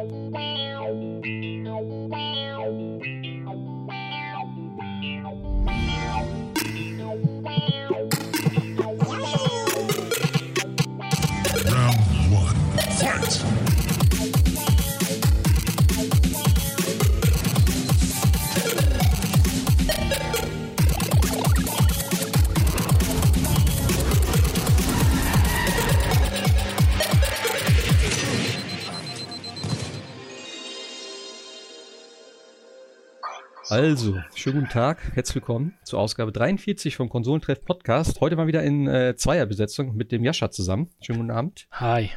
Round one, fight! Also, schönen guten Tag, herzlich willkommen zur Ausgabe 43 vom Konsolentreff Podcast. Heute mal wieder in äh, Zweierbesetzung mit dem Jascha zusammen. Schönen guten Abend. Hi.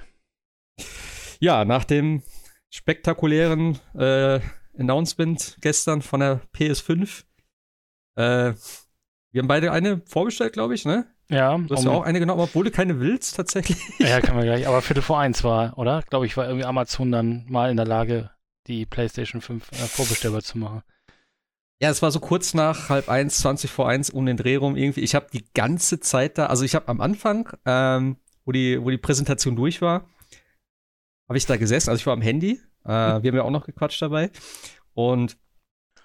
Ja, nach dem spektakulären äh, Announcement gestern von der PS5. Äh, wir haben beide eine vorbestellt, glaube ich, ne? Ja. Du hast ja auch eine genommen, obwohl du keine willst, tatsächlich. Ja, können wir gleich. Aber Viertel vor eins war, oder? Glaube ich, war irgendwie Amazon dann mal in der Lage, die PlayStation 5 äh, vorbestellbar zu machen. Ja, es war so kurz nach halb eins, 20 vor eins um den Dreh rum irgendwie. Ich habe die ganze Zeit da, also ich habe am Anfang, ähm, wo, die, wo die Präsentation durch war, habe ich da gesessen. Also ich war am Handy. Äh, wir haben ja auch noch gequatscht dabei. Und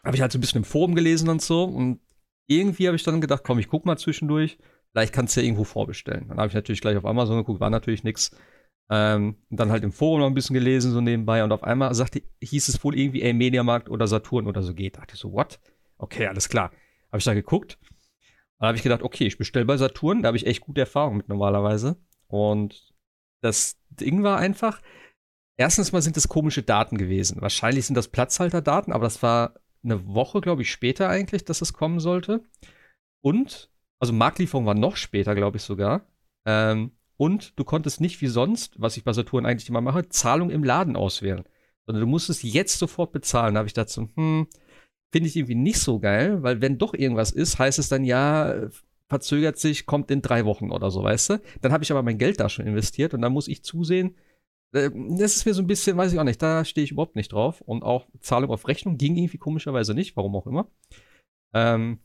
habe ich halt so ein bisschen im Forum gelesen und so. Und irgendwie habe ich dann gedacht, komm, ich guck mal zwischendurch. Vielleicht kannst du ja irgendwo vorbestellen. Dann habe ich natürlich gleich auf Amazon geguckt, war natürlich nichts. Ähm, dann halt im Forum noch ein bisschen gelesen, so nebenbei. Und auf einmal sagte, hieß es wohl irgendwie, ey, Mediamarkt oder Saturn oder so geht. Da dachte ich so, what? Okay, alles klar. Habe ich da geguckt. Dann habe ich gedacht, okay, ich bestelle bei Saturn. Da habe ich echt gute Erfahrungen mit normalerweise. Und das Ding war einfach, erstens mal sind das komische Daten gewesen. Wahrscheinlich sind das Platzhalterdaten, aber das war eine Woche, glaube ich, später eigentlich, dass es kommen sollte. Und, also Marktlieferung war noch später, glaube ich sogar. Ähm, und du konntest nicht wie sonst, was ich bei Saturn eigentlich immer mache, Zahlung im Laden auswählen. Sondern du musstest jetzt sofort bezahlen. Da habe ich dazu, hm, finde ich irgendwie nicht so geil, weil wenn doch irgendwas ist, heißt es dann ja, verzögert sich, kommt in drei Wochen oder so, weißt du? Dann habe ich aber mein Geld da schon investiert und dann muss ich zusehen. Äh, das ist mir so ein bisschen, weiß ich auch nicht, da stehe ich überhaupt nicht drauf. Und auch Zahlung auf Rechnung ging irgendwie komischerweise nicht, warum auch immer. Ähm,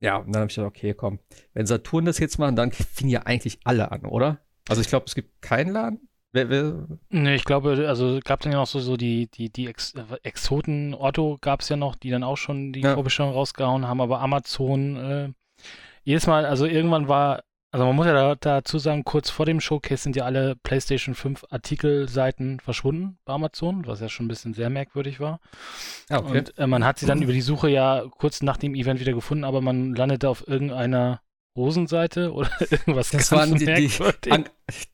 ja, und dann habe ich gedacht, okay, komm, wenn Saturn das jetzt machen, dann fingen ja eigentlich alle an, oder? Also ich glaube, es gibt keinen Laden. Wer, wer? Nee, ich glaube, also gab dann ja noch so, so die, die, die Ex Exoten, Otto gab es ja noch, die dann auch schon die ja. Vorbestellung rausgehauen haben, aber Amazon, äh, jedes Mal, also irgendwann war also man muss ja da, dazu sagen, kurz vor dem Showcase sind ja alle PlayStation 5 Artikelseiten verschwunden bei Amazon, was ja schon ein bisschen sehr merkwürdig war. Ah, okay. Und äh, man hat sie dann über die Suche ja kurz nach dem Event wieder gefunden, aber man landete auf irgendeiner Rosenseite oder irgendwas das ganz waren die, die, an,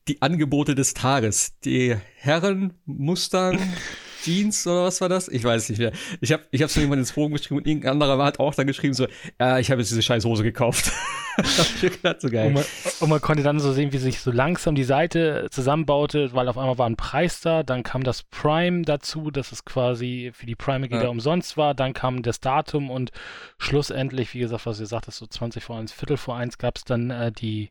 die Angebote des Tages. Die Herren Mustang Jeans oder was war das? Ich weiß nicht mehr. Ich habe ich hab's mir irgendwann ins Forum geschrieben und irgendein anderer hat auch dann geschrieben so, ja, ich habe jetzt diese scheiß Hose gekauft. das so geil. Und man, und man, konnte dann so sehen, wie sich so langsam die Seite zusammenbaute, weil auf einmal war ein Preis da, dann kam das Prime dazu, dass es quasi für die Prime-Mitglieder ja. umsonst war, dann kam das Datum und schlussendlich, wie gesagt, was ihr sagt, so 20 vor 1, Viertel vor 1 gab es dann äh, die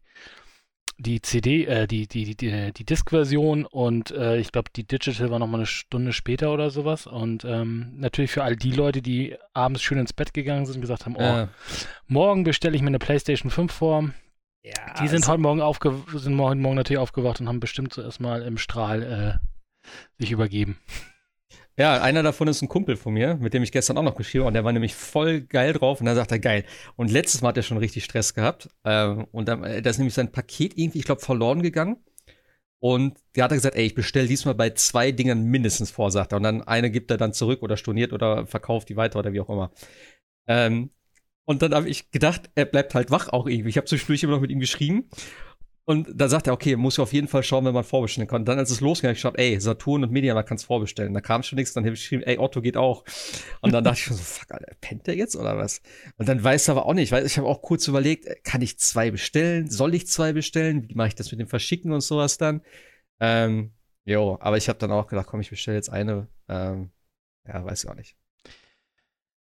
die CD, äh, die, die, die, die Disk-Version und äh, ich glaube, die Digital war nochmal eine Stunde später oder sowas. Und ähm, natürlich für all die Leute, die abends schön ins Bett gegangen sind und gesagt haben, oh, ja. morgen bestelle ich mir eine PlayStation 5 vor. Ja, die sind heute Morgen aufge sind heute Morgen natürlich aufgewacht und haben bestimmt zuerst mal im Strahl äh, sich übergeben. Ja, einer davon ist ein Kumpel von mir, mit dem ich gestern auch noch geschrieben habe. Und der war nämlich voll geil drauf. Und dann sagt er, geil. Und letztes Mal hat er schon richtig Stress gehabt. Ähm, und äh, da ist nämlich sein Paket irgendwie, ich glaube, verloren gegangen. Und der hat gesagt, ey, ich bestelle diesmal bei zwei Dingen mindestens vor, sagt er. Und dann eine gibt er dann zurück oder storniert oder verkauft die weiter oder wie auch immer. Ähm, und dann habe ich gedacht, er bleibt halt wach auch irgendwie. Ich habe zwischendurch immer noch mit ihm geschrieben. Und da sagt er, okay, muss ich auf jeden Fall schauen, wenn man vorbestellen kann. Dann, als es losging, habe ich geschaut, ey, Saturn und Mediamarkt kannst vorbestellen. Da kam schon nichts, dann habe ich geschrieben, ey, Otto geht auch. Und dann dachte ich so, fuck, Alter, pennt der jetzt oder was? Und dann weiß er aber auch nicht, weil ich habe auch kurz überlegt, kann ich zwei bestellen? Soll ich zwei bestellen? Wie mache ich das mit dem Verschicken und sowas dann? Ähm, jo, aber ich habe dann auch gedacht, komm, ich bestelle jetzt eine. Ähm, ja, weiß ich auch nicht.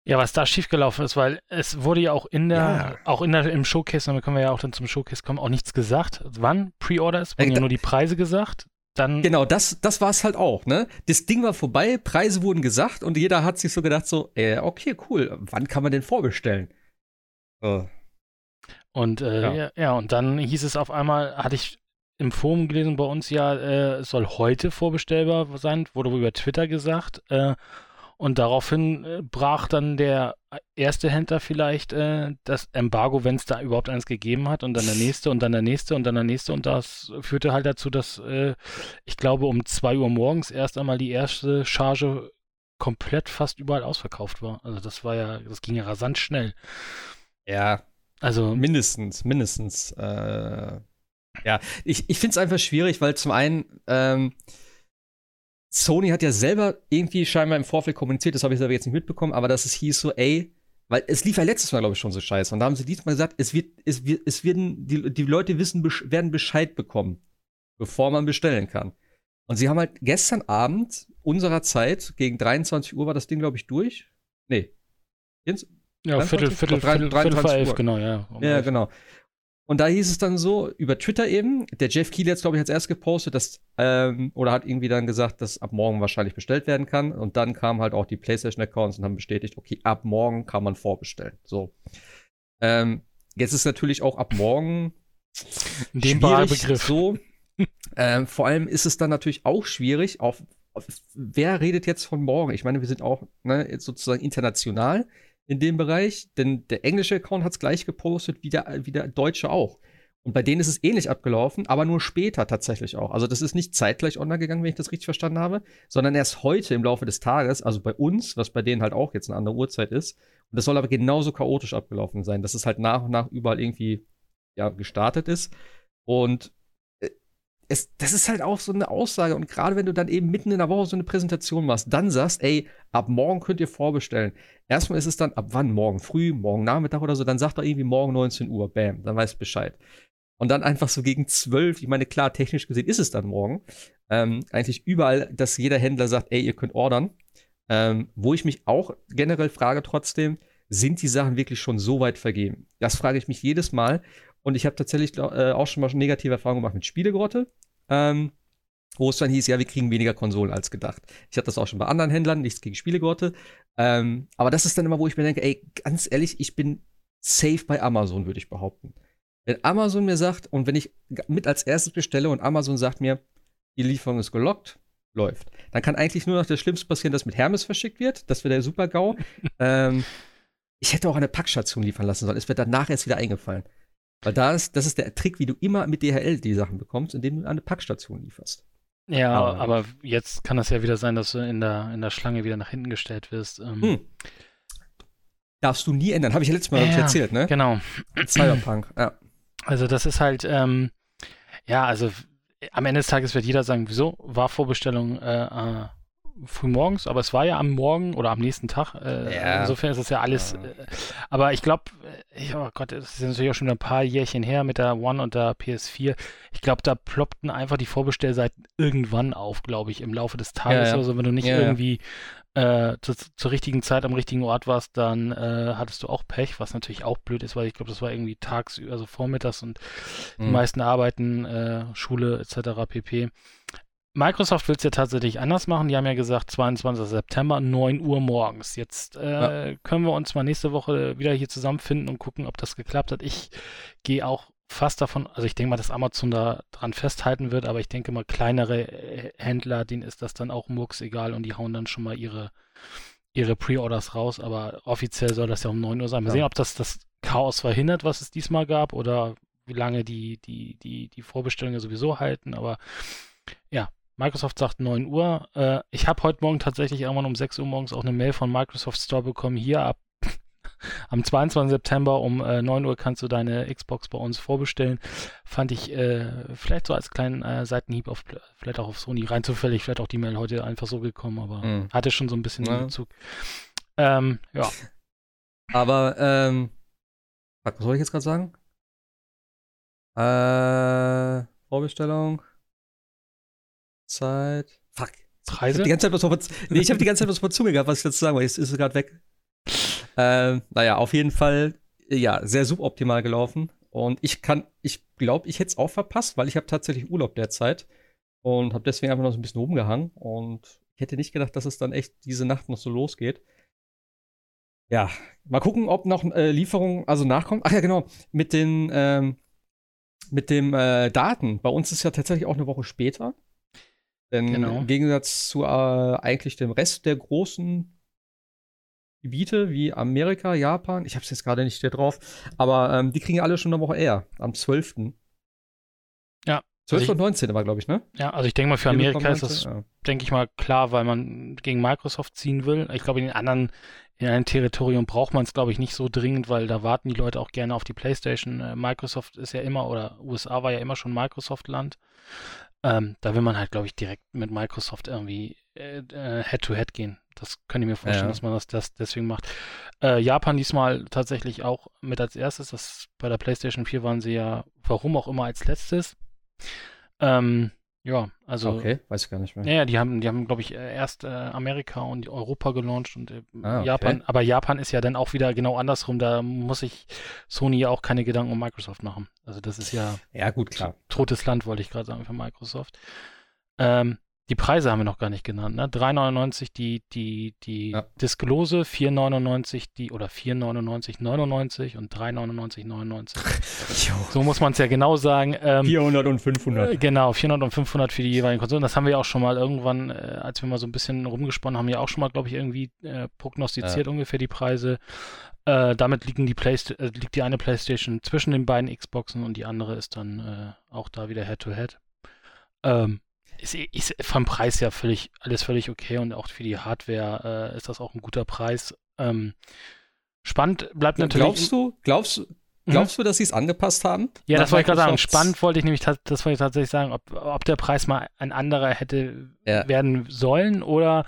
Ja, was da schiefgelaufen ist, weil es wurde ja auch in der, ja. auch in der, im Showcase, damit können wir ja auch dann zum Showcase kommen, auch nichts gesagt. Wann Pre-Order ist, wurden ja, ja nur die Preise gesagt. Dann genau, das, das war es halt auch, ne? Das Ding war vorbei, Preise wurden gesagt und jeder hat sich so gedacht, so, äh, okay, cool, wann kann man denn vorbestellen? So. Und äh, ja. ja. ja, und dann hieß es auf einmal, hatte ich im Forum gelesen bei uns ja, äh, es soll heute vorbestellbar sein, wurde über Twitter gesagt. Äh, und daraufhin äh, brach dann der erste Händler vielleicht äh, das Embargo, wenn es da überhaupt eins gegeben hat, und dann der nächste und dann der nächste und dann der nächste. Und das führte halt dazu, dass äh, ich glaube, um 2 Uhr morgens erst einmal die erste Charge komplett fast überall ausverkauft war. Also das war ja, das ging ja rasant schnell. Ja. Also. Mindestens, mindestens. Äh, ja, ich, ich finde es einfach schwierig, weil zum einen, ähm, Sony hat ja selber irgendwie scheinbar im Vorfeld kommuniziert, das habe ich selber jetzt nicht mitbekommen, aber dass es hieß so, ey, weil es lief ja letztes Mal, glaube ich, schon so scheiße. Und da haben sie diesmal gesagt, es wird, es wird, es werden, die, die Leute wissen, werden Bescheid bekommen, bevor man bestellen kann. Und sie haben halt gestern Abend unserer Zeit, gegen 23 Uhr war das Ding, glaube ich, durch. Nee. Jens? Ja, Viertel, Viertel, Viertel, Viertel vor elf, genau, ja. Um ja, genau. Und da hieß es dann so, über Twitter eben, der Jeff Keighley hat glaube ich, als erst gepostet, dass, ähm, oder hat irgendwie dann gesagt, dass ab morgen wahrscheinlich bestellt werden kann. Und dann kamen halt auch die PlayStation-Accounts und haben bestätigt, okay, ab morgen kann man vorbestellen. So. Ähm, jetzt ist natürlich auch ab morgen den Begriff. So. ähm, vor allem ist es dann natürlich auch schwierig, auf, auf, wer redet jetzt von morgen? Ich meine, wir sind auch ne, sozusagen international in dem Bereich, denn der englische Account hat es gleich gepostet wie der, wie der deutsche auch. Und bei denen ist es ähnlich abgelaufen, aber nur später tatsächlich auch. Also das ist nicht zeitgleich online gegangen, wenn ich das richtig verstanden habe, sondern erst heute im Laufe des Tages, also bei uns, was bei denen halt auch jetzt eine andere Uhrzeit ist. Und das soll aber genauso chaotisch abgelaufen sein, dass es halt nach und nach überall irgendwie ja, gestartet ist. Und es, das ist halt auch so eine Aussage. Und gerade wenn du dann eben mitten in der Woche so eine Präsentation machst, dann sagst, ey, ab morgen könnt ihr vorbestellen. Erstmal ist es dann, ab wann? Morgen früh, morgen Nachmittag oder so. Dann sagt er irgendwie morgen 19 Uhr. Bam, dann weißt du Bescheid. Und dann einfach so gegen 12, ich meine, klar, technisch gesehen ist es dann morgen. Ähm, eigentlich überall, dass jeder Händler sagt, ey, ihr könnt ordern. Ähm, wo ich mich auch generell frage trotzdem, sind die Sachen wirklich schon so weit vergeben? Das frage ich mich jedes Mal. Und ich habe tatsächlich äh, auch schon mal negative Erfahrungen gemacht mit Spielegrotte, ähm, wo es dann hieß, ja, wir kriegen weniger Konsolen als gedacht. Ich hatte das auch schon bei anderen Händlern, nichts gegen Spielegrotte. Ähm, aber das ist dann immer, wo ich mir denke, ey, ganz ehrlich, ich bin safe bei Amazon, würde ich behaupten. Wenn Amazon mir sagt, und wenn ich mit als erstes bestelle und Amazon sagt mir, die Lieferung ist gelockt, läuft, dann kann eigentlich nur noch das Schlimmste passieren, dass mit Hermes verschickt wird. Das wäre der Super-GAU. ähm, ich hätte auch eine Packstation liefern lassen sollen. Es wird danach erst wieder eingefallen. Weil da ist, das ist der Trick, wie du immer mit DHL die Sachen bekommst, indem du eine Packstation lieferst. Ja, aber, aber jetzt kann das ja wieder sein, dass du in der, in der Schlange wieder nach hinten gestellt wirst. Ähm. Hm. Darfst du nie ändern, habe ich ja letztes Mal ja, erzählt, ne? Genau. Cyberpunk, ja. Also das ist halt, ähm, ja, also am Ende des Tages wird jeder sagen, wieso war Vorbestellung äh, äh frühmorgens, aber es war ja am Morgen oder am nächsten Tag. Äh, ja. Insofern ist das ja alles. Ja. Äh, aber ich glaube, äh, oh Gott, das ist natürlich auch schon ein paar Jährchen her mit der One und der PS4. Ich glaube, da ploppten einfach die Vorbestellseiten irgendwann auf, glaube ich, im Laufe des Tages. Ja, also wenn du nicht irgendwie äh, zu, zur richtigen Zeit am richtigen Ort warst, dann äh, hattest du auch Pech, was natürlich auch blöd ist, weil ich glaube, das war irgendwie tagsüber, also vormittags und mhm. die meisten arbeiten, äh, Schule etc. pp. Microsoft will es ja tatsächlich anders machen. Die haben ja gesagt, 22. September, 9 Uhr morgens. Jetzt äh, ja. können wir uns mal nächste Woche wieder hier zusammenfinden und gucken, ob das geklappt hat. Ich gehe auch fast davon, also ich denke mal, dass Amazon da dran festhalten wird, aber ich denke mal, kleinere äh, Händler, denen ist das dann auch murks egal und die hauen dann schon mal ihre, ihre Pre-Orders raus. Aber offiziell soll das ja um 9 Uhr sein. Mal ja. sehen, ob das das Chaos verhindert, was es diesmal gab, oder wie lange die, die, die, die Vorbestellungen sowieso halten. Aber ja, Microsoft sagt 9 Uhr. Äh, ich habe heute Morgen tatsächlich irgendwann um 6 Uhr morgens auch eine Mail von Microsoft Store bekommen. Hier ab am 22. September um äh, 9 Uhr kannst du deine Xbox bei uns vorbestellen. Fand ich äh, vielleicht so als kleinen äh, Seitenhieb auf vielleicht auch auf Sony rein zufällig, vielleicht auch die Mail heute einfach so gekommen, aber mhm. hatte schon so ein bisschen ja. Bezug. Ähm, ja. Aber ähm, was soll ich jetzt gerade sagen? Äh, Vorbestellung. Zeit. Fuck. Preise? Ich habe die ganze Zeit was vor, nee, ich hab die ganze Zeit was vor Zunge gehabt, was ich dazu sagen wollte. Jetzt ist es gerade weg. Ähm, naja, auf jeden Fall, ja, sehr suboptimal gelaufen. Und ich kann, ich glaube, ich hätte es auch verpasst, weil ich habe tatsächlich Urlaub derzeit und habe deswegen einfach noch so ein bisschen rumgehangen. Und ich hätte nicht gedacht, dass es dann echt diese Nacht noch so losgeht. Ja, mal gucken, ob noch äh, Lieferungen also nachkommen. Ach ja, genau, mit den, ähm, mit dem äh, Daten. Bei uns ist ja tatsächlich auch eine Woche später. Denn genau. im Gegensatz zu äh, eigentlich dem Rest der großen Gebiete wie Amerika, Japan, ich habe es jetzt gerade nicht hier drauf, aber ähm, die kriegen alle schon eine Woche eher, am 12. Ja. 12 also und 19 war, glaube ich, ne? Ja, also ich denke mal, für Amerika ist das, ja. denke ich mal, klar, weil man gegen Microsoft ziehen will. Ich glaube, in den anderen, in einem Territorium braucht man es, glaube ich, nicht so dringend, weil da warten die Leute auch gerne auf die Playstation. Äh, Microsoft ist ja immer, oder USA war ja immer schon Microsoft-Land. Ähm, da will man halt, glaube ich, direkt mit Microsoft irgendwie Head-to-Head äh, -head gehen. Das könnte ich mir vorstellen, ja. dass man das, das deswegen macht. Äh, Japan diesmal tatsächlich auch mit als erstes. Das, bei der PlayStation 4 waren sie ja, warum auch immer, als letztes. Ähm, ja, also. Okay, weiß ich gar nicht mehr. Ja, die haben, die haben, glaube ich, äh, erst äh, Amerika und Europa gelauncht und äh, ah, okay. Japan. Aber Japan ist ja dann auch wieder genau andersrum. Da muss sich Sony ja auch keine Gedanken um Microsoft machen. Also das ist ja. Ja, gut, klar. Totes Land, wollte ich gerade sagen, für Microsoft. Ähm, die Preise haben wir noch gar nicht genannt, ne? 3,99 die, die, die ja. Disklose, 4,99 die, oder 4,99, 99 und 3,99, 99. so muss man es ja genau sagen. Ähm, 400 und 500. Äh, genau, 400 und 500 für die jeweiligen Konsolen. Das haben wir ja auch schon mal irgendwann, äh, als wir mal so ein bisschen rumgesponnen haben, ja auch schon mal, glaube ich, irgendwie äh, prognostiziert ja. ungefähr die Preise. Äh, damit liegen die Playsta äh, liegt die eine Playstation zwischen den beiden Xboxen und die andere ist dann äh, auch da wieder Head-to-Head. -head. Ähm, ist, ist vom Preis ja völlig, alles völlig okay und auch für die Hardware äh, ist das auch ein guter Preis. Ähm, spannend bleibt natürlich. Glaubst du, glaubst, mhm. glaubst du, dass sie es angepasst haben? Ja, das wollte ich gerade sagen. Spannend wollte ich nämlich, das wollte ich tatsächlich sagen, ob, ob der Preis mal ein anderer hätte ja. werden sollen oder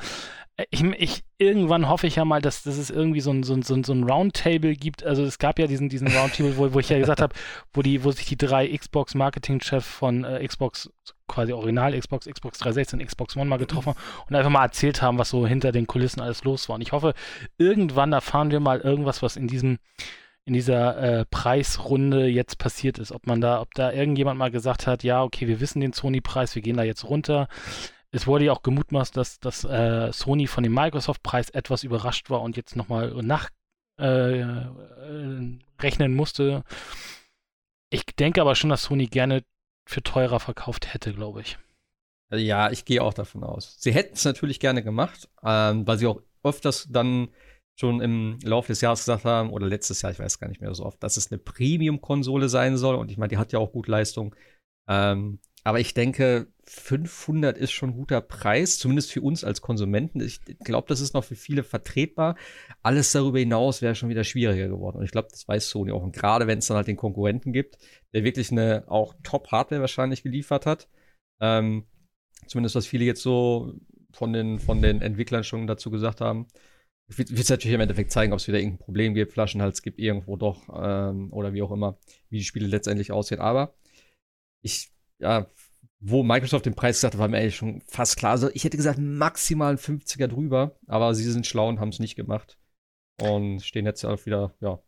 ich, ich, irgendwann hoffe ich ja mal, dass, dass es irgendwie so ein, so ein, so ein, so ein Roundtable gibt. Also es gab ja diesen, diesen Roundtable, wo, wo ich ja gesagt habe, wo die, wo sich die drei Xbox-Marketing-Chefs von äh, Xbox, quasi Original Xbox, Xbox 360 und Xbox One mal getroffen haben und einfach mal erzählt haben, was so hinter den Kulissen alles los war. Und ich hoffe, irgendwann erfahren wir mal irgendwas, was in diesem in dieser äh, Preisrunde jetzt passiert ist. Ob man da, ob da irgendjemand mal gesagt hat, ja, okay, wir wissen den Sony-Preis, wir gehen da jetzt runter es wurde ja auch gemutmaßt, dass, dass äh, Sony von dem Microsoft-Preis etwas überrascht war und jetzt nochmal nachrechnen äh, äh musste. Ich denke aber schon, dass Sony gerne für teurer verkauft hätte, glaube ich. Ja, ich gehe auch davon aus. Sie hätten es natürlich gerne gemacht, ähm, weil sie auch öfters dann schon im Laufe des Jahres gesagt haben, oder letztes Jahr, ich weiß gar nicht mehr so oft, dass es eine Premium-Konsole sein soll. Und ich meine, die hat ja auch gut Leistung. Ähm, aber ich denke, 500 ist schon ein guter Preis, zumindest für uns als Konsumenten. Ich glaube, das ist noch für viele vertretbar. Alles darüber hinaus wäre schon wieder schwieriger geworden. Und ich glaube, das weiß Sony auch. Und gerade wenn es dann halt den Konkurrenten gibt, der wirklich eine auch Top-Hardware wahrscheinlich geliefert hat. Ähm, zumindest was viele jetzt so von den, von den Entwicklern schon dazu gesagt haben. Ich will es natürlich im Endeffekt zeigen, ob es wieder irgendein Problem gibt, Flaschenhals gibt irgendwo doch ähm, oder wie auch immer, wie die Spiele letztendlich aussehen. Aber ich ja, wo Microsoft den Preis gesagt hat, war mir eigentlich schon fast klar. Also ich hätte gesagt, maximal ein 50er drüber, aber sie sind schlau und haben es nicht gemacht. Und stehen jetzt auch wieder, ja,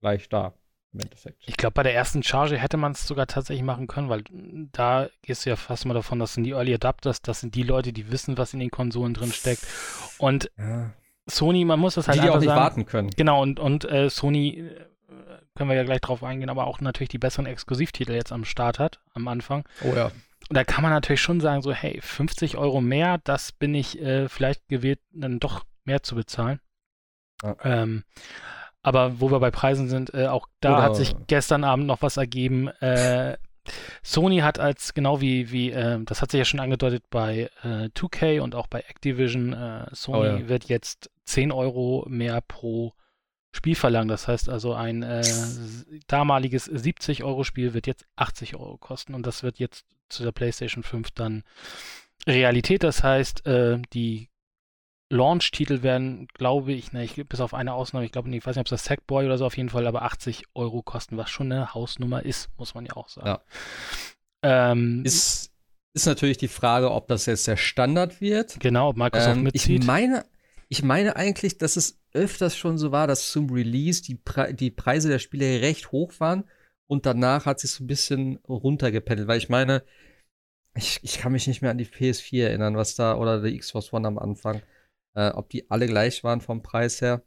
gleich da im Endeffekt. Ich glaube, bei der ersten Charge hätte man es sogar tatsächlich machen können, weil da gehst du ja fast mal davon, das sind die Early Adapters, das sind die Leute, die wissen, was in den Konsolen drin steckt. Und ja. Sony, man muss das halt die, die auch nicht sagen, warten können. Genau, und, und äh, Sony äh, können wir ja gleich drauf eingehen, aber auch natürlich die besseren Exklusivtitel jetzt am Start hat, am Anfang. Oh ja. Und da kann man natürlich schon sagen, so, hey, 50 Euro mehr, das bin ich äh, vielleicht gewählt, dann doch mehr zu bezahlen. Ja. Ähm, aber wo wir bei Preisen sind, äh, auch da Oder hat sich gestern Abend noch was ergeben. Äh, Sony hat als, genau wie, wie äh, das hat sich ja schon angedeutet bei äh, 2K und auch bei Activision, äh, Sony oh ja. wird jetzt 10 Euro mehr pro Spiel verlangen. Das heißt also, ein äh, damaliges 70-Euro-Spiel wird jetzt 80 Euro kosten und das wird jetzt zu der PlayStation 5 dann Realität. Das heißt, äh, die Launch-Titel werden, glaube ich, ne, ich, bis auf eine Ausnahme, ich glaube, ich weiß nicht, ob es das Sackboy oder so auf jeden Fall, aber 80 Euro kosten, was schon eine Hausnummer ist, muss man ja auch sagen. Ja. Ähm, ist, ist natürlich die Frage, ob das jetzt der Standard wird. Genau, ob Microsoft ähm, mitzieht. Ich meine, ich meine eigentlich, dass es öfters schon so war, dass zum Release die, Pre die Preise der Spiele recht hoch waren und danach hat sich so ein bisschen runtergependelt, weil ich meine, ich, ich kann mich nicht mehr an die PS4 erinnern, was da, oder die Xbox One am Anfang, äh, ob die alle gleich waren vom Preis her.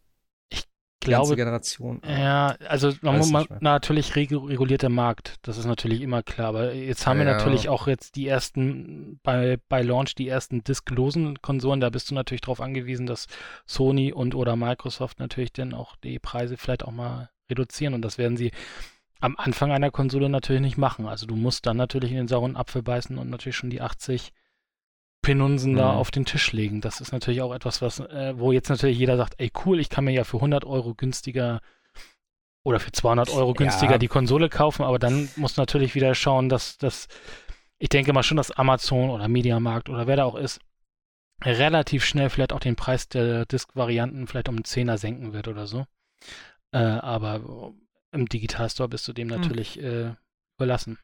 Glaube, Generation. Ja, also man muss natürlich regulierter Markt, das ist natürlich immer klar. Aber jetzt haben ja. wir natürlich auch jetzt die ersten, bei, bei Launch die ersten disklosen Konsolen, da bist du natürlich darauf angewiesen, dass Sony und oder Microsoft natürlich dann auch die Preise vielleicht auch mal reduzieren und das werden sie am Anfang einer Konsole natürlich nicht machen. Also du musst dann natürlich in den sauren Apfel beißen und natürlich schon die 80 Penunsen mhm. da auf den Tisch legen. Das ist natürlich auch etwas, was, äh, wo jetzt natürlich jeder sagt, ey cool, ich kann mir ja für 100 Euro günstiger oder für 200 Euro günstiger ja. die Konsole kaufen, aber dann muss natürlich wieder schauen, dass das, ich denke mal schon, dass Amazon oder Mediamarkt oder wer da auch ist, relativ schnell vielleicht auch den Preis der Disk-Varianten vielleicht um einen Zehner senken wird oder so. Äh, aber im Digitalstore bist du dem hm. natürlich hm. äh, überlassen.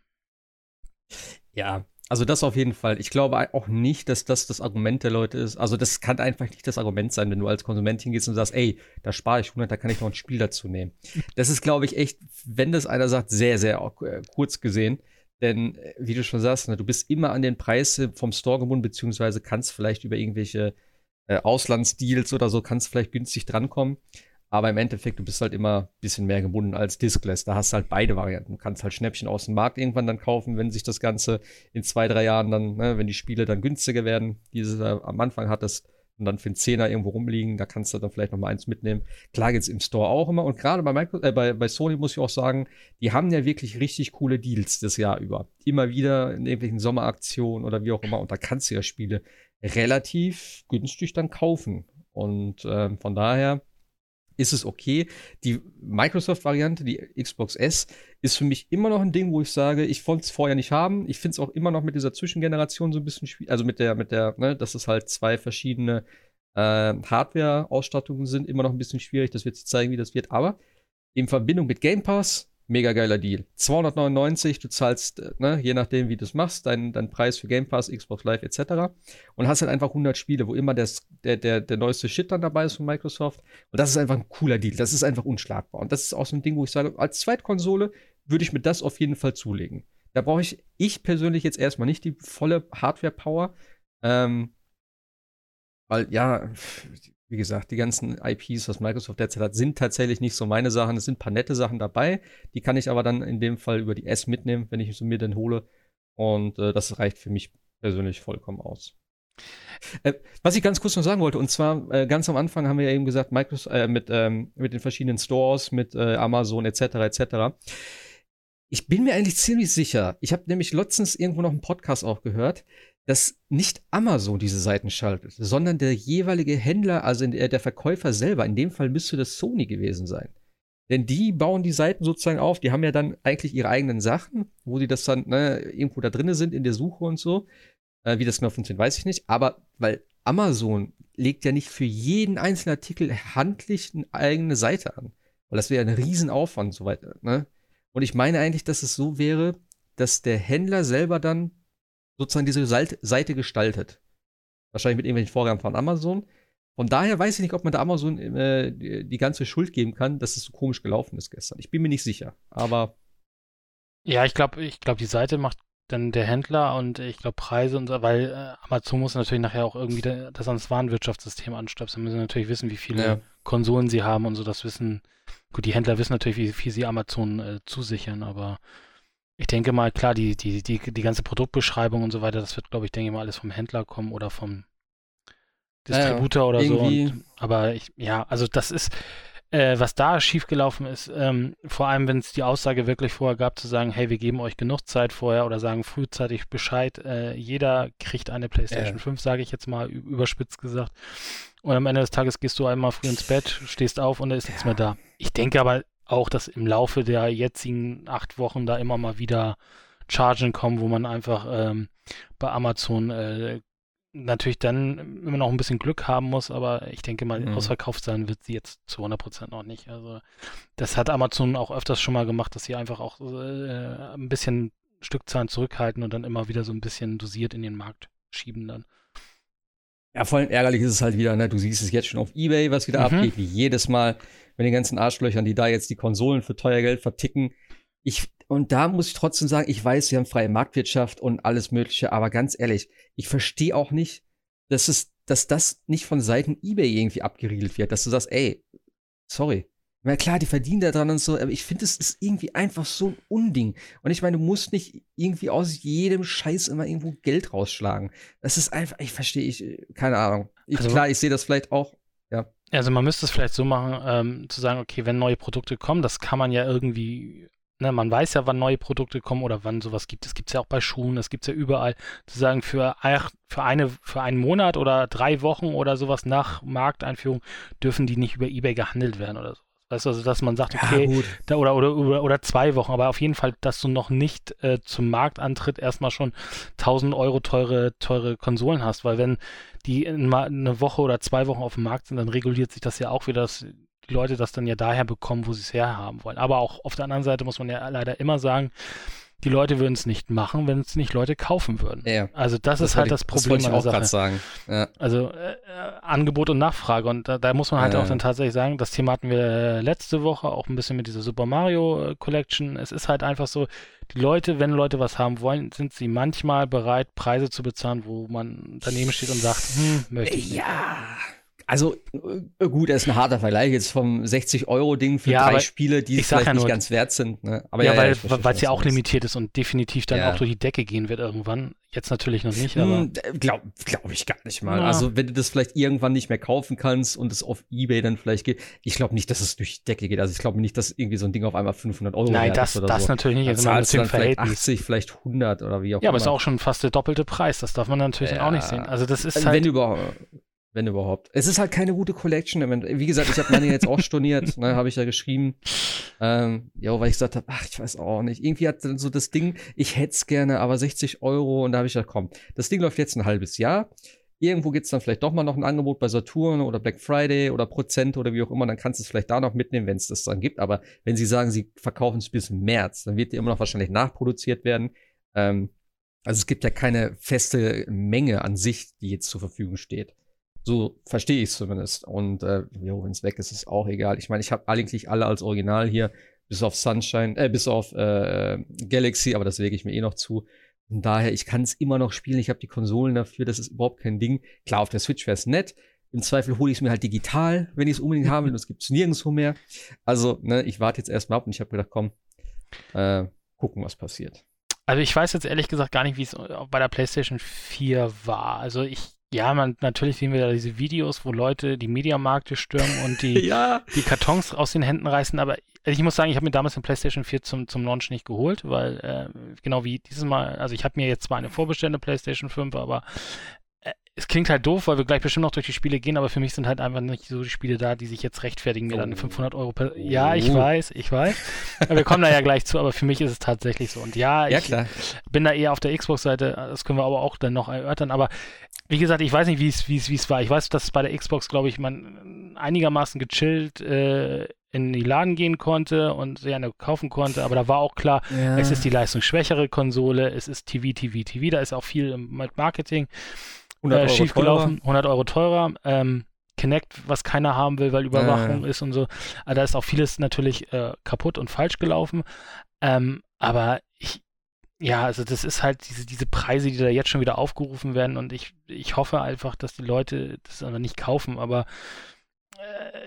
Ja, also das auf jeden Fall. Ich glaube auch nicht, dass das das Argument der Leute ist. Also das kann einfach nicht das Argument sein, wenn du als Konsument hingehst und sagst, ey, da spare ich 100, da kann ich noch ein Spiel dazu nehmen. Das ist, glaube ich, echt, wenn das einer sagt, sehr, sehr äh, kurz gesehen. Denn, äh, wie du schon sagst, ne, du bist immer an den Preis vom Store gebunden, beziehungsweise kannst vielleicht über irgendwelche äh, Auslandsdeals oder so, kannst vielleicht günstig drankommen. Aber im Endeffekt, du bist halt immer ein bisschen mehr gebunden als Diskless. Da hast du halt beide Varianten. Du kannst halt Schnäppchen aus dem Markt irgendwann dann kaufen, wenn sich das Ganze in zwei, drei Jahren dann, ne, wenn die Spiele dann günstiger werden, die du am Anfang hattest, und dann für einen Zehner irgendwo rumliegen, da kannst du dann vielleicht noch mal eins mitnehmen. Klar geht's im Store auch immer. Und gerade bei, äh, bei, bei Sony muss ich auch sagen, die haben ja wirklich richtig coole Deals das Jahr über. Immer wieder in irgendwelchen Sommeraktionen oder wie auch immer. Und da kannst du ja Spiele relativ günstig dann kaufen. Und äh, von daher ist es okay. Die Microsoft-Variante, die Xbox S, ist für mich immer noch ein Ding, wo ich sage, ich wollte es vorher nicht haben. Ich finde es auch immer noch mit dieser Zwischengeneration so ein bisschen schwierig. Also mit der, mit der, ne, dass es halt zwei verschiedene äh, Hardware-Ausstattungen sind, immer noch ein bisschen schwierig. Das wird sich zeigen, wie das wird. Aber in Verbindung mit Game Pass Mega geiler Deal. 299, du zahlst, äh, ne, je nachdem, wie du es machst, deinen dein Preis für Game Pass, Xbox Live etc. Und hast halt einfach 100 Spiele, wo immer das, der, der, der neueste Shit dann dabei ist von Microsoft. Und das ist einfach ein cooler Deal. Das ist einfach unschlagbar. Und das ist auch so ein Ding, wo ich sage, als Zweitkonsole würde ich mir das auf jeden Fall zulegen. Da brauche ich, ich persönlich jetzt erstmal nicht die volle Hardware-Power. Ähm, weil, ja, wie gesagt, die ganzen IPs, was Microsoft derzeit hat, sind tatsächlich nicht so meine Sachen. Es sind ein paar nette Sachen dabei. Die kann ich aber dann in dem Fall über die S mitnehmen, wenn ich sie mir dann hole. Und äh, das reicht für mich persönlich vollkommen aus. Äh, was ich ganz kurz noch sagen wollte, und zwar äh, ganz am Anfang haben wir ja eben gesagt, Microsoft, äh, mit, ähm, mit den verschiedenen Stores, mit äh, Amazon etc. etc. Ich bin mir eigentlich ziemlich sicher, ich habe nämlich letztens irgendwo noch einen Podcast auch gehört, dass nicht Amazon diese Seiten schaltet, sondern der jeweilige Händler, also der, Verkäufer selber. In dem Fall müsste das Sony gewesen sein. Denn die bauen die Seiten sozusagen auf. Die haben ja dann eigentlich ihre eigenen Sachen, wo die das dann ne, irgendwo da drin sind in der Suche und so. Äh, wie das genau funktioniert, weiß ich nicht. Aber weil Amazon legt ja nicht für jeden einzelnen Artikel handlich eine eigene Seite an. Weil das wäre ein Riesenaufwand und so weiter. Ne? Und ich meine eigentlich, dass es so wäre, dass der Händler selber dann sozusagen diese Seite gestaltet. Wahrscheinlich mit irgendwelchen Vorgaben von Amazon. Von daher weiß ich nicht, ob man da Amazon äh, die, ganze Schuld geben kann, dass es so komisch gelaufen ist gestern. Ich bin mir nicht sicher, aber. Ja, ich glaube, ich glaube, die Seite macht dann der Händler und ich glaube Preise und so, weil äh, Amazon muss natürlich nachher auch irgendwie das ans Warenwirtschaftssystem anstöpseln. müssen natürlich wissen, wie viele ja. Konsolen sie haben und so. Das wissen, gut, die Händler wissen natürlich, wie viel sie Amazon äh, zusichern, aber ich denke mal, klar, die, die, die, die ganze Produktbeschreibung und so weiter, das wird, glaube ich, denke ich mal, alles vom Händler kommen oder vom Distributor ja, oder so. Und, aber ich, ja, also das ist, äh, was da schiefgelaufen ist, ähm, vor allem, wenn es die Aussage wirklich vorher gab, zu sagen, hey, wir geben euch genug Zeit vorher oder sagen frühzeitig Bescheid, äh, jeder kriegt eine PlayStation äh. 5, sage ich jetzt mal überspitzt gesagt. Und am Ende des Tages gehst du einmal früh ins Bett, stehst auf und da ist ja. nichts mehr da. Ich denke aber, auch, dass im Laufe der jetzigen acht Wochen da immer mal wieder Chargen kommen, wo man einfach ähm, bei Amazon äh, natürlich dann immer noch ein bisschen Glück haben muss, aber ich denke mal, mhm. ausverkauft sein wird sie jetzt zu 100% noch nicht. Also das hat Amazon auch öfters schon mal gemacht, dass sie einfach auch äh, ein bisschen Stückzahlen zurückhalten und dann immer wieder so ein bisschen dosiert in den Markt schieben dann. Ja, vor allem ärgerlich ist es halt wieder, ne? Du siehst es jetzt schon auf Ebay, was wieder mhm. abgeht, wie jedes Mal mit den ganzen Arschlöchern, die da jetzt die Konsolen für teuer Geld verticken. Ich, und da muss ich trotzdem sagen, ich weiß, sie haben freie Marktwirtschaft und alles Mögliche, aber ganz ehrlich, ich verstehe auch nicht, dass es, dass das nicht von Seiten eBay irgendwie abgeriegelt wird, dass du sagst, ey, sorry, Na klar, die verdienen da dran und so, aber ich finde, es ist irgendwie einfach so ein Unding. Und ich meine, du musst nicht irgendwie aus jedem Scheiß immer irgendwo Geld rausschlagen. Das ist einfach, ich verstehe, ich, keine Ahnung. Ich, also, klar, ich sehe das vielleicht auch, ja. Also man müsste es vielleicht so machen, ähm, zu sagen, okay, wenn neue Produkte kommen, das kann man ja irgendwie Ne, man weiß ja, wann neue Produkte kommen oder wann sowas gibt. Es gibt es ja auch bei Schuhen, es gibt es ja überall. Zu sagen, für, für, eine, für einen Monat oder drei Wochen oder sowas nach Markteinführung dürfen die nicht über Ebay gehandelt werden oder so. Weißt du, also, dass man sagt, okay, ja, da, oder, oder, oder, oder zwei Wochen, aber auf jeden Fall, dass du noch nicht äh, zum Marktantritt erstmal schon 1000 Euro teure, teure Konsolen hast, weil wenn die in, eine Woche oder zwei Wochen auf dem Markt sind, dann reguliert sich das ja auch wieder, dass die Leute das dann ja daher bekommen, wo sie es herhaben wollen. Aber auch auf der anderen Seite muss man ja leider immer sagen, die Leute würden es nicht machen, wenn es nicht Leute kaufen würden. Ja, also das, das ist halt ich, das Problem das wollte ich auch gerade sagen. Ja. Also äh, äh, Angebot und Nachfrage und da, da muss man halt ja. auch dann tatsächlich sagen, das Thema hatten wir letzte Woche auch ein bisschen mit dieser Super Mario äh, Collection. Es ist halt einfach so, die Leute, wenn Leute was haben wollen, sind sie manchmal bereit, Preise zu bezahlen, wo man daneben steht und sagt, hm, möchte ich nicht. Ja also äh, gut, das ist ein harter Vergleich jetzt vom 60-Euro-Ding für ja, drei Spiele, die vielleicht ja nicht ganz wert sind. Ne? Aber ja, ja weil es ja auch limitiert ist und definitiv dann auch durch die Decke gehen wird irgendwann. Jetzt natürlich noch nicht, aber. Hm, Glaube glaub ich gar nicht mal. Also, wenn du das vielleicht irgendwann nicht mehr kaufen kannst und es auf Ebay dann vielleicht geht, ich glaube nicht, dass es durch die Decke geht. Also, ich glaube nicht, dass irgendwie so ein Ding auf einmal 500 Euro Nein, das, ist oder das so. natürlich nicht. Dann also, zahlst du dann vielleicht 80, vielleicht 100 oder wie auch immer. Ja, aber es ist auch schon fast der doppelte Preis. Das darf man natürlich auch nicht sehen. Also, das ist halt. Wenn überhaupt wenn überhaupt. Es ist halt keine gute Collection. Wie gesagt, ich habe meine jetzt auch storniert, ne, habe ich ja geschrieben. Ähm, ja, weil ich gesagt habe, ach, ich weiß auch nicht. Irgendwie hat dann so das Ding, ich hätte es gerne, aber 60 Euro. Und da habe ich gesagt, komm, das Ding läuft jetzt ein halbes Jahr. Irgendwo gibt es dann vielleicht doch mal noch ein Angebot bei Saturn oder Black Friday oder Prozent oder wie auch immer, dann kannst du es vielleicht da noch mitnehmen, wenn es das dann gibt. Aber wenn sie sagen, sie verkaufen es bis März, dann wird die immer noch wahrscheinlich nachproduziert werden. Ähm, also es gibt ja keine feste Menge an sich, die jetzt zur Verfügung steht. So verstehe ich es zumindest. Und äh, wenn es weg ist, ist auch egal. Ich meine, ich habe eigentlich alle als Original hier, bis auf Sunshine, äh, bis auf äh, Galaxy, aber das lege ich mir eh noch zu. Von daher, ich kann es immer noch spielen. Ich habe die Konsolen dafür, das ist überhaupt kein Ding. Klar, auf der Switch wäre es nett. Im Zweifel hole ich es mir halt digital, wenn ich es unbedingt haben will. Das gibt es nirgendwo mehr. Also, ne, ich warte jetzt erstmal ab und ich habe gedacht, komm, äh, gucken, was passiert. Also ich weiß jetzt ehrlich gesagt gar nicht, wie es bei der PlayStation 4 war. Also ich ja, man, natürlich sehen wir da diese Videos, wo Leute die Mediamarkte stürmen und die, ja. die Kartons aus den Händen reißen. Aber ich muss sagen, ich habe mir damals den PlayStation 4 zum, zum Launch nicht geholt, weil äh, genau wie dieses Mal, also ich habe mir jetzt zwar eine vorbestellte PlayStation 5, aber es klingt halt doof, weil wir gleich bestimmt noch durch die Spiele gehen, aber für mich sind halt einfach nicht so die Spiele da, die sich jetzt rechtfertigen, mir oh. dann 500 Euro per. Ja, ich oh. weiß, ich weiß. wir kommen da ja gleich zu, aber für mich ist es tatsächlich so. Und ja, ja ich klar. bin da eher auf der Xbox-Seite, das können wir aber auch dann noch erörtern. Aber wie gesagt, ich weiß nicht, wie es, wie es, wie es war. Ich weiß, dass bei der Xbox, glaube ich, man einigermaßen gechillt äh, in die Laden gehen konnte und sie eine kaufen konnte, aber da war auch klar, ja. es ist die leistungsschwächere Konsole, es ist TV, TV, TV, da ist auch viel mit Marketing. 100 äh, schief gelaufen, 100 Euro teurer. Ähm, Connect, was keiner haben will, weil Überwachung äh. ist und so. Also da ist auch vieles natürlich äh, kaputt und falsch gelaufen. Ähm, aber ich, ja, also das ist halt diese, diese Preise, die da jetzt schon wieder aufgerufen werden und ich, ich hoffe einfach, dass die Leute das aber nicht kaufen, aber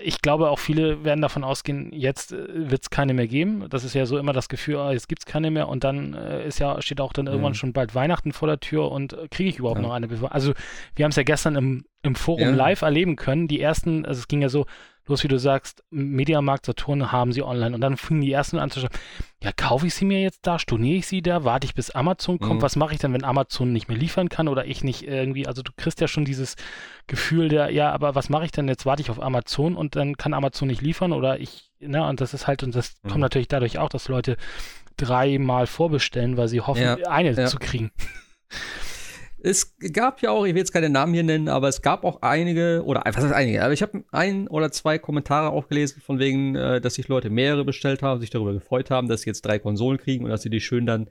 ich glaube auch viele werden davon ausgehen, jetzt äh, wird es keine mehr geben. Das ist ja so immer das Gefühl, oh, jetzt gibt es keine mehr und dann äh, ist ja, steht auch dann mhm. irgendwann schon bald Weihnachten vor der Tür und äh, kriege ich überhaupt ja. noch eine Bewerbung. Also wir haben es ja gestern im, im Forum ja. live erleben können. Die ersten, also es ging ja so, Bloß wie du sagst, Mediamarkt, Saturn haben sie online. Und dann fingen die ersten an zu schreiben, ja, kaufe ich sie mir jetzt da, storniere ich sie da, warte ich bis Amazon kommt, mhm. was mache ich dann, wenn Amazon nicht mehr liefern kann oder ich nicht irgendwie, also du kriegst ja schon dieses Gefühl der, ja, aber was mache ich denn jetzt, warte ich auf Amazon und dann kann Amazon nicht liefern oder ich, ne, und das ist halt, und das mhm. kommt natürlich dadurch auch, dass Leute dreimal vorbestellen, weil sie hoffen, ja. eine ja. zu kriegen. Es gab ja auch, ich will jetzt keine Namen hier nennen, aber es gab auch einige, oder was heißt einige, aber ich habe ein oder zwei Kommentare auch gelesen, von wegen, äh, dass sich Leute mehrere bestellt haben, sich darüber gefreut haben, dass sie jetzt drei Konsolen kriegen und dass sie die schön dann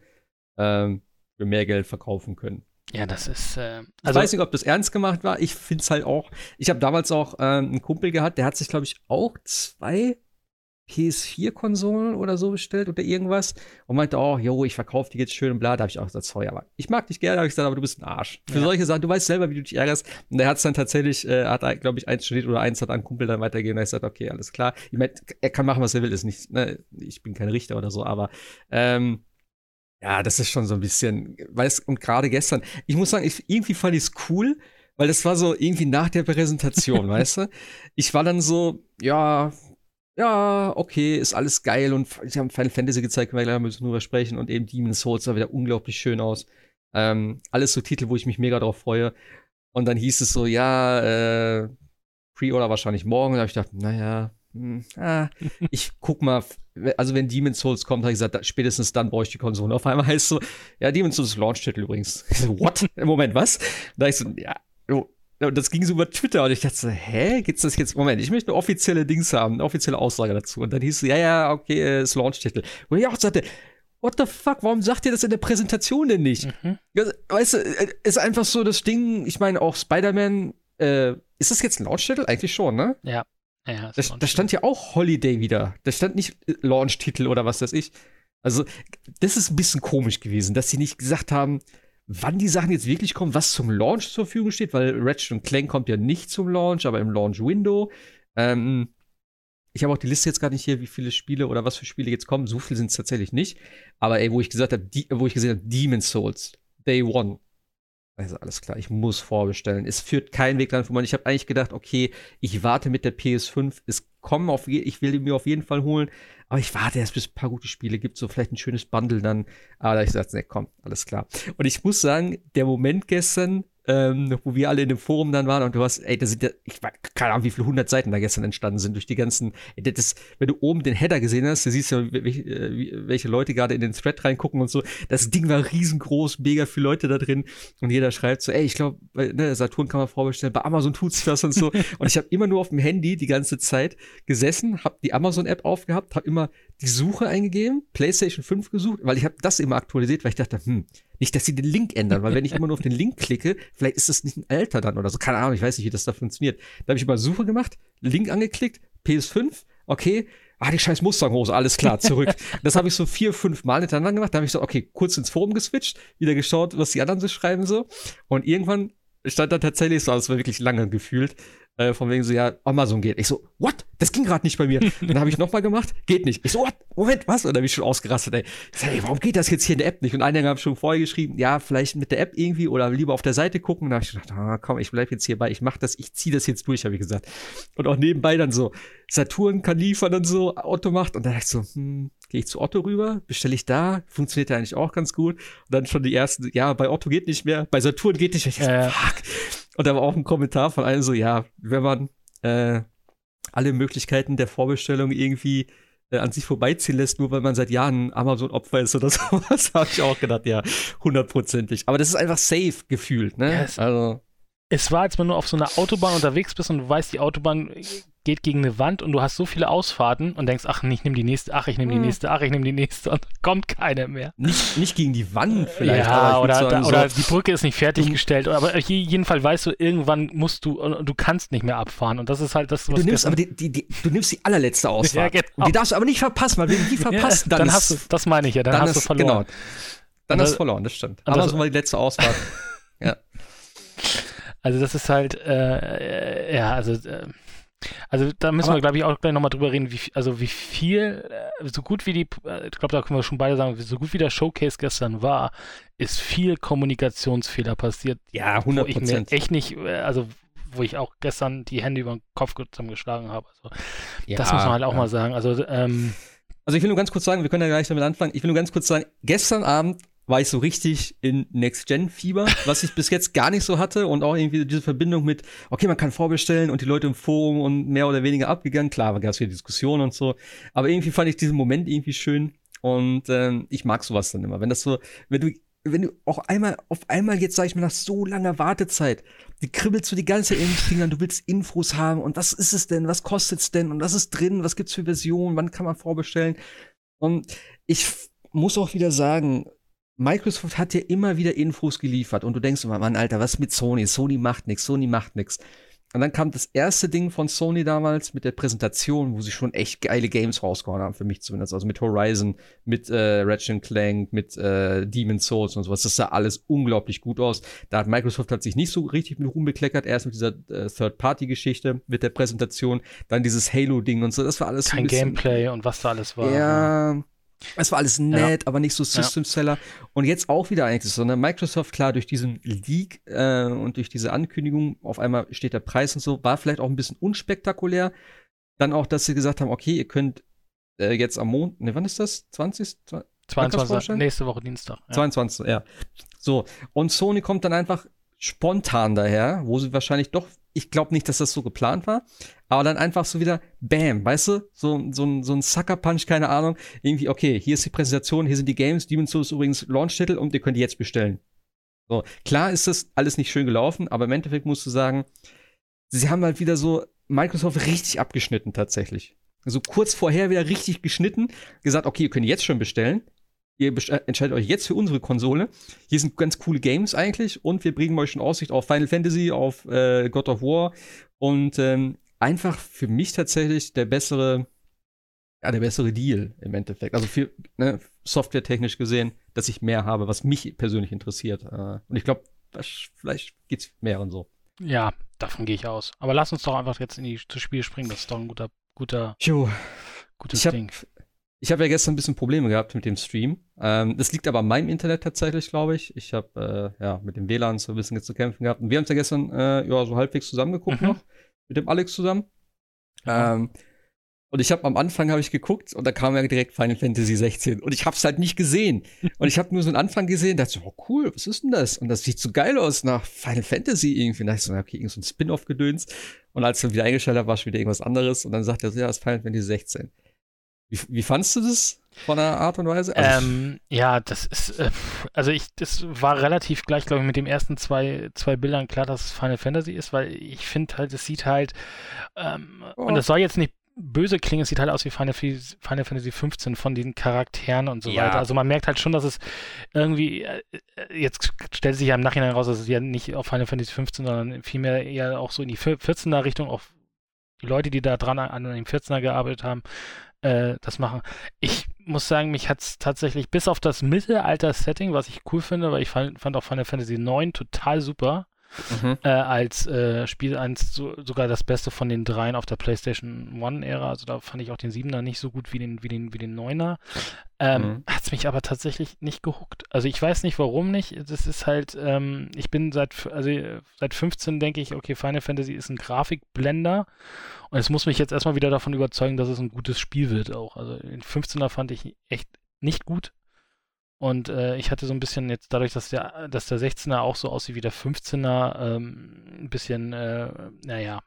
ähm, für mehr Geld verkaufen können. Ja, das ist. Äh, also ich weiß nicht, ob das ernst gemacht war. Ich finde es halt auch. Ich habe damals auch ähm, einen Kumpel gehabt, der hat sich, glaube ich, auch zwei PS4-Konsolen oder so bestellt oder irgendwas und meinte, oh, jo, ich verkaufe die jetzt schön und bla. Da habe ich auch gesagt, sorry, aber ich mag dich gerne, habe ich gesagt, aber du bist ein Arsch. Für ja. solche Sachen, du weißt selber, wie du dich ärgerst. Und er hat es dann tatsächlich, äh, hat, glaube ich, eins studiert oder eins hat an Kumpel dann weitergegeben. Da ich gesagt, okay, alles klar. Ich mein, er kann machen, was er will, ist nicht, ne, ich bin kein Richter oder so, aber ähm, ja, das ist schon so ein bisschen, weißt und gerade gestern, ich muss sagen, ich, irgendwie fand ich es cool, weil das war so irgendwie nach der Präsentation, weißt du? Ich war dann so, ja, ja, okay, ist alles geil und sie haben Final Fantasy gezeigt, können wir gleich bisschen drüber sprechen und eben Demon's Souls sah wieder unglaublich schön aus. Ähm, alles so Titel, wo ich mich mega drauf freue. Und dann hieß es so, ja, äh, Pre-Order wahrscheinlich morgen. Da habe ich gedacht, naja, hm, ah, ich guck mal, also wenn Demon's Souls kommt, habe ich gesagt, spätestens dann brauche ich die Konsole. Auf einmal heißt es so, ja, Demon's Souls ist Launch-Titel übrigens. Ich so, what? Moment, was? Da ich so, ja, oh, und das ging so über Twitter und ich dachte so, hä, geht's das jetzt? Moment, ich möchte eine offizielle Dings haben, eine offizielle Aussage dazu. Und dann hieß es, ja, ja, okay, äh, ist Launch-Titel. Und ich auch sagte, what the fuck, warum sagt ihr das in der Präsentation denn nicht? Mhm. Weißt du, äh, ist einfach so das Ding, ich meine auch Spider-Man, äh, ist das jetzt ein Launch-Titel? Eigentlich schon, ne? Ja. ja da, da stand ja auch Holiday wieder. Da stand nicht äh, Launch-Titel oder was weiß ich. Also, das ist ein bisschen komisch gewesen, dass sie nicht gesagt haben, wann die Sachen jetzt wirklich kommen, was zum Launch zur Verfügung steht, weil Ratchet Clank kommt ja nicht zum Launch, aber im Launch-Window. Ähm, ich habe auch die Liste jetzt gar nicht hier, wie viele Spiele oder was für Spiele jetzt kommen. So viel sind es tatsächlich nicht. Aber ey, wo ich gesagt habe, wo ich gesehen habe, Demon's Souls, Day One. Also alles klar, ich muss vorbestellen. Es führt keinen Weg dran vorbei. Ich habe eigentlich gedacht, okay, ich warte mit der PS5. Es kommen auf, ich will die mir auf jeden Fall holen. Aber ich warte erst, bis es ein paar gute Spiele gibt, so vielleicht ein schönes Bundle dann. Aber da ich gesagt, ne, komm, alles klar. Und ich muss sagen, der Moment gestern, ähm, wo wir alle in dem Forum dann waren und du hast, ey, da sind ja, ich weiß keine Ahnung, wie viele hundert Seiten da gestern entstanden sind durch die ganzen, ey, das, wenn du oben den Header gesehen hast, du siehst ja, welche, äh, welche Leute gerade in den Thread reingucken und so, das Ding war riesengroß, mega viele Leute da drin und jeder schreibt so, ey, ich glaube, ne, Saturn kann man vorbestellen, bei Amazon tut sich was und so. Und ich habe immer nur auf dem Handy die ganze Zeit gesessen, habe die Amazon-App aufgehabt, habe immer die Suche eingegeben, PlayStation 5 gesucht, weil ich habe das immer aktualisiert, weil ich dachte, hm, nicht, dass sie den Link ändern, weil wenn ich immer nur auf den Link klicke, vielleicht ist das nicht ein alter dann oder so. Keine Ahnung, ich weiß nicht, wie das da funktioniert. Da habe ich mal Suche gemacht, Link angeklickt, PS5, okay, ah, die scheiß Mustang-Hose, alles klar, zurück. das habe ich so vier, fünf Mal hintereinander gemacht. Da habe ich so, okay, kurz ins Forum geswitcht, wieder geschaut, was die anderen so schreiben so. Und irgendwann stand da tatsächlich so, das war wirklich lange gefühlt, äh, von wegen so, ja, Amazon geht. Ich so, what? Das ging gerade nicht bei mir. dann habe ich nochmal gemacht, geht nicht. Ich so, what? Moment, was? Und dann bin ich schon ausgerastet, ey. Ich so, ey, warum geht das jetzt hier in der App nicht? Und einige haben schon vorher geschrieben, ja, vielleicht mit der App irgendwie oder lieber auf der Seite gucken. Und dann habe ich gedacht, ah, komm, ich bleib jetzt hierbei, ich mach das, ich zieh das jetzt durch, habe ich gesagt. Und auch nebenbei dann so, Saturn kann liefern und so, Otto macht. Und dann dachte ich so, hm, gehe ich zu Otto rüber, bestelle ich da, funktioniert ja eigentlich auch ganz gut. Und dann schon die ersten, ja, bei Otto geht nicht mehr, bei Saturn geht nicht mehr. Ich so, äh. fuck. Und da war auch ein Kommentar von einem so, ja, wenn man äh, alle Möglichkeiten der Vorbestellung irgendwie äh, an sich vorbeiziehen lässt, nur weil man seit Jahren Amazon-Opfer ist oder sowas, habe ich auch gedacht, ja, hundertprozentig. Aber das ist einfach safe gefühlt, ne? Yes. Also. Es war, als wenn du auf so einer Autobahn unterwegs bist und du weißt, die Autobahn geht gegen eine Wand und du hast so viele Ausfahrten und denkst, ach, ich nehme die nächste, ach, ich nehme die hm. nächste, ach, ich nehme die nächste und kommt keine mehr. Nicht, nicht gegen die Wand vielleicht. Ja, oder, sagen, da, oder die Brücke ist nicht fertiggestellt. Aber jedenfalls weißt du, irgendwann musst du, du kannst nicht mehr abfahren und das ist halt das, was Du nimmst aber die, die, die, du nimmst die allerletzte Ausfahrt. Ja, genau. Die darfst du aber nicht verpassen, weil wenn du die verpasst, ja, dann, dann hast du, das meine ich ja, dann, dann hast ist, du verloren. Genau. Dann hast du verloren, das stimmt. Aber das war die letzte Ausfahrt. ja. Also das ist halt, äh, ja, also äh, also da müssen Aber wir, glaube ich, auch gleich nochmal drüber reden, wie, also wie viel, äh, so gut wie die, äh, ich glaube, da können wir schon beide sagen, so gut wie der Showcase gestern war, ist viel Kommunikationsfehler passiert. Ja, 100 Prozent. Echt nicht, äh, also wo ich auch gestern die Hände über den Kopf zusammengeschlagen habe. Also, ja, das muss man halt auch ja. mal sagen. Also, ähm, also ich will nur ganz kurz sagen, wir können ja gleich damit anfangen. Ich will nur ganz kurz sagen, gestern Abend war ich so richtig in Next-Gen-Fieber, was ich bis jetzt gar nicht so hatte und auch irgendwie diese Verbindung mit, okay, man kann vorbestellen und die Leute im Forum und mehr oder weniger abgegangen. Klar, da gab es wieder Diskussionen und so, aber irgendwie fand ich diesen Moment irgendwie schön und ähm, ich mag sowas dann immer. Wenn das so, wenn du, wenn du auch einmal, auf einmal jetzt, sag ich mal, nach so langer Wartezeit, die kribbelst du die ganze Zeit in Fingern, du willst Infos haben und was ist es denn, was kostet es denn und was ist drin, was gibt's für Versionen, wann kann man vorbestellen und ich muss auch wieder sagen, Microsoft hat dir immer wieder Infos geliefert und du denkst immer, Mann, Alter, was mit Sony? Sony macht nichts, Sony macht nichts. Und dann kam das erste Ding von Sony damals mit der Präsentation, wo sie schon echt geile Games rausgehauen haben, für mich zumindest. Also mit Horizon, mit äh, Ratchet Clank, mit äh, Demon's Souls und sowas. Das sah alles unglaublich gut aus. Da hat Microsoft hat sich nicht so richtig mit Ruhm bekleckert. Erst mit dieser äh, Third-Party-Geschichte, mit der Präsentation, dann dieses Halo-Ding und so. Das war alles Kein bisschen, Gameplay und was da alles war. Ja, es war alles nett, ja. aber nicht so System-Seller. Ja. Und jetzt auch wieder eigentlich, sondern Microsoft, klar, durch diesen Leak äh, und durch diese Ankündigung, auf einmal steht der Preis und so, war vielleicht auch ein bisschen unspektakulär. Dann auch, dass sie gesagt haben, okay, ihr könnt äh, jetzt am Montag, ne, wann ist das? 20? 22. Nächste Woche Dienstag. Ja. 22, ja. So. Und Sony kommt dann einfach spontan daher, wo sie wahrscheinlich doch ich glaube nicht, dass das so geplant war. Aber dann einfach so wieder, bam, weißt du? So, so, ein, so ein Sucker-Punch, keine Ahnung. Irgendwie, okay, hier ist die Präsentation, hier sind die Games. Demon's Souls ist übrigens Launch-Titel und ihr könnt die jetzt bestellen. So, klar ist das alles nicht schön gelaufen, aber im Endeffekt musst du sagen, sie haben halt wieder so Microsoft richtig abgeschnitten tatsächlich. Also kurz vorher wieder richtig geschnitten, gesagt, okay, ihr könnt jetzt schon bestellen ihr äh, entscheidet euch jetzt für unsere Konsole. Hier sind ganz coole Games eigentlich und wir bringen euch in Aussicht auf Final Fantasy, auf äh, God of War und ähm, einfach für mich tatsächlich der bessere, ja, der bessere Deal im Endeffekt. Also für ne, softwaretechnisch gesehen, dass ich mehr habe, was mich persönlich interessiert. Äh, und ich glaube, vielleicht geht es mehreren so. Ja, davon gehe ich aus. Aber lass uns doch einfach jetzt in die, das Spiel springen. Das ist doch ein guter, guter, gutes ich hab, Ding. Ich habe ja gestern ein bisschen Probleme gehabt mit dem Stream. Ähm, das liegt aber an meinem Internet tatsächlich, glaube ich. Ich habe äh, ja mit dem WLAN so ein bisschen zu kämpfen gehabt. Und wir haben es ja gestern äh, ja, so halbwegs zusammengeguckt mhm. noch. Mit dem Alex zusammen. Ja. Ähm, und ich habe am Anfang habe ich geguckt und da kam ja direkt Final Fantasy 16 und ich habe es halt nicht gesehen. und ich habe nur so einen Anfang gesehen, dachte so, oh cool, was ist denn das? Und das sieht so geil aus nach Final Fantasy irgendwie. Und da dachte ich so, okay, irgend so ein Spin-off-Gedöns. Und als ich dann wieder eingeschaltet habe, war es wieder irgendwas anderes. Und dann sagt er so, ja, das ist Final Fantasy 16. Wie, wie fandst du das von der Art und Weise? Also ähm, ja, das ist, äh, also ich, das war relativ gleich, glaube ich, mit den ersten zwei, zwei Bildern klar, dass es Final Fantasy ist, weil ich finde halt, es sieht halt, ähm, oh. und das soll jetzt nicht böse klingen, es sieht halt aus wie Final, Final Fantasy 15 von den Charakteren und so ja. weiter. Also man merkt halt schon, dass es irgendwie, äh, äh jetzt stellt sich ja im Nachhinein raus, dass es ja nicht auf Final Fantasy 15, sondern vielmehr eher auch so in die 14er Richtung, auf die Leute, die da dran an dem 14er gearbeitet haben, äh, das machen. Ich muss sagen, mich hat es tatsächlich bis auf das Mittelalter-Setting, was ich cool finde, weil ich fand, fand auch Final Fantasy IX total super mhm. äh, als äh, Spiel eins so, sogar das Beste von den dreien auf der PlayStation One-Ära. Also da fand ich auch den Siebener nicht so gut wie den, wie den, wie den Neuner. Ähm, mhm. Hat es mich aber tatsächlich nicht gehuckt. Also ich weiß nicht, warum nicht. Das ist halt, ähm, ich bin seit, also seit 15 denke ich, okay, Final Fantasy ist ein Grafikblender. Und es muss mich jetzt erstmal wieder davon überzeugen, dass es ein gutes Spiel wird auch. Also den 15er fand ich echt nicht gut. Und äh, ich hatte so ein bisschen jetzt dadurch, dass der, dass der 16er auch so aussieht wie der 15er, ähm, ein bisschen, äh, naja,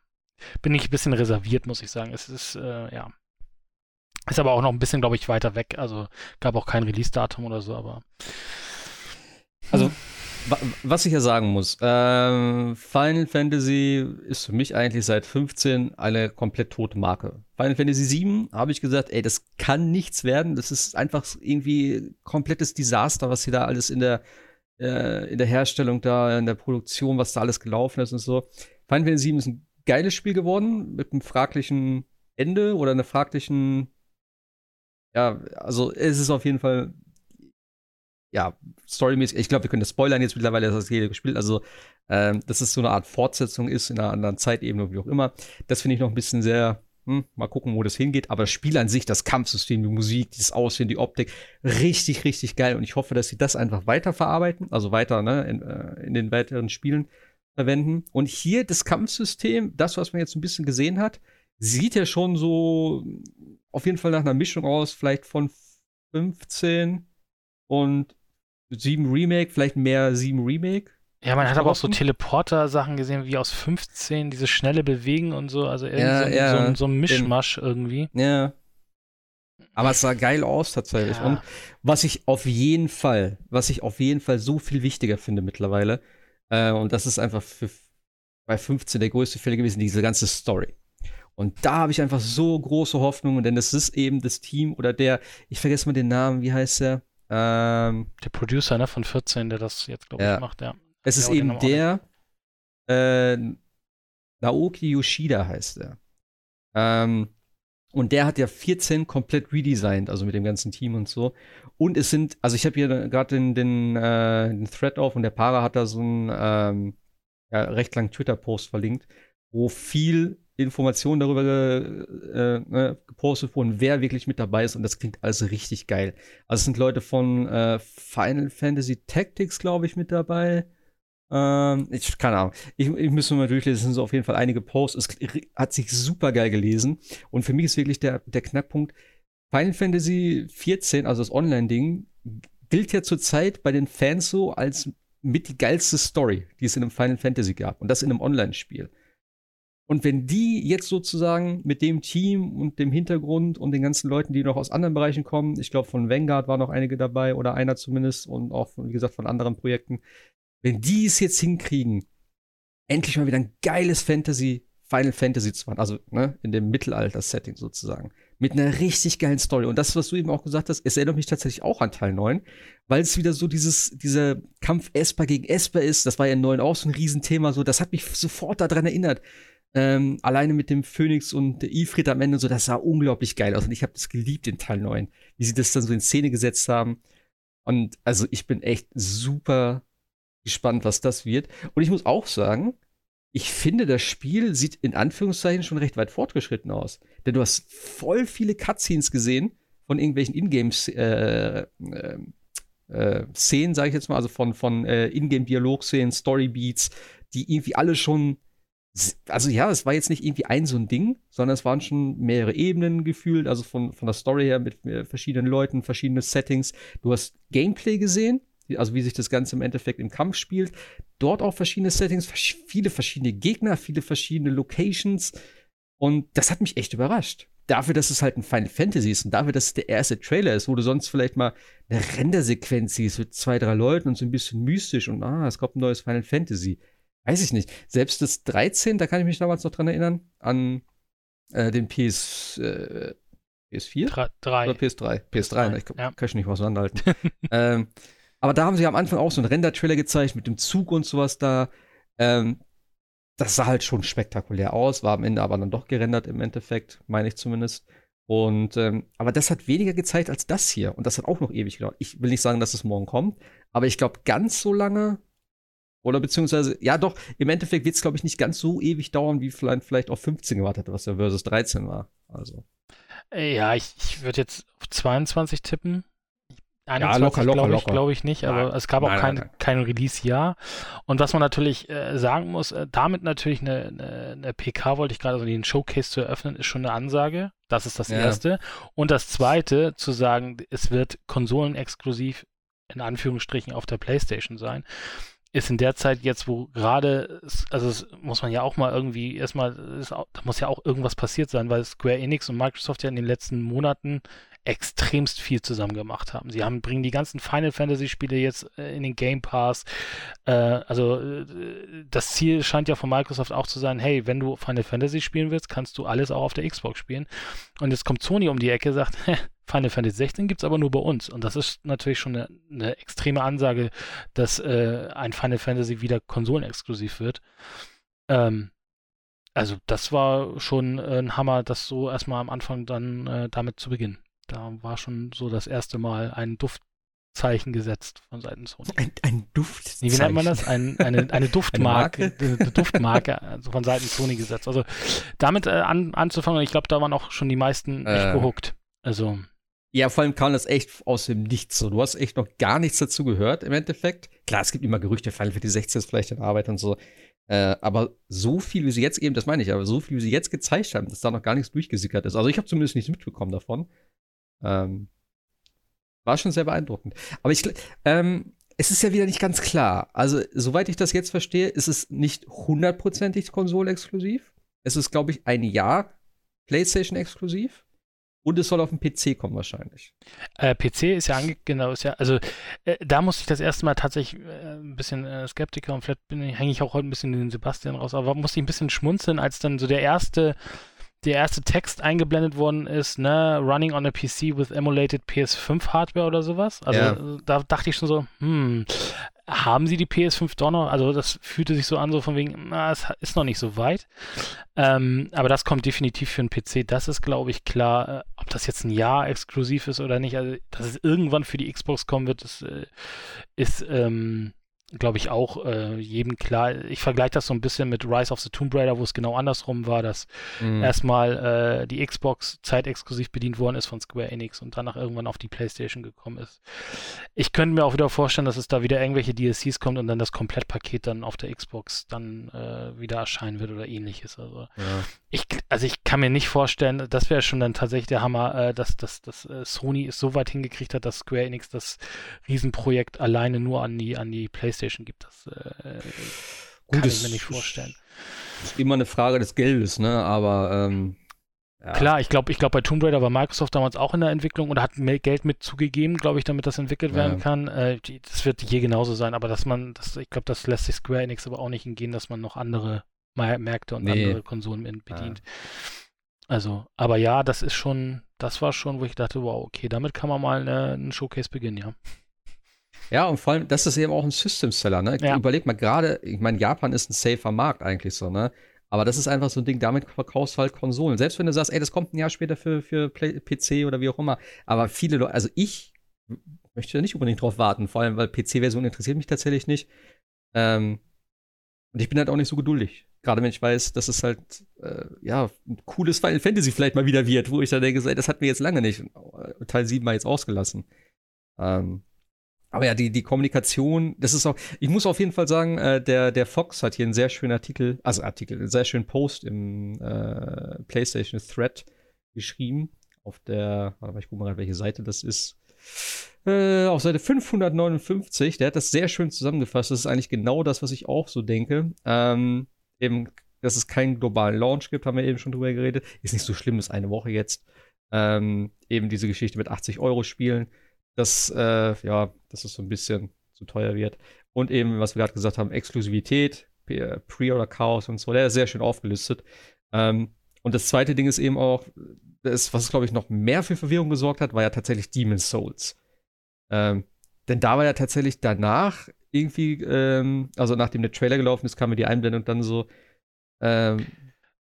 bin ich ein bisschen reserviert, muss ich sagen. Es ist, äh, ja. Ist aber auch noch ein bisschen, glaube ich, weiter weg. Also gab auch kein Release-Datum oder so, aber. Also, was ich ja sagen muss, äh, Final Fantasy ist für mich eigentlich seit 15 eine komplett tote Marke. Final Fantasy 7 habe ich gesagt, ey, das kann nichts werden. Das ist einfach irgendwie komplettes Desaster, was hier da alles in der, äh, in der Herstellung da, in der Produktion, was da alles gelaufen ist und so. Final Fantasy 7 ist ein geiles Spiel geworden mit einem fraglichen Ende oder einer fraglichen ja, also es ist auf jeden Fall ja, storymäßig, ich glaube, wir können das spoilern jetzt mittlerweile, dass das jeder gespielt. Also, ähm, dass es so eine Art Fortsetzung ist in einer anderen Zeitebene, wie auch immer. Das finde ich noch ein bisschen sehr, hm, mal gucken, wo das hingeht. Aber das Spiel an sich, das Kampfsystem, die Musik, das Aussehen, die Optik, richtig, richtig geil. Und ich hoffe, dass sie das einfach weiterverarbeiten, also weiter ne, in, äh, in den weiteren Spielen verwenden. Und hier das Kampfsystem, das, was man jetzt ein bisschen gesehen hat, sieht ja schon so auf jeden Fall nach einer Mischung aus, vielleicht von 15 und 7 Remake, vielleicht mehr 7 Remake. Ja, man hat aber auch so Teleporter-Sachen gesehen, wie aus 15, diese schnelle Bewegen und so, also ja, so, ja, so, so, ein Mischmasch in, irgendwie. Ja. Aber es sah geil aus tatsächlich. Ja. Und was ich auf jeden Fall, was ich auf jeden Fall so viel wichtiger finde mittlerweile, äh, und das ist einfach für, bei 15 der größte Fehler gewesen, diese ganze Story. Und da habe ich einfach so große Hoffnungen, denn das ist eben das Team oder der, ich vergesse mal den Namen, wie heißt der? Ähm, der Producer ne, von 14, der das jetzt, glaube ja. ich, macht, ja. Es ist eben der, äh, Naoki Yoshida heißt er. Ähm, und der hat ja 14 komplett redesigned, also mit dem ganzen Team und so. Und es sind, also ich habe hier gerade den, den, äh, den Thread auf und der Para hat da so einen ähm, ja, recht langen Twitter-Post verlinkt, wo viel Informationen darüber äh, ne, gepostet wurden, wer wirklich mit dabei ist. Und das klingt alles richtig geil. Also es sind Leute von äh, Final Fantasy Tactics, glaube ich, mit dabei. Ähm, ich, keine Ahnung. Ich, ich müsste mal durchlesen, es sind so auf jeden Fall einige Posts. Es hat sich super geil gelesen. Und für mich ist wirklich der, der Knackpunkt, Final Fantasy 14, also das Online-Ding, gilt ja zurzeit bei den Fans so als mit die geilste Story, die es in einem Final Fantasy gab. Und das in einem Online-Spiel. Und wenn die jetzt sozusagen mit dem Team und dem Hintergrund und den ganzen Leuten, die noch aus anderen Bereichen kommen, ich glaube von Vanguard waren noch einige dabei oder einer zumindest und auch, wie gesagt, von anderen Projekten, wenn die es jetzt hinkriegen, endlich mal wieder ein geiles Fantasy, Final Fantasy zu machen, also ne, in dem Mittelalter-Setting sozusagen, mit einer richtig geilen Story. Und das, was du eben auch gesagt hast, es erinnert mich tatsächlich auch an Teil 9, weil es wieder so dieses, dieser Kampf Esper gegen Esper ist. Das war ja in 9 auch so ein Riesenthema, so, das hat mich sofort daran erinnert. Ähm, alleine mit dem Phoenix und der Ifrit am Ende, so, das sah unglaublich geil aus. Und ich habe das geliebt in Teil 9, wie sie das dann so in Szene gesetzt haben. Und also ich bin echt super gespannt, was das wird. Und ich muss auch sagen, ich finde, das Spiel sieht in Anführungszeichen schon recht weit fortgeschritten aus. Denn du hast voll viele Cutscenes gesehen von irgendwelchen Ingame äh, äh, äh, sage ich jetzt mal, also von, von äh, Ingame-Dialog-Szenen, Storybeats, die irgendwie alle schon also ja, es war jetzt nicht irgendwie ein so ein Ding, sondern es waren schon mehrere Ebenen gefühlt, also von, von der Story her mit verschiedenen Leuten, verschiedene Settings. Du hast Gameplay gesehen, also wie sich das Ganze im Endeffekt im Kampf spielt. Dort auch verschiedene Settings, viele verschiedene Gegner, viele verschiedene Locations. Und das hat mich echt überrascht. Dafür, dass es halt ein Final Fantasy ist und dafür, dass es der erste Trailer ist, wo du sonst vielleicht mal eine Rendersequenz siehst mit zwei, drei Leuten und so ein bisschen mystisch und ah, es kommt ein neues Final Fantasy. Weiß ich nicht. Selbst das 13, da kann ich mich damals noch dran erinnern, an äh, den PS, äh, PS4? 3. Oder PS3? PS3, 3, ne? ich ja. kann ich nicht auseinanderhalten. ähm, aber da haben sie am Anfang auch so einen Render-Trailer gezeigt mit dem Zug und sowas da. Ähm, das sah halt schon spektakulär aus, war am Ende aber dann doch gerendert im Endeffekt, meine ich zumindest. Und ähm, aber das hat weniger gezeigt als das hier. Und das hat auch noch ewig gedauert. Ich will nicht sagen, dass es morgen kommt, aber ich glaube, ganz so lange. Oder beziehungsweise, ja doch, im Endeffekt wird es, glaube ich, nicht ganz so ewig dauern, wie vielleicht, vielleicht auf 15 gewartet, was ja Versus 13 war. Also. Ja, ich, ich würde jetzt auf 22 tippen. 21, ja, locker, locker, glaube ich, glaube ich nicht, aber nein. es gab auch nein, kein, nein, kein Release-Jahr. Und was man natürlich äh, sagen muss, äh, damit natürlich eine, eine, eine, PK wollte ich gerade, also den Showcase zu eröffnen, ist schon eine Ansage. Das ist das ja. Erste. Und das Zweite, zu sagen, es wird konsolenexklusiv in Anführungsstrichen auf der Playstation sein ist in der Zeit jetzt, wo gerade, also muss man ja auch mal irgendwie erstmal, da muss ja auch irgendwas passiert sein, weil Square Enix und Microsoft ja in den letzten Monaten extremst viel zusammen gemacht haben. Sie haben, bringen die ganzen Final Fantasy Spiele jetzt äh, in den Game Pass. Äh, also äh, das Ziel scheint ja von Microsoft auch zu sein, hey, wenn du Final Fantasy spielen willst, kannst du alles auch auf der Xbox spielen. Und jetzt kommt Sony um die Ecke, sagt, Final Fantasy 16 gibt es aber nur bei uns. Und das ist natürlich schon eine, eine extreme Ansage, dass äh, ein Final Fantasy wieder konsolenexklusiv wird. Ähm, also das war schon ein Hammer, das so erstmal am Anfang dann äh, damit zu beginnen. Da war schon so das erste Mal ein Duftzeichen gesetzt von Seiten Sony. Ein, ein Duftzeichen? Nee, wie nennt man das? Ein, eine, eine Duftmarke. eine, eine, Duftmarke also von Seiten Sony gesetzt. Also damit äh, an, anzufangen, ich glaube, da waren auch schon die meisten echt äh, gehuckt. Also. Ja, vor allem kam das echt aus dem Nichts so. Du hast echt noch gar nichts dazu gehört im Endeffekt. Klar, es gibt immer Gerüchte, Final Fantasy 16 ist vielleicht in Arbeit und so. Äh, aber so viel, wie sie jetzt eben, das meine ich, aber so viel, wie sie jetzt gezeigt haben, dass da noch gar nichts durchgesickert ist. Also ich habe zumindest nichts mitbekommen davon. Ähm, war schon sehr beeindruckend. Aber ich, ähm, es ist ja wieder nicht ganz klar. Also, soweit ich das jetzt verstehe, ist es nicht hundertprozentig konsolexklusiv. Es ist, glaube ich, ein Jahr PlayStation-exklusiv. Und es soll auf den PC kommen wahrscheinlich. Äh, PC ist ja ange genau, ist ja, also äh, da musste ich das erste Mal tatsächlich äh, ein bisschen äh, Skeptiker und vielleicht hänge ich auch heute ein bisschen den Sebastian raus, aber musste ich ein bisschen schmunzeln, als dann so der erste der erste Text eingeblendet worden ist, ne, running on a PC with emulated PS5 Hardware oder sowas. Also ja. da dachte ich schon so, hm, haben sie die PS5 doch noch? Also das fühlte sich so an, so von wegen, na, es ist noch nicht so weit. Ähm, aber das kommt definitiv für einen PC, das ist, glaube ich, klar. Äh, ob das jetzt ein Jahr exklusiv ist oder nicht, also dass es irgendwann für die Xbox kommen wird, ist, äh, ist ähm, glaube ich, auch äh, jedem klar. Ich vergleiche das so ein bisschen mit Rise of the Tomb Raider, wo es genau andersrum war, dass mhm. erstmal äh, die Xbox zeitexklusiv bedient worden ist von Square Enix und danach irgendwann auf die PlayStation gekommen ist. Ich könnte mir auch wieder vorstellen, dass es da wieder irgendwelche DLCs kommt und dann das Komplettpaket dann auf der Xbox dann äh, wieder erscheinen wird oder ähnliches. Also, ja. Ich, also ich kann mir nicht vorstellen, das wäre schon dann tatsächlich der Hammer, äh, dass, dass, dass äh, Sony es so weit hingekriegt hat, dass Square Enix das Riesenprojekt alleine nur an die, an die PlayStation gibt. Das äh, kann ich mir nicht vorstellen. Ist immer eine Frage des Geldes, ne? Aber ähm, ja. Klar, ich glaube, ich glaube, bei Tomb Raider war Microsoft damals auch in der Entwicklung oder hat Geld mit zugegeben, glaube ich, damit das entwickelt werden ja. kann. Äh, das wird hier genauso sein, aber dass man, das, ich glaube, das lässt sich Square Enix aber auch nicht hingehen, dass man noch andere Märkte und nee. andere Konsolen bedient. Ja. Also, aber ja, das ist schon, das war schon, wo ich dachte, wow, okay, damit kann man mal eine, einen Showcase beginnen, ja. Ja, und vor allem, das ist eben auch ein System-Seller, ne? Ja. Überleg mal gerade, ich meine, Japan ist ein safer Markt eigentlich so, ne? Aber das ist einfach so ein Ding, damit verkaufst du halt Konsolen. Selbst wenn du sagst, ey, das kommt ein Jahr später für, für Play, PC oder wie auch immer. Aber viele Leute, also ich möchte da nicht unbedingt drauf warten, vor allem, weil PC-Version interessiert mich tatsächlich nicht. Ähm, und ich bin halt auch nicht so geduldig. Gerade wenn ich weiß, dass es halt, äh, ja, ein cooles Final Fantasy vielleicht mal wieder wird, wo ich dann denke, das hatten wir jetzt lange nicht. Teil 7 mal jetzt ausgelassen. Ähm, aber ja, die, die Kommunikation, das ist auch, ich muss auf jeden Fall sagen, äh, der, der Fox hat hier einen sehr schönen Artikel, also Artikel, einen sehr schönen Post im äh, PlayStation Thread geschrieben. Auf der, warte mal, ich gucke mal, welche Seite das ist. Äh, auf Seite 559, der hat das sehr schön zusammengefasst. Das ist eigentlich genau das, was ich auch so denke. Ähm, eben, dass es keinen globalen Launch gibt, haben wir eben schon drüber geredet. Ist nicht so schlimm, ist eine Woche jetzt. Ähm, eben diese Geschichte mit 80 Euro spielen dass, äh, ja, dass es so ein bisschen zu teuer wird. Und eben, was wir gerade gesagt haben, Exklusivität, Pre-Order-Chaos und so, der ist sehr schön aufgelistet. Ähm, und das zweite Ding ist eben auch, das, was, glaube ich, noch mehr für Verwirrung gesorgt hat, war ja tatsächlich Demon's Souls. Ähm, denn da war ja tatsächlich danach irgendwie, ähm, also nachdem der Trailer gelaufen ist, kam mir die Einblendung dann so, ähm,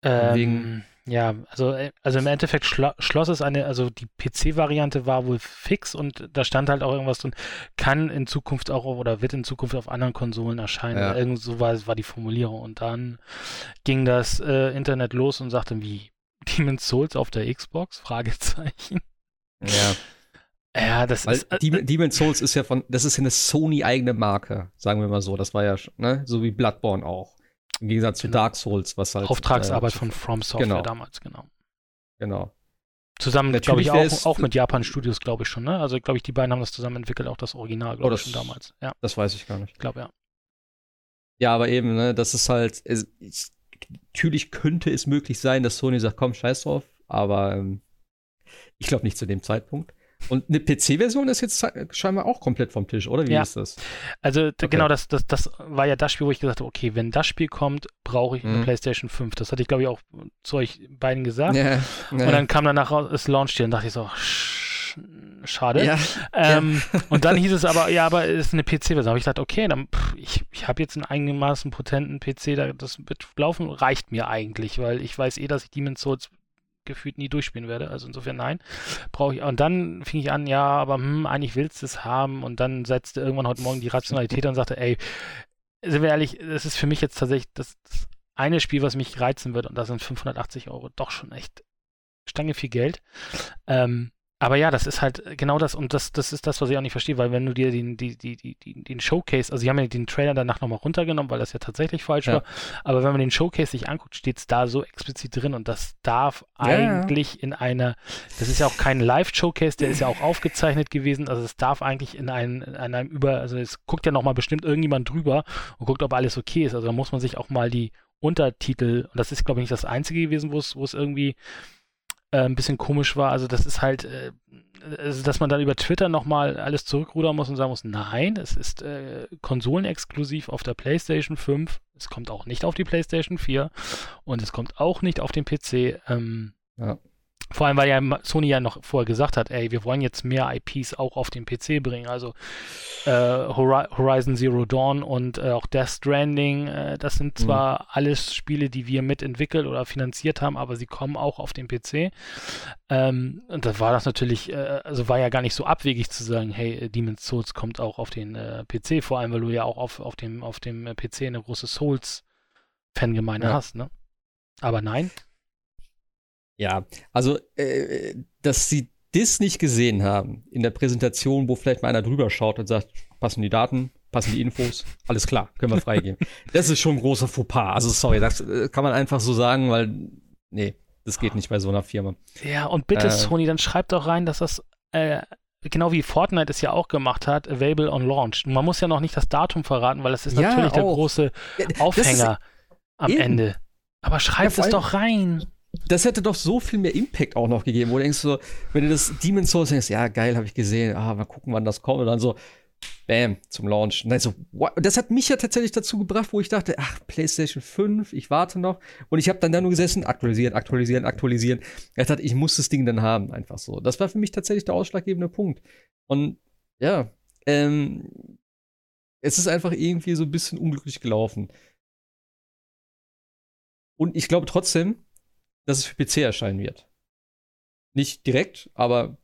wegen ja, also, äh, also im Endeffekt schlo schloss es eine, also die PC-Variante war wohl fix und da stand halt auch irgendwas drin, kann in Zukunft auch oder wird in Zukunft auf anderen Konsolen erscheinen. Ja. Irgend so war, war die Formulierung. Und dann ging das äh, Internet los und sagte, wie Demon's Souls auf der Xbox? Fragezeichen. Ja. Ja, das Weil ist. Äh, Demon's Souls ist ja von, das ist ja eine Sony-eigene Marke, sagen wir mal so. Das war ja, ne, so wie Bloodborne auch. Im Gegensatz genau. zu Dark Souls, was halt. Auftragsarbeit äh, von From Software genau. damals, genau. Genau. Zusammen, glaube ich, auch, auch mit Japan Studios, glaube ich schon, ne? Also, glaube ich, die beiden haben das zusammen entwickelt, auch das Original, glaube oh, ich, schon damals. Ja. Das weiß ich gar nicht. Ich glaube, ja. Ja, aber eben, ne, das ist halt. Es, es, natürlich könnte es möglich sein, dass Sony sagt, komm, scheiß drauf, aber ähm, ich glaube nicht zu dem Zeitpunkt. Und eine PC-Version ist jetzt scheinbar auch komplett vom Tisch, oder? Wie ja. ist das? Also okay. genau, das, das, das war ja das Spiel, wo ich gesagt habe, okay, wenn das Spiel kommt, brauche ich eine mhm. PlayStation 5. Das hatte ich, glaube ich, auch zu euch beiden gesagt. Ja, ja. Und dann kam danach das Launch und dachte ich so, schade. Ja, ähm, ja. und dann hieß es aber, ja, aber es ist eine PC-Version. Da habe ich gedacht, okay, dann pff, ich, ich habe jetzt einen einigermaßen potenten PC, da, das wird laufen, reicht mir eigentlich, weil ich weiß eh, dass ich Demon's Souls gefühlt nie durchspielen werde. Also insofern nein, brauche ich. Und dann fing ich an, ja, aber hm, eigentlich willst du es haben. Und dann setzte irgendwann heute Morgen die Rationalität und sagte, ey, sind wir ehrlich, das ist für mich jetzt tatsächlich das, das eine Spiel, was mich reizen wird. Und das sind 580 Euro doch schon echt Stange viel Geld. Ähm, aber ja, das ist halt genau das und das, das ist das, was ich auch nicht verstehe, weil wenn du dir den, die, die, die, den Showcase, also sie haben ja den Trailer danach nochmal runtergenommen, weil das ja tatsächlich falsch ja. war, aber wenn man den Showcase sich anguckt, steht es da so explizit drin und das darf ja. eigentlich in einer, das ist ja auch kein Live-Showcase, der ist ja auch aufgezeichnet gewesen, also es darf eigentlich in, ein, in einem über, also es guckt ja nochmal bestimmt irgendjemand drüber und guckt, ob alles okay ist, also da muss man sich auch mal die Untertitel, und das ist glaube ich nicht das einzige gewesen, wo es, wo es irgendwie äh, ein bisschen komisch war. Also das ist halt, äh, also dass man dann über Twitter nochmal alles zurückrudern muss und sagen muss, nein, es ist äh, konsolenexklusiv auf der PlayStation 5. Es kommt auch nicht auf die PlayStation 4 und es kommt auch nicht auf den PC. Ähm, ja. Vor allem, weil ja Sony ja noch vorher gesagt hat, ey, wir wollen jetzt mehr IPs auch auf den PC bringen. Also äh, Horizon Zero Dawn und äh, auch Death Stranding, äh, das sind mhm. zwar mhm. alles Spiele, die wir mitentwickelt oder finanziert haben, aber sie kommen auch auf den PC. Ähm, und da war das natürlich, äh, also war ja gar nicht so abwegig zu sagen, hey, Demon's Souls kommt auch auf den äh, PC, vor allem, weil du ja auch auf, auf dem, auf dem PC eine große Souls-Fangemeinde ja. hast, ne? Aber nein, ja, also, äh, dass sie das nicht gesehen haben in der Präsentation, wo vielleicht mal einer drüber schaut und sagt, passen die Daten, passen die Infos, alles klar, können wir freigeben. das ist schon ein großer Fauxpas. Also, sorry, das äh, kann man einfach so sagen, weil, nee, das geht nicht bei so einer Firma. Ja, und bitte, äh, Sony, dann schreibt doch rein, dass das, äh, genau wie Fortnite es ja auch gemacht hat, available on launch. Man muss ja noch nicht das Datum verraten, weil das ist ja, natürlich auch. der große Aufhänger am eben. Ende. Aber schreibt ja, es doch rein das hätte doch so viel mehr Impact auch noch gegeben, wo du denkst so, wenn du das Demon Souls denkst, ja, geil, habe ich gesehen, ah, mal gucken, wann das kommt und dann so, bam, zum Launch. Dann so, what? das hat mich ja tatsächlich dazu gebracht, wo ich dachte, ach, PlayStation 5, ich warte noch. Und ich habe dann da nur gesessen, aktualisieren, aktualisieren, aktualisieren. Ich dachte, ich muss das Ding dann haben, einfach so. Das war für mich tatsächlich der ausschlaggebende Punkt. Und ja, ähm, es ist einfach irgendwie so ein bisschen unglücklich gelaufen. Und ich glaube trotzdem, dass es für PC erscheinen wird. Nicht direkt, aber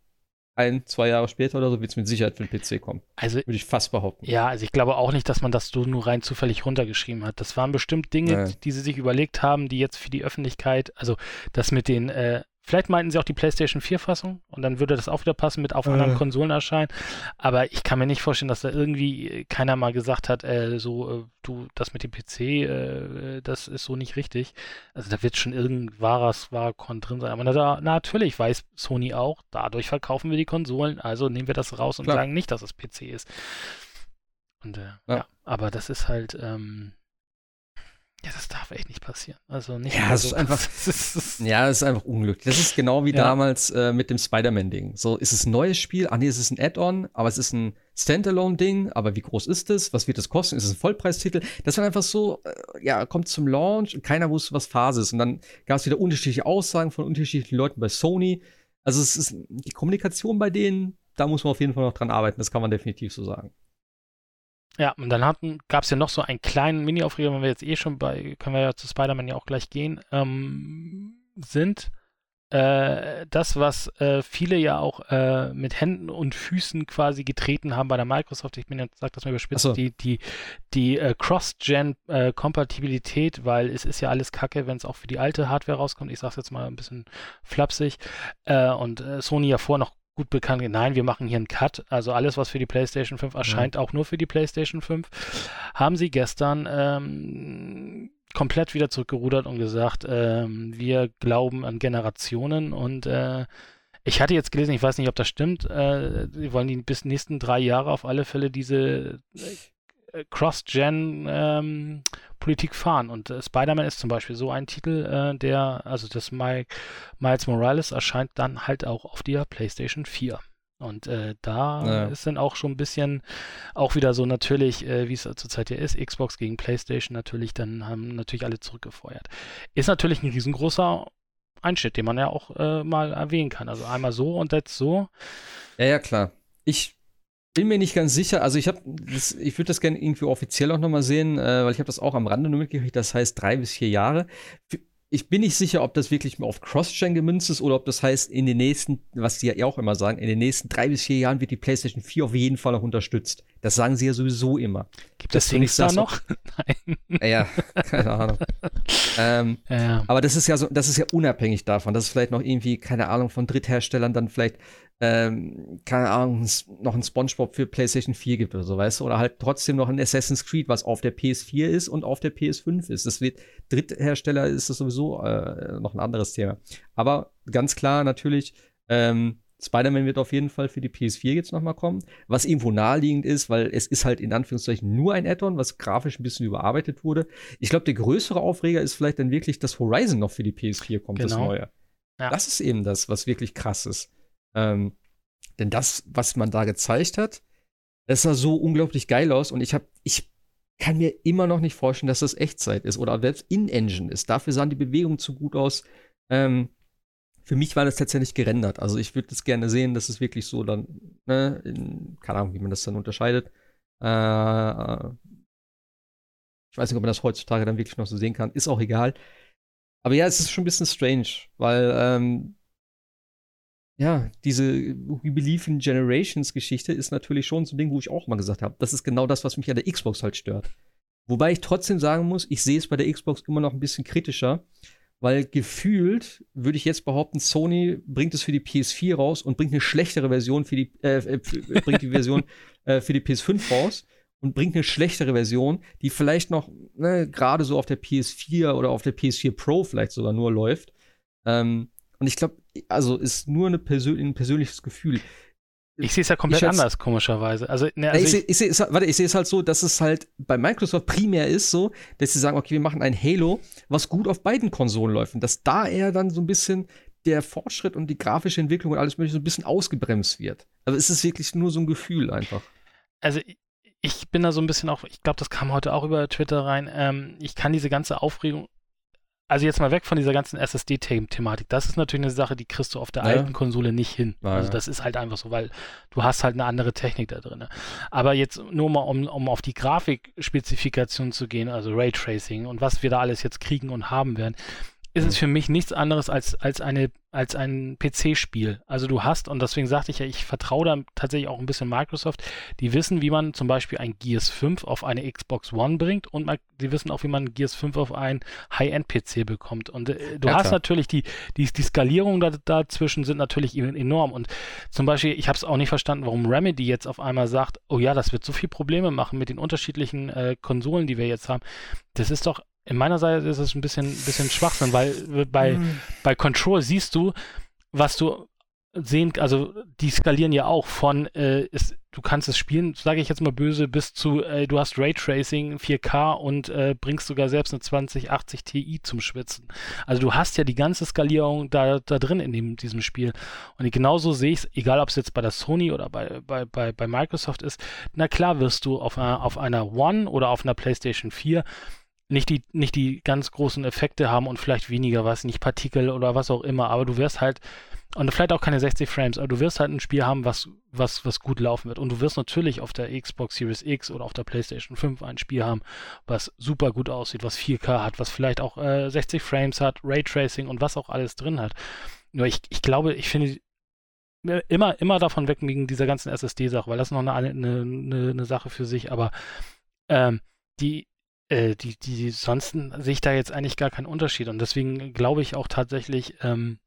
ein, zwei Jahre später oder so wird es mit Sicherheit für den PC kommen. Also würde ich fast behaupten. Ja, also ich glaube auch nicht, dass man das so nur rein zufällig runtergeschrieben hat. Das waren bestimmt Dinge, naja. die sie sich überlegt haben, die jetzt für die Öffentlichkeit, also das mit den äh, Vielleicht meinten sie auch die PlayStation 4-Fassung und dann würde das auch wieder passen mit auf anderen äh. Konsolen erscheinen. Aber ich kann mir nicht vorstellen, dass da irgendwie äh, keiner mal gesagt hat, äh, so, äh, du, das mit dem PC, äh, das ist so nicht richtig. Also da wird schon irgendein wahres, wahrer Con drin sein. Aber na, natürlich weiß Sony auch, dadurch verkaufen wir die Konsolen, also nehmen wir das raus und Klar. sagen nicht, dass es PC ist. Und ja. ja. aber das ist halt, ähm, ja, das darf echt nicht passieren. Also nicht. Ja, es so. ist einfach. ja, es ist einfach unglücklich. Das ist genau wie ja. damals äh, mit dem Spider-Man-Ding. So, ist es ein neues Spiel? Ah, nee, es ist ein Add-on, aber es ist ein Standalone-Ding. Aber wie groß ist es? Was wird es kosten? Ist es ein Vollpreistitel? Das war einfach so, äh, ja, kommt zum Launch und keiner wusste, was Phase ist. Und dann gab es wieder unterschiedliche Aussagen von unterschiedlichen Leuten bei Sony. Also, es ist die Kommunikation bei denen, da muss man auf jeden Fall noch dran arbeiten. Das kann man definitiv so sagen. Ja, und dann gab es ja noch so einen kleinen Mini-Aufreger, wenn wir jetzt eh schon bei, können wir ja zu Spider-Man ja auch gleich gehen, ähm, sind äh, das, was äh, viele ja auch äh, mit Händen und Füßen quasi getreten haben bei der Microsoft, ich bin jetzt, sag das mal überspitzt, so. die, die, die äh, Cross-Gen-Kompatibilität, weil es ist ja alles kacke, wenn es auch für die alte Hardware rauskommt. Ich sag's jetzt mal ein bisschen flapsig. Äh, und äh, Sony ja vor noch gut bekannt, nein, wir machen hier einen Cut. Also alles, was für die PlayStation 5 erscheint, ja. auch nur für die PlayStation 5. Haben sie gestern ähm, komplett wieder zurückgerudert und gesagt, ähm, wir glauben an Generationen und äh, ich hatte jetzt gelesen, ich weiß nicht, ob das stimmt, äh, sie wollen die bis nächsten drei Jahre auf alle Fälle diese äh, Cross-Gen ähm, fahren. Und äh, Spider-Man ist zum Beispiel so ein Titel, äh, der, also das Mike, Miles Morales erscheint dann halt auch auf der PlayStation 4. Und äh, da ja. ist dann auch schon ein bisschen auch wieder so natürlich, äh, wie es zurzeit ja ist, Xbox gegen PlayStation natürlich, dann haben natürlich alle zurückgefeuert. Ist natürlich ein riesengroßer Einschnitt, den man ja auch äh, mal erwähnen kann. Also einmal so und jetzt so. Ja, ja, klar. Ich bin mir nicht ganz sicher. Also ich habe, ich würde das gerne irgendwie offiziell auch nochmal sehen, äh, weil ich habe das auch am Rande nur mitgekriegt. Das heißt drei bis vier Jahre. Ich bin nicht sicher, ob das wirklich auf Cross-Gen gemünzt ist oder ob das heißt, in den nächsten, was die ja auch immer sagen, in den nächsten drei bis vier Jahren wird die PlayStation 4 auf jeden Fall noch unterstützt. Das sagen sie ja sowieso immer. Gibt es das da noch? Nein. Ja, keine Ahnung. ähm, ja. Aber das ist ja so, das ist ja unabhängig davon, dass es vielleicht noch irgendwie, keine Ahnung, von Drittherstellern dann vielleicht ähm, keine Ahnung, noch ein SpongeBob für PlayStation 4 gibt oder so, weißt du? Oder halt trotzdem noch ein Assassin's Creed, was auf der PS4 ist und auf der PS5 ist. Das wird, Dritthersteller ist das sowieso äh, noch ein anderes Thema. Aber ganz klar natürlich, ähm, Spider-Man wird auf jeden Fall für die PS4 jetzt nochmal kommen, was irgendwo naheliegend ist, weil es ist halt in Anführungszeichen nur ein Add-on, was grafisch ein bisschen überarbeitet wurde. Ich glaube, der größere Aufreger ist vielleicht dann wirklich, dass Horizon noch für die PS4 kommt, genau. das neue. Ja. Das ist eben das, was wirklich krass ist. Ähm, denn das, was man da gezeigt hat, das sah so unglaublich geil aus und ich habe, ich kann mir immer noch nicht vorstellen, dass das Echtzeit ist oder selbst In-Engine ist. Dafür sahen die Bewegungen zu gut aus. Ähm, für mich war das tatsächlich gerendert. Also ich würde das gerne sehen, dass es wirklich so dann, ne, in, keine Ahnung, wie man das dann unterscheidet. Äh, ich weiß nicht, ob man das heutzutage dann wirklich noch so sehen kann. Ist auch egal. Aber ja, es ist schon ein bisschen strange, weil ähm, ja, diese We Believe in Generations Geschichte ist natürlich schon so ein Ding, wo ich auch mal gesagt habe, das ist genau das, was mich an der Xbox halt stört. Wobei ich trotzdem sagen muss, ich sehe es bei der Xbox immer noch ein bisschen kritischer, weil gefühlt würde ich jetzt behaupten, Sony bringt es für die PS4 raus und bringt eine schlechtere Version für die, äh, äh bringt die Version äh, für die PS5 raus und bringt eine schlechtere Version, die vielleicht noch ne, gerade so auf der PS4 oder auf der PS4 Pro vielleicht sogar nur läuft. Ähm, und ich glaube, also ist nur eine Persön ein persönliches Gefühl. Ich sehe es ja komplett anders, komischerweise. Also, ne, also ich, sehe ich, seh, warte, ich sehe es halt so, dass es halt bei Microsoft primär ist so, dass sie sagen, okay, wir machen ein Halo, was gut auf beiden Konsolen läuft. Und dass da eher dann so ein bisschen der Fortschritt und die grafische Entwicklung und alles mögliche so ein bisschen ausgebremst wird. Also es ist wirklich nur so ein Gefühl einfach. Also ich bin da so ein bisschen auch, ich glaube, das kam heute auch über Twitter rein. Ähm, ich kann diese ganze Aufregung also jetzt mal weg von dieser ganzen SSD-Thematik. Das ist natürlich eine Sache, die kriegst du auf der ja. alten Konsole nicht hin. Ja, also das ist halt einfach so, weil du hast halt eine andere Technik da drin. Aber jetzt nur mal, um, um auf die Grafikspezifikation zu gehen, also Raytracing und was wir da alles jetzt kriegen und haben werden ist es für mich nichts anderes als, als, eine, als ein PC-Spiel. Also du hast, und deswegen sagte ich ja, ich vertraue da tatsächlich auch ein bisschen Microsoft, die wissen, wie man zum Beispiel ein Gears 5 auf eine Xbox One bringt und die wissen auch, wie man Gears 5 auf einen High-End-PC bekommt. Und äh, du ja, hast klar. natürlich die, die, die Skalierung da, dazwischen sind natürlich enorm. Und zum Beispiel, ich habe es auch nicht verstanden, warum Remedy jetzt auf einmal sagt, oh ja, das wird so viele Probleme machen mit den unterschiedlichen äh, Konsolen, die wir jetzt haben. Das ist doch in meiner Seite ist es ein bisschen, bisschen Schwachsinn, weil bei, mhm. bei Control siehst du, was du sehen, also die skalieren ja auch von, äh, ist, du kannst es spielen, sage ich jetzt mal böse, bis zu, äh, du hast Raytracing 4K und äh, bringst sogar selbst eine 2080 Ti zum Schwitzen. Also du hast ja die ganze Skalierung da, da drin in dem, diesem Spiel. Und genauso sehe ich es, egal ob es jetzt bei der Sony oder bei, bei, bei, bei Microsoft ist, na klar wirst du auf einer, auf einer One oder auf einer PlayStation 4 nicht die, nicht die ganz großen Effekte haben und vielleicht weniger, was nicht Partikel oder was auch immer, aber du wirst halt, und vielleicht auch keine 60 Frames, aber du wirst halt ein Spiel haben, was, was, was gut laufen wird. Und du wirst natürlich auf der Xbox Series X oder auf der PlayStation 5 ein Spiel haben, was super gut aussieht, was 4K hat, was vielleicht auch äh, 60 Frames hat, Raytracing und was auch alles drin hat. Nur ich, ich glaube, ich finde immer, immer davon weg wegen dieser ganzen SSD-Sache, weil das ist noch eine, eine, eine, eine Sache für sich, aber ähm, die, äh, die, die, sonst sehe ich da jetzt eigentlich gar keinen Unterschied. Und deswegen glaube ich auch tatsächlich, ähm,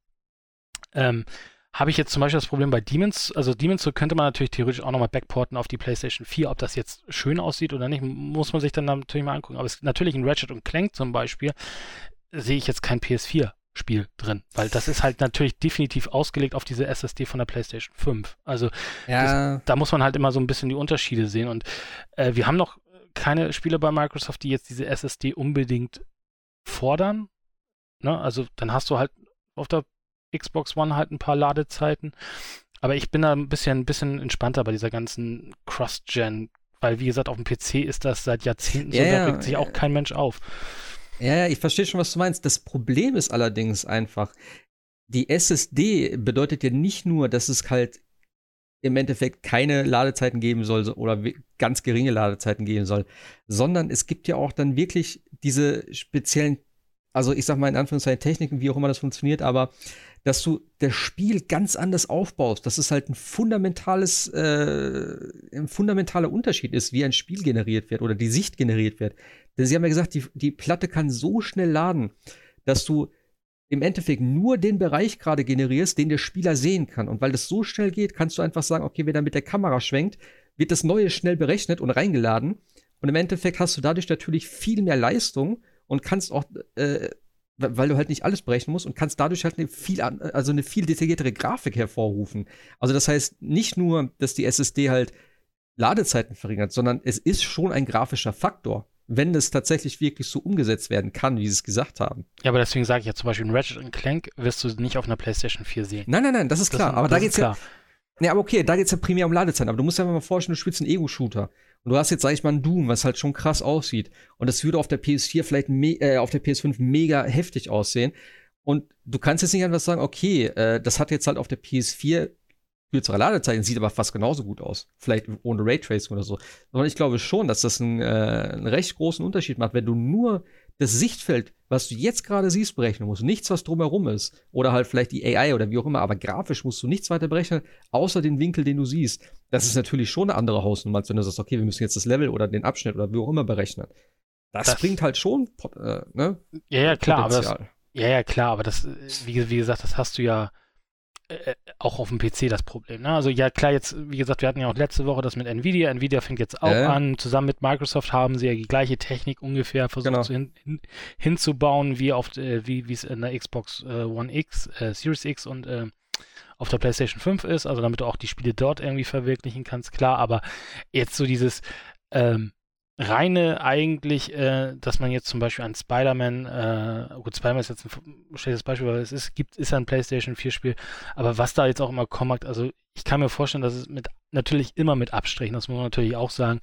ähm, habe ich jetzt zum Beispiel das Problem bei Demons, also Demons so könnte man natürlich theoretisch auch nochmal backporten auf die PlayStation 4. Ob das jetzt schön aussieht oder nicht, muss man sich dann natürlich mal angucken. Aber es natürlich ein Ratchet und Clank zum Beispiel, sehe ich jetzt kein PS4 Spiel drin, weil das ist halt natürlich definitiv ausgelegt auf diese SSD von der PlayStation 5. Also ja. das, da muss man halt immer so ein bisschen die Unterschiede sehen und äh, wir haben noch keine Spiele bei Microsoft, die jetzt diese SSD unbedingt fordern. Ne? Also dann hast du halt auf der Xbox One halt ein paar Ladezeiten. Aber ich bin da ein bisschen, ein bisschen entspannter bei dieser ganzen Cross-Gen, weil wie gesagt, auf dem PC ist das seit Jahrzehnten ja, so, da regt sich auch kein Mensch auf. Ja, ja, ich verstehe schon, was du meinst. Das Problem ist allerdings einfach, die SSD bedeutet ja nicht nur, dass es halt im Endeffekt keine Ladezeiten geben soll oder ganz geringe Ladezeiten geben soll, sondern es gibt ja auch dann wirklich diese speziellen, also ich sag mal in Anführungszeichen Techniken, wie auch immer das funktioniert, aber dass du das Spiel ganz anders aufbaust, dass es halt ein fundamentales, äh, ein fundamentaler Unterschied ist, wie ein Spiel generiert wird oder die Sicht generiert wird. Denn sie haben ja gesagt, die, die Platte kann so schnell laden, dass du im Endeffekt nur den Bereich gerade generierst, den der Spieler sehen kann. Und weil das so schnell geht, kannst du einfach sagen, okay, wenn er mit der Kamera schwenkt, wird das Neue schnell berechnet und reingeladen. Und im Endeffekt hast du dadurch natürlich viel mehr Leistung und kannst auch, äh, weil du halt nicht alles berechnen musst und kannst dadurch halt eine viel, also eine viel detailliertere Grafik hervorrufen. Also das heißt nicht nur, dass die SSD halt Ladezeiten verringert, sondern es ist schon ein grafischer Faktor wenn das tatsächlich wirklich so umgesetzt werden kann, wie sie es gesagt haben. Ja, aber deswegen sage ich ja zum Beispiel, ein Ratchet Clank wirst du nicht auf einer PlayStation 4 sehen. Nein, nein, nein, das ist klar. Das, aber das da geht's klar. ja. Nee, aber okay, da geht's ja primär um Ladezeit. Aber du musst ja mal vorstellen, du spielst einen Ego-Shooter. Und du hast jetzt, sag ich mal, ein Doom, was halt schon krass aussieht. Und das würde auf der PS4 vielleicht, äh, auf der PS5 mega heftig aussehen. Und du kannst jetzt nicht einfach sagen, okay, äh, das hat jetzt halt auf der PS4 kürzere Ladezeiten, sieht aber fast genauso gut aus. Vielleicht ohne Raytracing oder so. Sondern ich glaube schon, dass das einen, äh, einen recht großen Unterschied macht, wenn du nur das Sichtfeld, was du jetzt gerade siehst, berechnen musst, nichts, was drumherum ist. Oder halt vielleicht die AI oder wie auch immer, aber grafisch musst du nichts weiter berechnen, außer den Winkel, den du siehst. Das ist natürlich schon eine andere Hausnummer, als wenn du sagst, okay, wir müssen jetzt das Level oder den Abschnitt oder wie auch immer berechnen. Das, das bringt halt schon, äh, ne? Ja, ja, klar, aber das, ja, ja, klar, aber das, wie, wie gesagt, das hast du ja äh, auch auf dem PC das Problem. Ne? Also ja, klar, jetzt, wie gesagt, wir hatten ja auch letzte Woche das mit Nvidia. Nvidia fängt jetzt auch äh. an. Zusammen mit Microsoft haben sie ja die gleiche Technik ungefähr versucht genau. hin, hin, hinzubauen, wie auf äh, wie es in der Xbox äh, One X, äh, Series X und äh, auf der PlayStation 5 ist, also damit du auch die Spiele dort irgendwie verwirklichen kannst, klar, aber jetzt so dieses ähm, reine eigentlich, äh, dass man jetzt zum Beispiel an Spider-Man, äh, gut, Spider-Man ist jetzt ein schlechtes Beispiel, weil es ist, gibt, ist ein PlayStation 4 Spiel, aber was da jetzt auch immer kommt, also ich kann mir vorstellen, dass es mit, natürlich immer mit Abstrichen, das muss man natürlich auch sagen,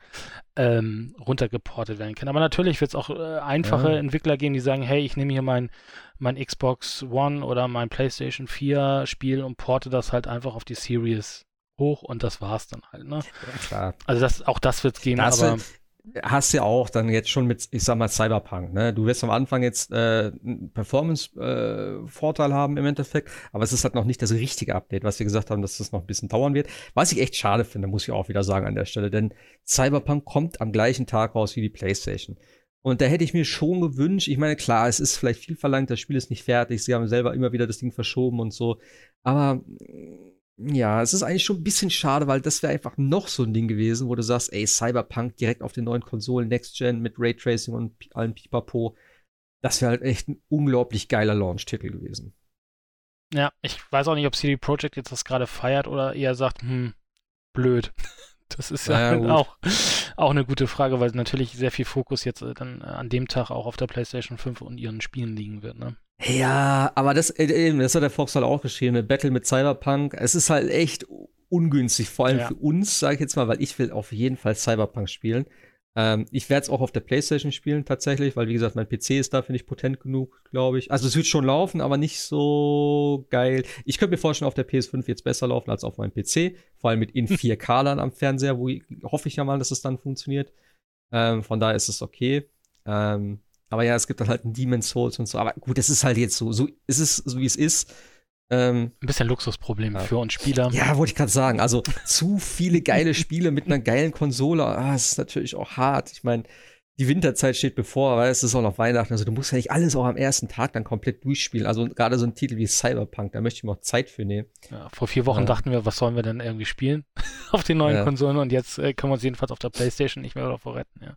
ähm, runtergeportet werden kann. Aber natürlich wird es auch äh, einfache ja. Entwickler geben, die sagen, hey, ich nehme hier mein, mein Xbox One oder mein PlayStation 4 Spiel und porte das halt einfach auf die Series hoch und das war's dann halt, ne? Ja, klar. Also das, auch das wird gehen, das aber. Wird, hast ja auch dann jetzt schon mit, ich sag mal, Cyberpunk, ne? Du wirst am Anfang jetzt äh, einen Performance-Vorteil äh, haben im Endeffekt, aber es ist halt noch nicht das richtige Update, was wir gesagt haben, dass das noch ein bisschen dauern wird. Was ich echt schade finde, muss ich auch wieder sagen an der Stelle, denn Cyberpunk kommt am gleichen Tag raus wie die PlayStation. Und da hätte ich mir schon gewünscht, ich meine, klar, es ist vielleicht viel verlangt, das Spiel ist nicht fertig, sie haben selber immer wieder das Ding verschoben und so, aber ja, es ist eigentlich schon ein bisschen schade, weil das wäre einfach noch so ein Ding gewesen, wo du sagst, ey, Cyberpunk direkt auf den neuen Konsolen, Next Gen mit Raytracing und allem Pipapo. Das wäre halt echt ein unglaublich geiler Launch-Titel gewesen. Ja, ich weiß auch nicht, ob CD Projekt jetzt das gerade feiert oder eher sagt, hm, blöd. Das ist ja, ja auch, auch eine gute Frage, weil natürlich sehr viel Fokus jetzt äh, dann äh, an dem Tag auch auf der PlayStation 5 und ihren Spielen liegen wird, ne? Ja, aber das, äh, das hat der Fox halt auch geschrieben, eine Battle mit Cyberpunk. Es ist halt echt ungünstig, vor allem ja. für uns, sage ich jetzt mal, weil ich will auf jeden Fall Cyberpunk spielen. Ähm, ich werde es auch auf der PlayStation spielen tatsächlich, weil wie gesagt, mein PC ist dafür nicht potent genug, glaube ich. Also es wird schon laufen, aber nicht so geil. Ich könnte mir vorstellen, auf der PS5 jetzt besser laufen als auf meinem PC, vor allem mit in 4K dann am Fernseher, wo ich, hoffe ich ja mal, dass es dann funktioniert. Ähm, von daher ist es okay. Ähm, aber ja, es gibt dann halt ein Demon's Souls und so. Aber gut, es ist halt jetzt so. So ist es, so wie es ist. Ähm, ein bisschen Luxusproblem ja. für uns Spieler. Ja, wollte ich gerade sagen. Also zu viele geile Spiele mit einer geilen Konsole, ah, das ist natürlich auch hart. Ich meine, die Winterzeit steht bevor, weil es ist auch noch Weihnachten. Also du musst ja nicht alles auch am ersten Tag dann komplett durchspielen. Also gerade so ein Titel wie Cyberpunk, da möchte ich mir auch Zeit für nehmen. Ja, vor vier Wochen ja. dachten wir, was sollen wir denn irgendwie spielen auf den neuen ja. Konsolen und jetzt äh, können wir uns jedenfalls auf der Playstation nicht mehr davor retten. Ja.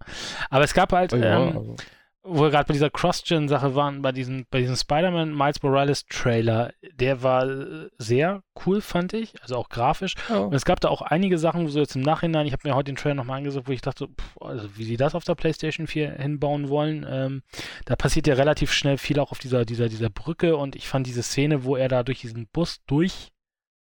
Aber es gab halt. Oh, ähm, also wo wir gerade bei dieser Cross-Gen-Sache waren, bei diesem, bei diesem Spider-Man Miles Morales-Trailer, der war äh, sehr cool, fand ich, also auch grafisch. Oh. Und es gab da auch einige Sachen, so jetzt im Nachhinein, ich habe mir heute den Trailer nochmal angesagt, wo ich dachte, pff, also wie sie das auf der PlayStation 4 hinbauen wollen, ähm, da passiert ja relativ schnell viel auch auf dieser, dieser, dieser Brücke und ich fand diese Szene, wo er da durch diesen Bus durch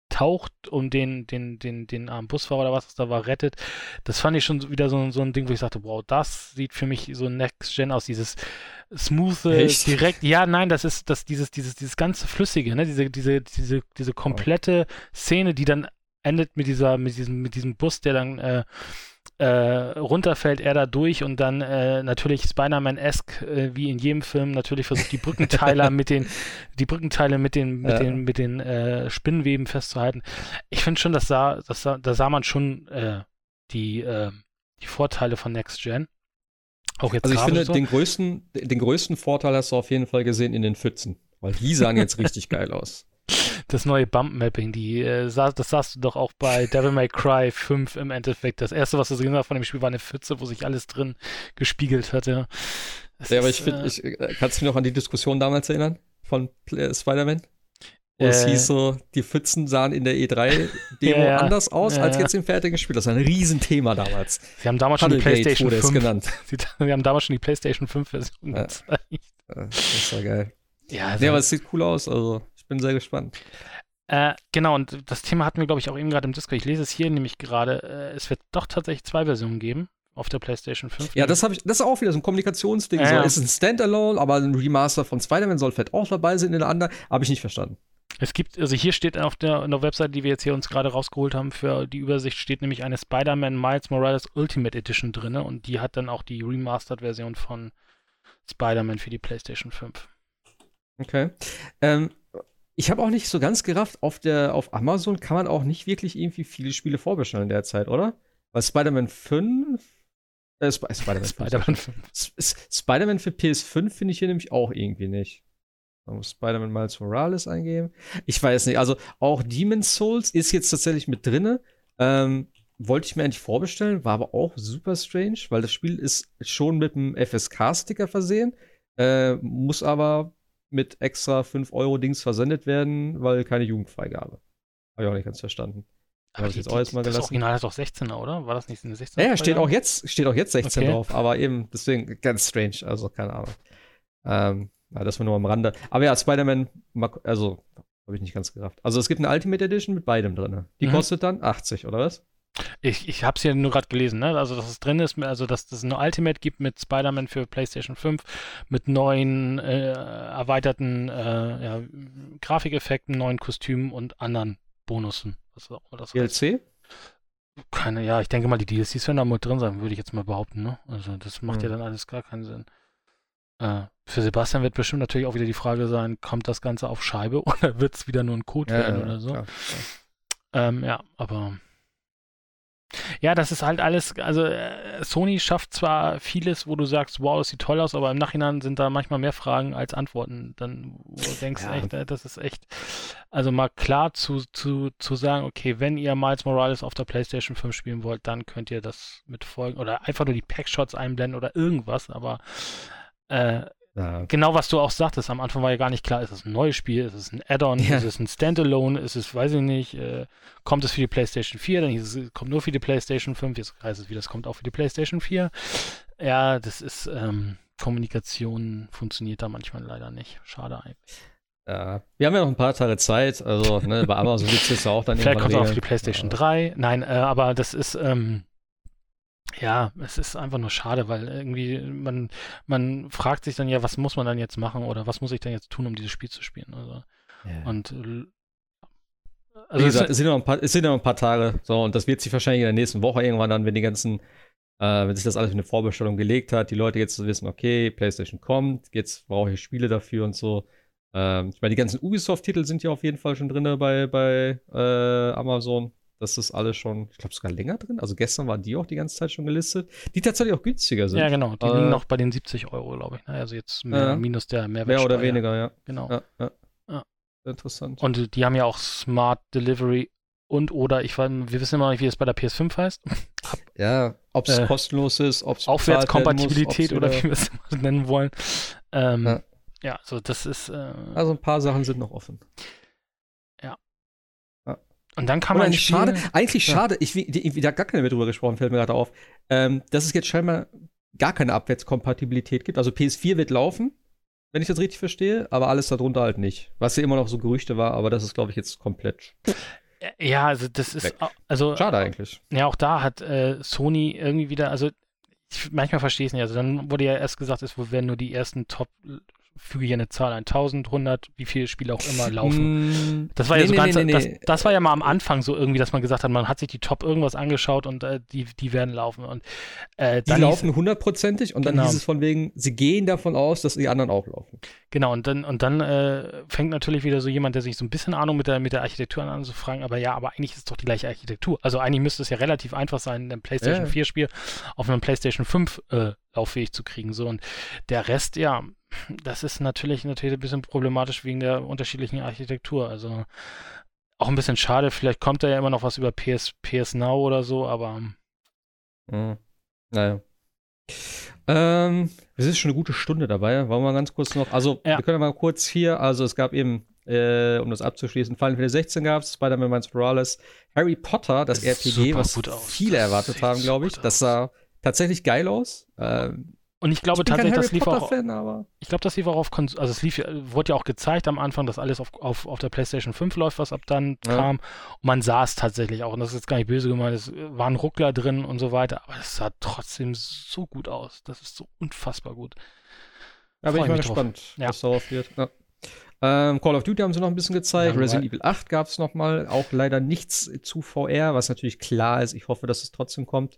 taucht und den, den, den, den armen Busfahrer oder was es da war, rettet. Das fand ich schon wieder so, so ein Ding, wo ich sagte, wow, das sieht für mich so Next Gen aus, dieses smooth, direkt, ja, nein, das ist das, dieses, dieses, dieses ganze Flüssige, ne, diese, diese, diese, diese komplette Szene, die dann endet mit dieser, mit diesem, mit diesem Bus, der dann äh, äh, runterfällt er da durch und dann äh, natürlich Spider-Man-esque, äh, wie in jedem Film, natürlich versucht die Brückenteile mit den, die Brückenteile mit den, mit ja. den, mit den äh, Spinnweben festzuhalten. Ich finde schon, das sah, das sah, da sah man schon äh, die, äh, die Vorteile von Next Gen. Auch jetzt also ich finde, so. den größten, den größten Vorteil hast du auf jeden Fall gesehen in den Pfützen, weil die sahen jetzt richtig geil aus das neue Bump-Mapping, die, äh, sah, das sahst du doch auch bei Devil May Cry 5 im Endeffekt. Das erste, was du gesehen hast von dem Spiel, war eine Pfütze, wo sich alles drin gespiegelt hatte. Das ja, aber ich finde, äh, äh, kannst du dich noch an die Diskussion damals erinnern? Von äh, Spider-Man? Wo äh, es hieß so, die Pfützen sahen in der E3-Demo ja, anders aus ja, als jetzt im fertigen Spiel. Das war ein Riesenthema damals. Sie haben damals schon die PlayStation 5 genannt. Sie, Sie, haben damals schon die PlayStation 5 Version ja. gezeigt. Das war geil. Ja, also, nee, aber es sieht cool aus. Also, bin sehr gespannt. Äh, genau, und das Thema hatten wir, glaube ich, auch eben gerade im Discord. Ich lese es hier nämlich gerade. Äh, es wird doch tatsächlich zwei Versionen geben. auf der PlayStation 5. Ja, das habe ich, das ist auch wieder so ein Kommunikationsding. Ja, so, ja. Ist ein Standalone, aber ein Remaster von Spider-Man soll vielleicht auch dabei sein in der anderen. Habe ich nicht verstanden. Es gibt, also hier steht auf der, der Website, die wir jetzt hier uns gerade rausgeholt haben, für die Übersicht steht nämlich eine Spider-Man Miles Morales Ultimate Edition drin und die hat dann auch die Remastered-Version von Spider-Man für die PlayStation 5. Okay. Ähm, ich habe auch nicht so ganz gerafft, auf, der, auf Amazon kann man auch nicht wirklich irgendwie viele Spiele vorbestellen derzeit, oder? Weil Spider-Man 5. Äh, Sp Spider-Man Spider 5. Spider-Man für PS5 finde ich hier nämlich auch irgendwie nicht. Man muss Spider-Man Miles Morales eingeben. Ich weiß nicht. Also auch Demon's Souls ist jetzt tatsächlich mit drinne. Ähm, wollte ich mir eigentlich vorbestellen, war aber auch super strange, weil das Spiel ist schon mit einem FSK-Sticker versehen, äh, muss aber mit extra 5 Euro Dings versendet werden, weil keine Jugendfreigabe. Habe ich auch nicht ganz verstanden. Aber die, jetzt auch jetzt mal gelassen. Das Original ist doch 16er, oder? War das nicht eine 16er? Ja, steht auch jetzt, steht auch jetzt 16 okay. drauf, aber eben deswegen ganz strange, also keine Ahnung. Ähm, ja, das war nur am Rande. Aber ja, Spider-Man, also, habe ich nicht ganz gerafft. Also, es gibt eine Ultimate Edition mit beidem drin. Die mhm. kostet dann 80, oder was? Ich, ich habe es ja nur gerade gelesen, ne? Also, dass es drin ist, also, dass es eine Ultimate gibt mit Spider-Man für PlayStation 5, mit neuen, äh, erweiterten äh, ja, Grafikeffekten, neuen Kostümen und anderen Bonussen. Was das DLC? Keine, ja, ich denke mal, die DLCs werden da mit drin sein, würde ich jetzt mal behaupten, ne? Also, das macht mhm. ja dann alles gar keinen Sinn. Äh, für Sebastian wird bestimmt natürlich auch wieder die Frage sein, kommt das Ganze auf Scheibe oder wird es wieder nur ein Code ja, werden ja, oder so? Klar, klar. Ähm, ja, aber ja, das ist halt alles, also äh, Sony schafft zwar vieles, wo du sagst, wow, es sieht toll aus, aber im Nachhinein sind da manchmal mehr Fragen als Antworten. Dann wo du denkst, ja. echt, äh, das ist echt, also mal klar zu, zu, zu sagen, okay, wenn ihr Miles Morales auf der PlayStation 5 spielen wollt, dann könnt ihr das mit folgen oder einfach nur die Packshots einblenden oder irgendwas, aber äh. Genau, was du auch sagtest, am Anfang war ja gar nicht klar, ist es ein neues Spiel, ist es ein Add-on, ja. ist es ein Standalone, ist es, weiß ich nicht, äh, kommt es für die PlayStation 4, dann hieß es, kommt nur für die PlayStation 5, jetzt heißt es wieder, es kommt auch für die PlayStation 4. Ja, das ist, ähm, Kommunikation funktioniert da manchmal leider nicht. Schade eigentlich. Ja, wir haben ja noch ein paar Tage Zeit, also ne, bei Amazon gibt es auch dann Vielleicht kommt es auch für die PlayStation ja. 3. Nein, äh, aber das ist, ähm, ja, es ist einfach nur schade, weil irgendwie man, man fragt sich dann ja, was muss man dann jetzt machen oder was muss ich denn jetzt tun, um dieses Spiel zu spielen? Also, ja. Und äh, also Wie gesagt, es sind, noch ein paar, es sind noch ein paar Tage, so, und das wird sich wahrscheinlich in der nächsten Woche irgendwann dann, wenn die ganzen, äh, wenn sich das alles in eine Vorbestellung gelegt hat, die Leute jetzt wissen, okay, PlayStation kommt, jetzt brauche ich Spiele dafür und so. Ähm, ich meine, die ganzen Ubisoft-Titel sind ja auf jeden Fall schon drin bei, bei äh, Amazon. Das ist alles schon, ich glaube, sogar länger drin. Also gestern waren die auch die ganze Zeit schon gelistet, die tatsächlich auch günstiger sind. Ja, genau. Die äh, liegen noch bei den 70 Euro, glaube ich. Ne? Also jetzt mehr, äh, minus der Mehrwertsteuer. Mehr oder weniger, ja. Genau. Ja, ja. ja. Interessant. Und die haben ja auch Smart Delivery und oder ich weiß, wir wissen immer noch nicht, wie es bei der PS5 heißt. ja, ob es äh, kostenlos ist, ob es Aufwärtskompatibilität muss, oder wie wir es nennen wollen. Ähm, ja. ja, so das ist. Äh, also ein paar Sachen sind noch offen. Und dann kann man. Schade, eigentlich ja. schade, ich, ich, da gar keine mehr drüber gesprochen, fällt mir gerade auf, ähm, dass es jetzt scheinbar gar keine Abwärtskompatibilität gibt. Also PS4 wird laufen, wenn ich das richtig verstehe, aber alles darunter halt nicht. Was ja immer noch so Gerüchte war, aber das ist, glaube ich, jetzt komplett. Ja, also das ist. Also, Schade eigentlich. Ja, auch da hat äh, Sony irgendwie wieder, also ich, manchmal verstehe ich es nicht. Also dann wurde ja erst gesagt, es werden nur die ersten Top füge hier eine Zahl ein, 1000, 100, wie viele Spiele auch immer laufen. Mm, das war nee, ja so nee, ganz, nee, das, das, war ja mal am Anfang so irgendwie, dass man gesagt hat, man hat sich die Top irgendwas angeschaut und äh, die, die werden laufen. Und, äh, die laufen hundertprozentig und dann genau. hieß es von wegen, sie gehen davon aus, dass die anderen auch laufen. Genau, und dann, und dann äh, fängt natürlich wieder so jemand, der sich so ein bisschen Ahnung mit der, mit der Architektur an zu fragen, aber ja, aber eigentlich ist es doch die gleiche Architektur. Also eigentlich müsste es ja relativ einfach sein, ein PlayStation ja. 4 Spiel auf einem PlayStation 5 äh, lauffähig zu kriegen. So und der Rest, ja, das ist natürlich, natürlich ein bisschen problematisch wegen der unterschiedlichen Architektur. Also auch ein bisschen schade, vielleicht kommt da ja immer noch was über PS, PS Now oder so, aber. Mhm. Naja. Ähm, wir sind schon eine gute Stunde dabei. Wollen wir mal ganz kurz noch. Also, ja. wir können mal kurz hier. Also, es gab eben, äh, um das abzuschließen, Final Fantasy 16 gab es, Spider-Man Miles Morales, Harry Potter, das, das RPG, was viele erwartet haben, glaube ich. Das sah tatsächlich geil aus. Ähm, Und ich glaube ich bin tatsächlich, kein das lief auch. Fan, aber Ich glaube, das lief auch auf Kons also es lief, wurde ja auch gezeigt am Anfang, dass alles auf, auf, auf der PlayStation 5 läuft, was ab dann Ja. kam. Und man sah es tatsächlich auch. Und das ist jetzt gar nicht böse gemeint, es waren Ruckler drin und so weiter, aber es sah trotzdem so gut aus. Das ist so unfassbar gut. da bin Freu ich mal gespannt, Ja. was darauf wird. Ja. Ähm, Call of Duty haben sie noch ein bisschen gezeigt. Langweil- Resident Evil 8 gab es noch mal. Auch leider nichts zu VR, was natürlich klar ist. Ich hoffe, dass es trotzdem kommt.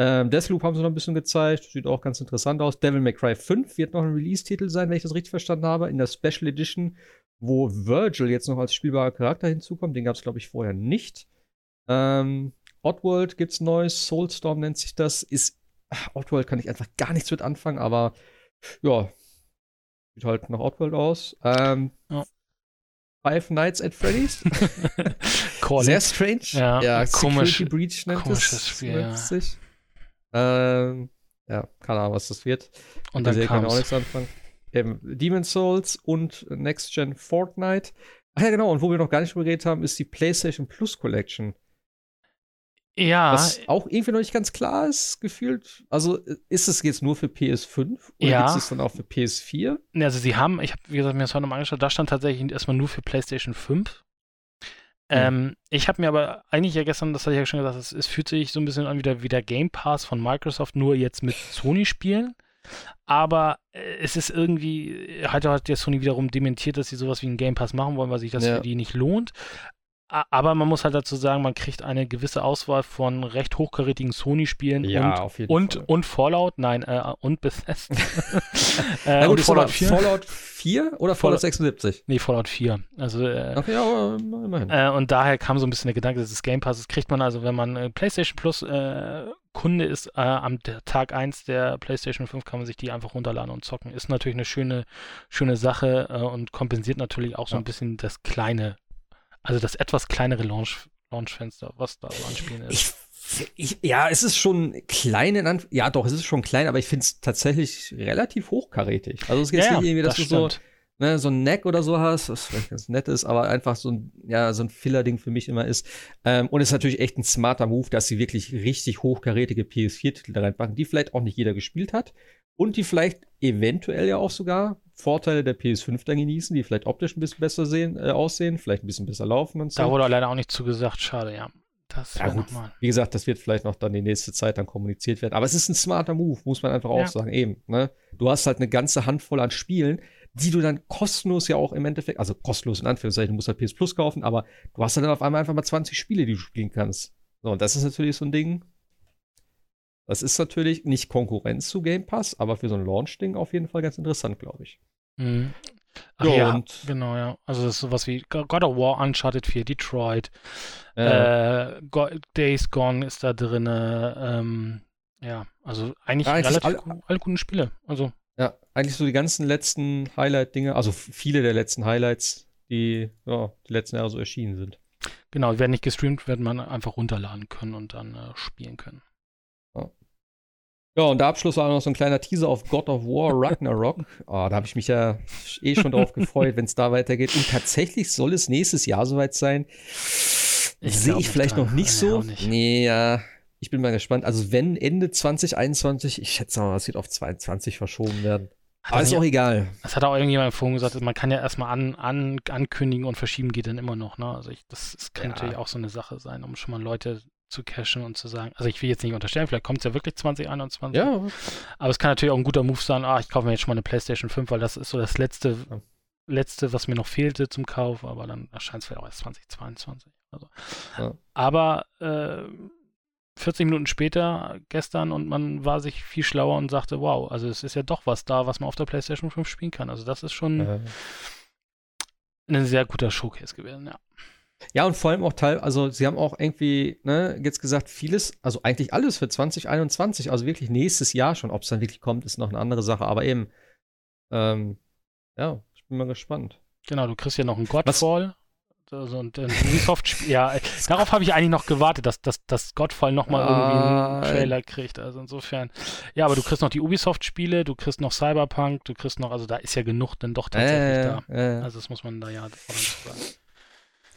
Ähm, Deathloop haben sie noch ein bisschen gezeigt. Sieht auch ganz interessant aus. Devil May Cry 5 wird noch ein Release-Titel sein, wenn ich das richtig verstanden habe. In der Special Edition, wo Virgil jetzt noch als spielbarer Charakter hinzukommt. Den gab es, glaube ich, vorher nicht. Ähm, Oddworld gibt's neues. Soulstorm nennt sich das. Ist. ach, Oddworld kann ich einfach gar nichts mit anfangen, aber ja. Sieht halt nach Oddworld aus. Ähm, Ja. Five Nights at Freddy's. Sehr strange. Ja, komisch- Security Breach nennt komisches es. Spiel, ja. es sich. Ähm, ja, keine Ahnung, was das wird. Und dann kann ich auch nichts anfangen. Eben, Demon's Souls und Next Gen Fortnite. Ach ja, genau. Und wo wir noch gar nicht drüber geredet haben, ist die PlayStation Plus Collection. Ja, Was auch irgendwie noch nicht ganz klar ist, gefühlt. Also ist es jetzt nur für PS5 oder Ja. gibt es dann auch für PS4? Ne, Also sie haben, ich habe, wie gesagt, mir das heute mal angeschaut, da stand tatsächlich erstmal nur für PlayStation 5. Ähm, ich habe mir aber eigentlich ja gestern, das hatte ich ja schon gesagt, es, es fühlt sich so ein bisschen an wie der, wie der Game Pass von Microsoft, nur jetzt mit Sony-Spielen. Aber äh, es ist irgendwie, hat, hat der Sony wiederum dementiert, dass sie sowas wie einen Game Pass machen wollen, weil sich das Ja. für die nicht lohnt. Aber man muss halt dazu sagen, man kriegt eine gewisse Auswahl von recht hochkarätigen Sony-Spielen und auf jeden und, Fall. und Fallout, nein, äh, und Bethesda. Na äh, gut, und Fallout Fallout 4? 4? Fallout 4 oder Fallout Fallout- 76? Nee, Fallout 4. Also, äh, Okay, ja, aber immerhin. äh, und daher kam so ein bisschen der Gedanke, dass das Game Pass, das kriegt man also, wenn man äh, PlayStation Plus äh, Kunde ist, äh, am Tag 1 der PlayStation 5 kann man sich die einfach runterladen und zocken. Ist natürlich eine schöne, schöne Sache und kompensiert natürlich auch so Ja. ein bisschen das kleine, also das etwas kleinere Launch, Launchfenster, was da so an Spielen ist. Ich, ich, ja, es ist schon klein in Anf Ja, doch, es ist schon klein, aber ich finde es tatsächlich relativ hochkarätig. Also es geht jetzt nicht irgendwie, dass das du so, stimmt. ne, so ein Neck oder so hast, was vielleicht ganz nett ist, aber einfach so ein, ja, so ein Filler-Ding für mich immer ist. Ähm, und es ist natürlich echt ein smarter Move, dass sie wirklich richtig hochkarätige PS4-Titel da reinpacken, die vielleicht auch nicht jeder gespielt hat und die vielleicht eventuell ja auch sogar Vorteile der PS5 dann genießen, die vielleicht optisch ein bisschen besser sehen, äh, aussehen, vielleicht ein bisschen besser laufen und so. Da wurde leider auch nicht zugesagt, schade, ja. Das Ja, gut. Wie gesagt, das wird vielleicht noch dann die nächste Zeit dann kommuniziert werden. Aber es ist ein smarter Move, muss man einfach auch Ja. sagen. Eben, ne? Du hast halt eine ganze Handvoll an Spielen, die du dann kostenlos ja auch im Endeffekt, also kostenlos in Anführungszeichen, du musst halt PS Plus kaufen, aber du hast dann auf einmal einfach mal 20 Spiele, die du spielen kannst. So, und das ist natürlich so ein Ding. Das ist natürlich nicht Konkurrenz zu Game Pass, aber für so ein Launch-Ding auf jeden Fall ganz interessant, glaube ich. Mhm. Ach Ja, ja, und- genau, ja. Also das ist sowas wie God of War, Uncharted 4, Detroit, Äh, äh, Days Gone ist da drin. Ähm, ja, also eigentlich Ja, relativ alle- alle guten Spiele. Also ja, eigentlich so die ganzen letzten Highlight-Dinge, also viele der letzten Highlights, die ja, die letzten Jahre so erschienen sind. genau, die werden nicht gestreamt, wird man einfach runterladen können und dann äh, spielen können. Ja, und der Abschluss war noch so ein kleiner Teaser auf God of War Ragnarok. Oh, da habe ich mich ja eh schon drauf gefreut, wenn es da weitergeht. Und tatsächlich soll es nächstes Jahr soweit sein. Sehe ich vielleicht dran. noch nicht so. nicht. Nee, ja. Ich bin mal gespannt. Also, wenn Ende 2021, ich schätze mal, es wird auf 22 verschoben werden. Hat Aber das ist nicht- auch egal. Das hat auch irgendjemand vorhin gesagt, man kann ja erstmal an, an, ankündigen und verschieben geht dann immer noch. Ne? Also ich, das, das kann Ja. natürlich auch so eine Sache sein, um schon mal Leute zu cashen und zu sagen, also ich will jetzt nicht unterstellen, vielleicht kommt es ja wirklich 2021. Ja, Aber es kann natürlich auch ein guter Move sein, ah, ich kaufe mir jetzt schon mal eine PlayStation 5, weil das ist so das letzte, Ja. letzte, was mir noch fehlte zum Kauf, aber dann erscheint es vielleicht auch erst 2022. Also. Ja. Aber äh, 40 Minuten später, gestern, und man war sich viel schlauer und sagte, wow, also es ist ja doch was da, was man auf der PlayStation 5 spielen kann. Also das ist schon äh, ein sehr guter Showcase gewesen, ja. Ja, und vor allem auch Teil, also sie haben auch irgendwie, ne, jetzt gesagt, vieles, also eigentlich alles für 2021, also wirklich nächstes Jahr schon. Ob es dann wirklich kommt, ist noch eine andere Sache, aber eben, ähm, ja, ich bin mal gespannt. Genau, du kriegst ja noch ein Godfall. Also, und ein Ubisoft-Spiel. Ja, äh, darauf habe ich eigentlich noch gewartet, dass, dass, dass Godfall nochmal irgendwie Ah, einen Trailer kriegt. Also insofern. Ja, aber du kriegst noch die Ubisoft-Spiele, du kriegst noch Cyberpunk, du kriegst noch, also da ist ja genug dann doch tatsächlich da. Äh, äh. Also das muss man da ja auch sagen.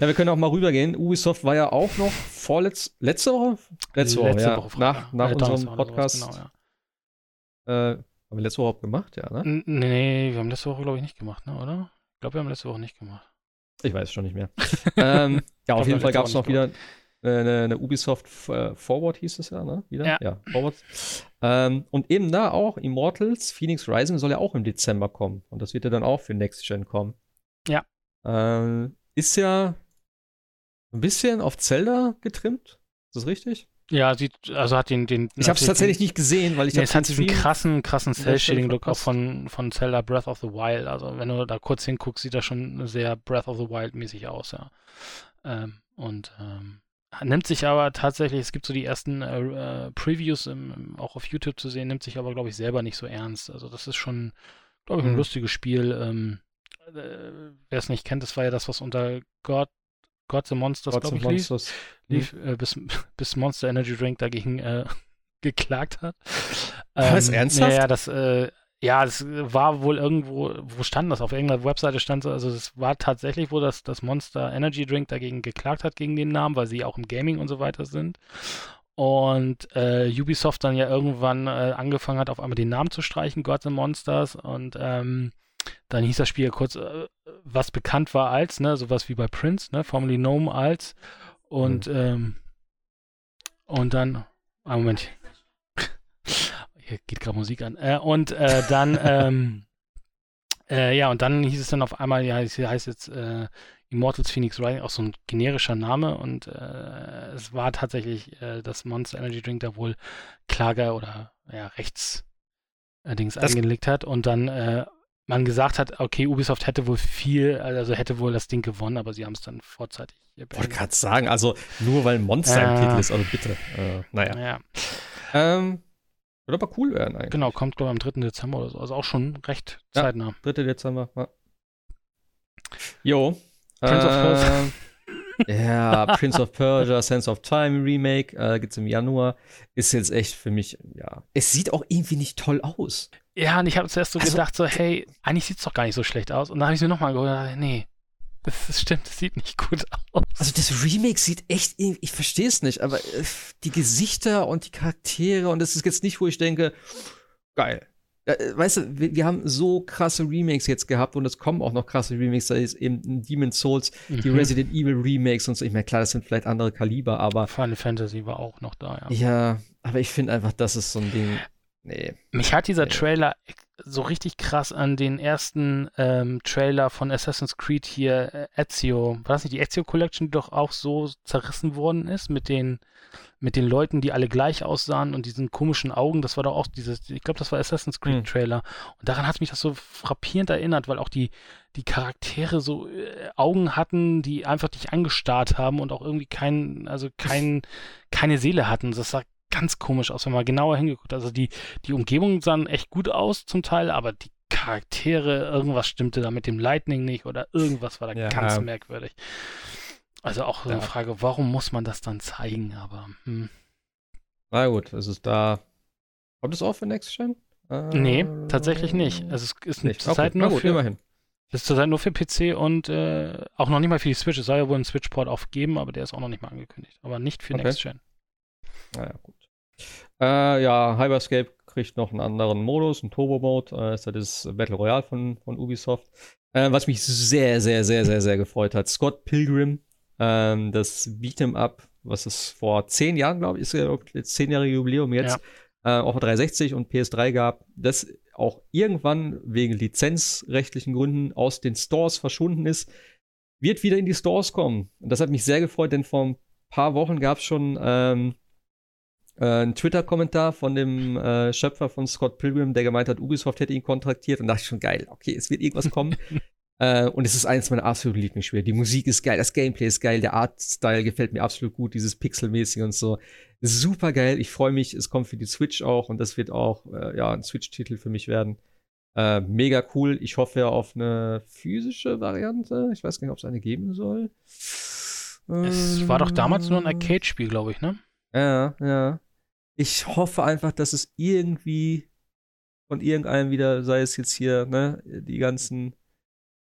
Ja, wir können auch mal rübergehen. Ubisoft war ja auch noch vorletz, letzte Woche? Letzte Woche, ja. Freitag. nach nach Äh, unserem sowas, Podcast. Genau, ja. Äh, Haben wir letzte Woche überhaupt gemacht, ja, ne? N nee, wir haben letzte Woche, glaube ich, nicht gemacht, ne, oder? Ich glaube, wir haben letzte Woche nicht gemacht. Ich weiß schon nicht mehr. ähm, ja, auf jeden Fall gab es noch wieder eine, eine, Ubisoft äh, Forward hieß es ja, ne? Wieder? Ja. ja Forward. Ähm, und eben da auch Immortals, Phoenix Rising soll ja auch im Dezember kommen. Und das wird ja dann auch für Next Gen kommen. Ja. Ähm, ist ja ein bisschen auf Zelda getrimmt. Ist das richtig? Ja, sieht, also hat den, den Ich habe es tatsächlich nicht gesehen, weil ich nee, es hat diesen krassen, krassen Cell-Shading-Look auch von, von Zelda Breath of the Wild. Also wenn du da kurz hinguckst, sieht das schon sehr Breath of the Wild mäßig aus, ja. Ähm, und ähm, nimmt sich aber tatsächlich, es gibt so die ersten äh, äh, Previews im, auch auf YouTube zu sehen, nimmt sich aber, glaube ich, selber nicht so ernst. Also das ist schon, glaube ich, ein mhm. lustiges Spiel. Ähm, äh, Wer es nicht kennt, das war ja das, was unter God Gods and Monsters, glaube ich, Monsters. lief, lief mhm. äh, bis, bis Monster Energy Drink dagegen äh, geklagt hat. Was, ähm, ernsthaft? Ja, das, äh, ja, das war wohl irgendwo, wo stand das? Auf irgendeiner Webseite stand so, also es war tatsächlich, wo das, das Monster Energy Drink dagegen geklagt hat, gegen den Namen, weil sie auch im Gaming und so weiter sind. Und äh, Ubisoft dann ja irgendwann äh, angefangen hat, auf einmal den Namen zu streichen, Gods and Monsters. Und ähm, dann hieß das Spiel ja kurz, äh, was bekannt war als, ne, sowas wie bei Prince, ne, formerly Gnome als. Und, mhm. ähm, und dann, ah, Moment. Hier geht gerade Musik an. Äh, und äh, dann, ähm, äh, ja, und dann hieß es dann auf einmal, ja, es heißt jetzt äh, Immortals Phoenix Rising, auch so ein generischer Name und äh, es war tatsächlich äh, das Monster Energy Drink da wohl Klage oder ja, Rechts äh, Dings das eingelegt hat und dann äh, man gesagt hat, okay, Ubisoft hätte wohl viel, also hätte wohl das Ding gewonnen, aber sie haben es dann vorzeitig. Ich wollte gerade sagen, also nur weil Monster äh, im Titel ist, also bitte. Äh, naja. Ja. Ähm, würde aber cool werden eigentlich. Genau, kommt glaube ich am 3. Dezember oder so, also auch schon recht ja, zeitnah. 3. Dezember, ja. Jo. Prince äh, of Persia. Ja, Prince of Persia, Sense of Time Remake, äh, gibt's im Januar. Ist jetzt echt für mich, ja. Es sieht auch irgendwie nicht toll aus. Ja, und ich habe zuerst so also, gedacht, so, hey, eigentlich sieht's doch gar nicht so schlecht aus. Und dann habe ich mir nochmal gedacht, nee, das, das, stimmt, das sieht nicht gut aus. Also das Remake sieht echt, ich verstehe es nicht, aber äh, die Gesichter und die Charaktere und das ist jetzt nicht, wo ich denke, geil. Äh, weißt du, wir, wir, haben so krasse Remakes jetzt gehabt und es kommen auch noch krasse Remakes, da ist eben Demon's Souls, mhm. die Resident Evil Remakes und so. Ich meine, klar, das sind vielleicht andere Kaliber, aber. Final Fantasy war auch noch da, ja. Ja, aber ich finde einfach, das ist so ein Ding. Nee. Mich hat dieser nee. Trailer so richtig krass an den ersten ähm, Trailer von Assassin's Creed hier, äh, Ezio, war das nicht die Ezio Collection, die doch auch so zerrissen worden ist mit den mit den Leuten, die alle gleich aussahen und diesen komischen Augen. Das war doch auch dieses, ich glaube, das war Assassin's Creed hm. Trailer. Mhm. Und daran hat mich das so frappierend erinnert, weil auch die, die Charaktere so äh, Augen hatten, die einfach dich angestarrt haben und auch irgendwie kein, also kein, keine Seele hatten. Das sah ganz komisch aus, wenn man genauer hingeguckt. Also die, die Umgebungen sahen echt gut aus zum Teil, aber die Charaktere, irgendwas stimmte da mit dem Lightning nicht oder irgendwas war da ja. ganz merkwürdig. Also auch ja. eine Frage, warum muss man das dann zeigen? Aber hm. Na gut, es ist da. Kommt es auch für Next Gen? Äh, nee, tatsächlich nicht. Also es ist nicht. zur Zeit nur gut, für, immerhin. Es ist zurzeit nur für PC und äh, auch noch nicht mal für die Switch. Es soll ja wohl einen Switch-Port aufgeben, aber der ist auch noch nicht mal angekündigt. Aber nicht für okay. Next Gen. Naja, gut. Äh, ja, Hyperscape kriegt noch einen anderen Modus, einen Turbo-Mode. Äh, ist ja das Battle Royale von, von Ubisoft. Äh, was mich sehr, sehr, sehr, sehr, sehr gefreut hat. Scott Pilgrim ähm, das Beat'em Up, was es vor zehn Jahren, glaube ich, ist ja jetzt zehnjährige Jubiläum jetzt, ja. äh, auch 360 und PS3 gab, das auch irgendwann wegen lizenzrechtlichen Gründen aus den Stores verschwunden ist, wird wieder in die Stores kommen. Und das hat mich sehr gefreut, denn vor ein paar Wochen gab es schon ähm, äh, einen Twitter-Kommentar von dem äh, Schöpfer von Scott Pilgrim, der gemeint hat, Ubisoft hätte ihn kontraktiert und dachte ich schon, geil, okay, es wird irgendwas kommen. Äh, und es ist eines meiner absoluten Lieblingsspiele. Die Musik ist geil, das Gameplay ist geil, der Artstyle gefällt mir absolut gut, dieses Pixelmäßige und so. Super geil. Ich freue mich, es kommt für die Switch auch und das wird auch äh, ja, ein Switch-Titel für mich werden. Äh, mega cool. Ich hoffe auf eine physische Variante. Ich weiß gar nicht, ob es eine geben soll. Es war doch damals nur ein Arcade-Spiel, glaube ich, ne? Ja, ja. Ich hoffe einfach, dass es irgendwie von irgendeinem wieder, sei es jetzt hier, ne, die ganzen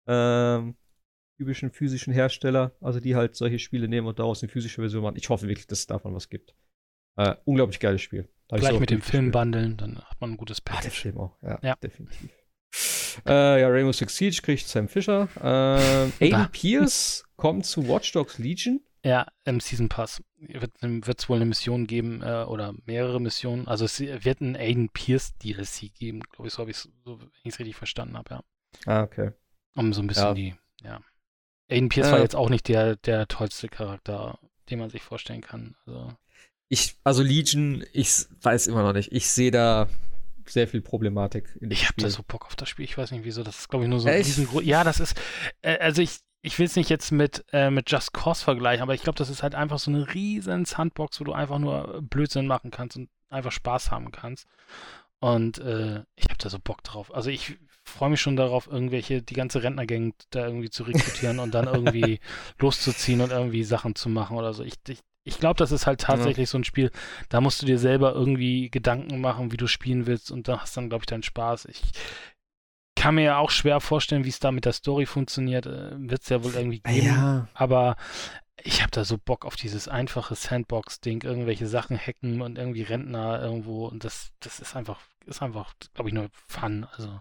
ähm, typischen physischen Hersteller, also die halt solche Spiele nehmen und daraus eine physische Version machen. Ich hoffe wirklich, dass es davon was gibt. Äh, unglaublich geiles Spiel. Gleich mit dem Film bundeln, dann hat man ein gutes Package. Ah, der Film auch, ja, ja. definitiv. Äh, ja, Rainbow Six Siege kriegt Sam Fisher. Äh, Aiden Pierce kommt zu Watch Dogs Legion. Ja, im Season Pass wird es wohl eine Mission geben äh, oder mehrere Missionen. Also es wird ein Aiden Pierce DLC geben, glaube ich, so habe ich es, so, richtig verstanden habe, ja. Ah, okay. Um so ein bisschen ja. die, ja. Aiden Pierce äh, war jetzt auch nicht der, der tollste Charakter, den man sich vorstellen kann. Also. Ich, also Legion, ich weiß immer noch nicht. Ich sehe da sehr viel Problematik in dem Ich habe da so Bock auf das Spiel. Ich weiß nicht wieso. Das ist, glaube ich, nur so ein riesengroß. Ja, das ist, äh, also ich, ich will es nicht jetzt mit, äh, mit Just Cause vergleichen, aber ich glaube, das ist halt einfach so eine riesen Sandbox, wo du einfach nur Blödsinn machen kannst und einfach Spaß haben kannst. Und äh, ich habe da so Bock drauf. Also ich freue mich schon darauf, irgendwelche, die ganze Rentnergang da irgendwie zu rekrutieren und dann irgendwie loszuziehen und irgendwie Sachen zu machen oder so. Ich, ich, ich glaube, das ist halt tatsächlich ja. so ein Spiel, da musst du dir selber irgendwie Gedanken machen, wie du spielen willst und da hast dann, glaube ich, deinen Spaß. Ich, kann mir ja auch schwer vorstellen, wie es da mit der Story funktioniert. Äh, Wird es ja wohl irgendwie geben. Ja. Aber ich habe da so Bock auf dieses einfache Sandbox-Ding, irgendwelche Sachen hacken und irgendwie Rentner irgendwo. Und das, das ist einfach, ist einfach, glaube ich, nur Fun. Also,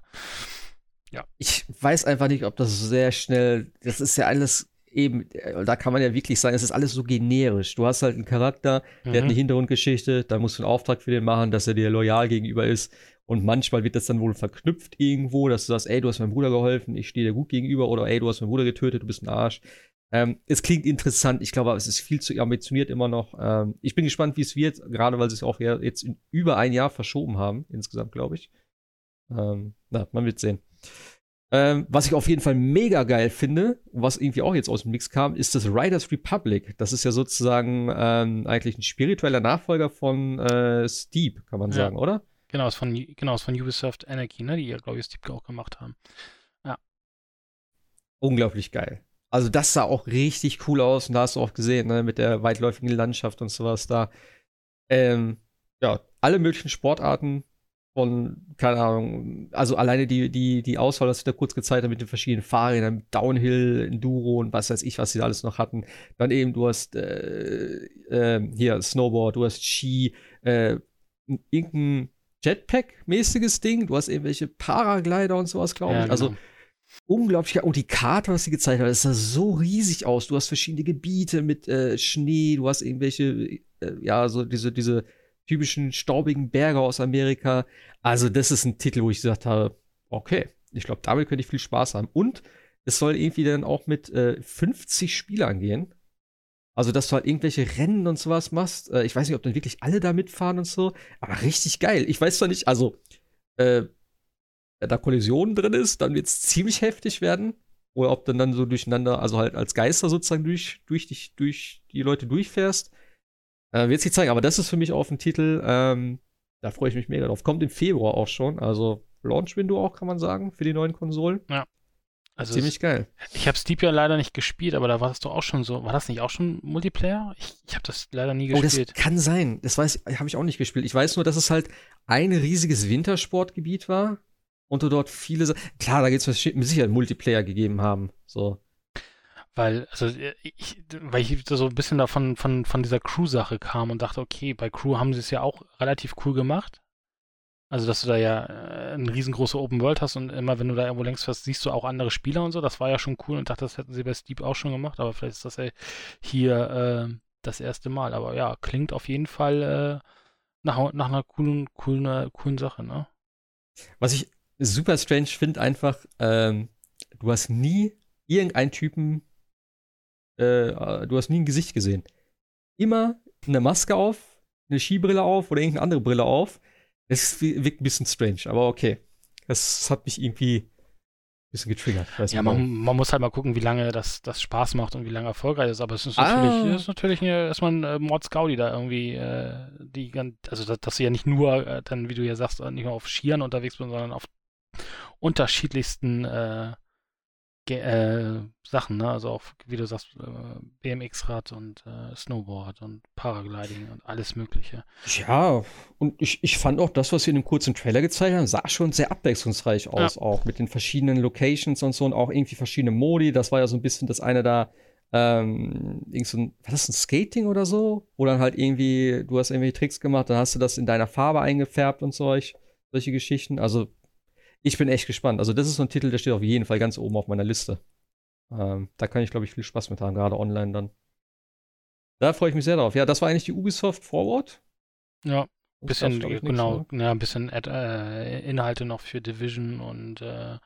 ja. Ich weiß einfach nicht, ob das sehr schnell, das ist ja alles eben, da kann man ja wirklich sagen, es ist alles so generisch. Du hast halt einen Charakter, der mhm. hat eine Hintergrundgeschichte, da musst du einen Auftrag für den machen, dass er dir loyal gegenüber ist. Und manchmal wird das dann wohl verknüpft irgendwo, dass du sagst, ey, du hast meinem Bruder geholfen, ich stehe dir gut gegenüber, oder ey, du hast meinen Bruder getötet, du bist ein Arsch. Ähm, es klingt interessant, ich glaube, es ist viel zu ambitioniert immer noch. Ähm, ich bin gespannt, wie es wird, gerade weil sie es auch jetzt in über ein Jahr verschoben haben, insgesamt, glaube ich. Ähm, na, man wird sehen. Ähm, was ich auf jeden Fall mega geil finde, was irgendwie auch jetzt aus dem Mix kam, ist das Riders Republic. Das ist ja sozusagen ähm, eigentlich ein spiritueller Nachfolger von äh, Steep, kann man ja. sagen, oder? Genau, ist von, genau, ist von Ubisoft Anarchy, ne, die ja, glaube ich, Steep auch gemacht haben. Ja. Unglaublich geil. Also das sah auch richtig cool aus und da hast du auch gesehen, ne, mit der weitläufigen Landschaft und sowas da. Ähm, ja, alle möglichen Sportarten von, keine Ahnung, also alleine die, die, die Auswahl, das ich da kurz gezeigt habe mit den verschiedenen Fahrrädern, Downhill, Enduro und was weiß ich, was sie da alles noch hatten. Dann eben, du hast äh, äh, hier Snowboard, du hast Ski, äh, irgendein Jetpack-mäßiges Ding. Du hast irgendwelche Paraglider und sowas, glaube ich. Ja, also, genau. Also unglaublich. Und die Karte, was sie gezeigt hat, das sah so riesig aus. Du hast verschiedene Gebiete mit äh, Schnee, du hast irgendwelche, äh, ja, so diese, diese typischen staubigen Berge aus Amerika. Also, das ist ein Titel, wo ich gesagt habe, okay, ich glaube, damit könnte ich viel Spaß haben. Und es soll irgendwie dann auch mit äh, 50 Spielern gehen. Also, dass du halt irgendwelche Rennen und sowas machst. Äh, ich weiß nicht, ob dann wirklich alle da mitfahren und so. Aber richtig geil. Ich weiß zwar nicht, also, äh, da Kollisionen drin ist, dann wird es ziemlich heftig werden. Oder ob dann dann so durcheinander, also halt als Geister sozusagen durch, durch, dich, durch die Leute durchfährst. Äh, wird sich zeigen. Aber das ist für mich auch ein Titel, ähm, da freue ich mich mega drauf. Kommt im Februar auch schon. Also Launch-Window auch, kann man sagen, für die neuen Konsolen. Ja. Also Ziemlich es, geil. Ich habe Steep ja leider nicht gespielt, aber da war das doch auch schon so. War das nicht auch schon Multiplayer? Ich, ich habe das leider nie gespielt. Oh, das kann sein. Das weiß habe ich auch nicht gespielt. Ich weiß nur, dass es halt ein riesiges Wintersportgebiet war und du dort viele. Klar, da geht es mit Sicherheit Multiplayer gegeben haben. So. Weil, also ich, weil ich so ein bisschen davon von, von dieser Crew-Sache kam und dachte, okay, bei Crew haben sie es ja auch relativ cool gemacht. Also, dass du da ja äh, eine riesengroße Open World hast und immer, wenn du da irgendwo längst fährst, siehst du auch andere Spieler und so. Das war ja schon cool und dachte, das hätten sie bei Steep auch schon gemacht, aber vielleicht ist das ja hier äh, das erste Mal. Aber ja, klingt auf jeden Fall äh, nach, nach einer coolen, coolen, coolen Sache, ne? Was ich super strange finde, einfach, ähm, du hast nie irgendeinen Typen, äh, du hast nie ein Gesicht gesehen. Immer eine Maske auf, eine Skibrille auf oder irgendeine andere Brille auf es wirkt ein bisschen strange, aber okay. Das hat mich irgendwie ein bisschen getriggert. ja, man, man, muss halt mal gucken, wie lange das, das Spaß macht und wie lange erfolgreich ist. Aber es ist natürlich, ah. ist natürlich erstmal ein äh, Mod Scout, da irgendwie äh, die also dass, dass du ja nicht nur äh, dann, wie du ja sagst, nicht nur auf Skiern unterwegs bist, sondern auf unterschiedlichsten äh, äh, Sachen, ne? Also auch, wie du sagst, äh, BMX-Rad und äh, Snowboard und Paragliding und alles Mögliche. Ja, und ich, ich fand auch das, was sie in dem kurzen Trailer gezeigt haben, sah schon sehr abwechslungsreich aus, ja. auch mit den verschiedenen Locations und so und auch irgendwie verschiedene Modi. Das war ja so ein bisschen das eine da, ähm, irgend so ein, was ist das, ein Skating oder so? Wo dann halt irgendwie, du hast irgendwelche Tricks gemacht, dann hast du das in deiner Farbe eingefärbt und solch, solche Geschichten. Also, ich bin echt gespannt. Also, das ist so ein Titel, der steht auf jeden Fall ganz oben auf meiner Liste. Ähm, da kann ich, glaube ich, viel Spaß mit haben, gerade online dann. Da freue ich mich sehr drauf. Ja, das war eigentlich die Ubisoft Forward. Ja, bisschen, ich, genau, so. ja, ein bisschen Ad, äh, Inhalte noch für Division und äh,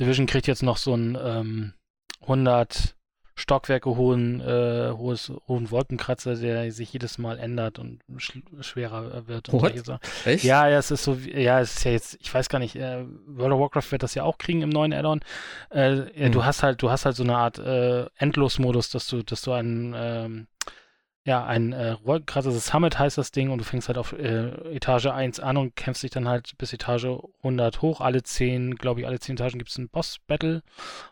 Division kriegt jetzt noch so ein ähm, 100 Stockwerke hohen, äh, hohes, hohen Wolkenkratzer, der sich jedes Mal ändert und sch schwerer wird. Und? Echt? Ja, ja, es ist so, ja, es ist ja jetzt, ich weiß gar nicht, äh, World of Warcraft wird das ja auch kriegen im neuen Addon. Äh, hm. Du hast halt, du hast halt so eine Art äh, Endlosmodus, dass du, dass du einen ähm, ja, ein äh, das Summit heißt das Ding und du fängst halt auf äh, Etage 1 an und kämpfst dich dann halt bis Etage 100 hoch. Alle 10, glaube ich, alle 10 Etagen gibt es einen Boss-Battle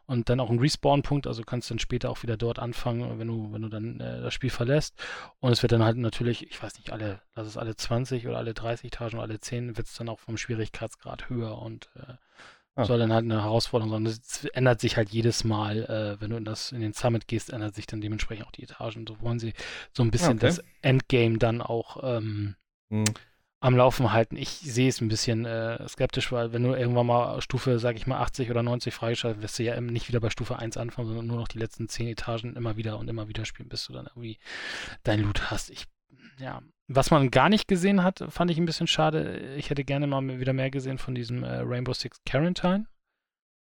und dann auch einen Respawn-Punkt, also kannst dann später auch wieder dort anfangen, wenn du, wenn du dann äh, das Spiel verlässt. Und es wird dann halt natürlich, ich weiß nicht, alle, lass es alle 20 oder alle 30 Etagen oder alle 10, wird es dann auch vom Schwierigkeitsgrad höher und äh, Ah. Soll dann halt eine Herausforderung sein. Es ändert sich halt jedes Mal, äh, wenn du in, das, in den Summit gehst, ändert sich dann dementsprechend auch die Etagen. So wollen sie so ein bisschen okay. das Endgame dann auch ähm, hm. am Laufen halten. Ich sehe es ein bisschen äh, skeptisch, weil wenn du irgendwann mal Stufe, sag ich mal, 80 oder 90 freigeschaltet, wirst du ja nicht wieder bei Stufe 1 anfangen, sondern nur noch die letzten 10 Etagen immer wieder und immer wieder spielen, bis du dann irgendwie dein Loot hast. Ich, ja, was man gar nicht gesehen hat, fand ich ein bisschen schade. Ich hätte gerne mal wieder mehr gesehen von diesem äh, Rainbow Six Quarantine.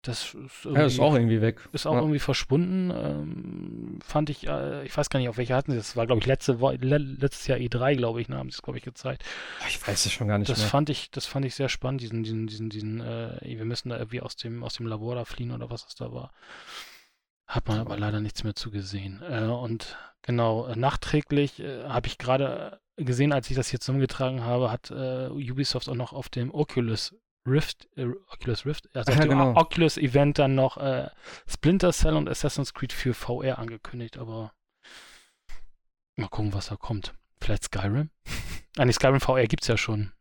Das ist, ja, ist auch irgendwie weg. Ist auch ja. irgendwie verschwunden. Ähm, fand ich, äh, ich weiß gar nicht, auf welche hatten sie das. war, glaube ich, letzte, le letztes Jahr E3, glaube ich, ne, haben sie es, glaube ich, gezeigt. Ich weiß es schon gar nicht das mehr. Fand ich, das fand ich sehr spannend, diesen, diesen, diesen, diesen, äh, wir müssen da irgendwie aus dem, aus dem Labor da fliehen oder was es da war. Hat man aber leider nichts mehr zugesehen. Äh, und genau, äh, nachträglich äh, habe ich gerade gesehen, als ich das hier zusammengetragen habe, hat äh, Ubisoft auch noch auf dem Oculus Rift, äh, Oculus Rift, also auf dem genau. Oculus Event dann noch äh, Splinter Cell und Assassin's Creed für VR angekündigt, aber mal gucken, was da kommt. Vielleicht Skyrim? ah, nee, Skyrim VR gibt's ja schon.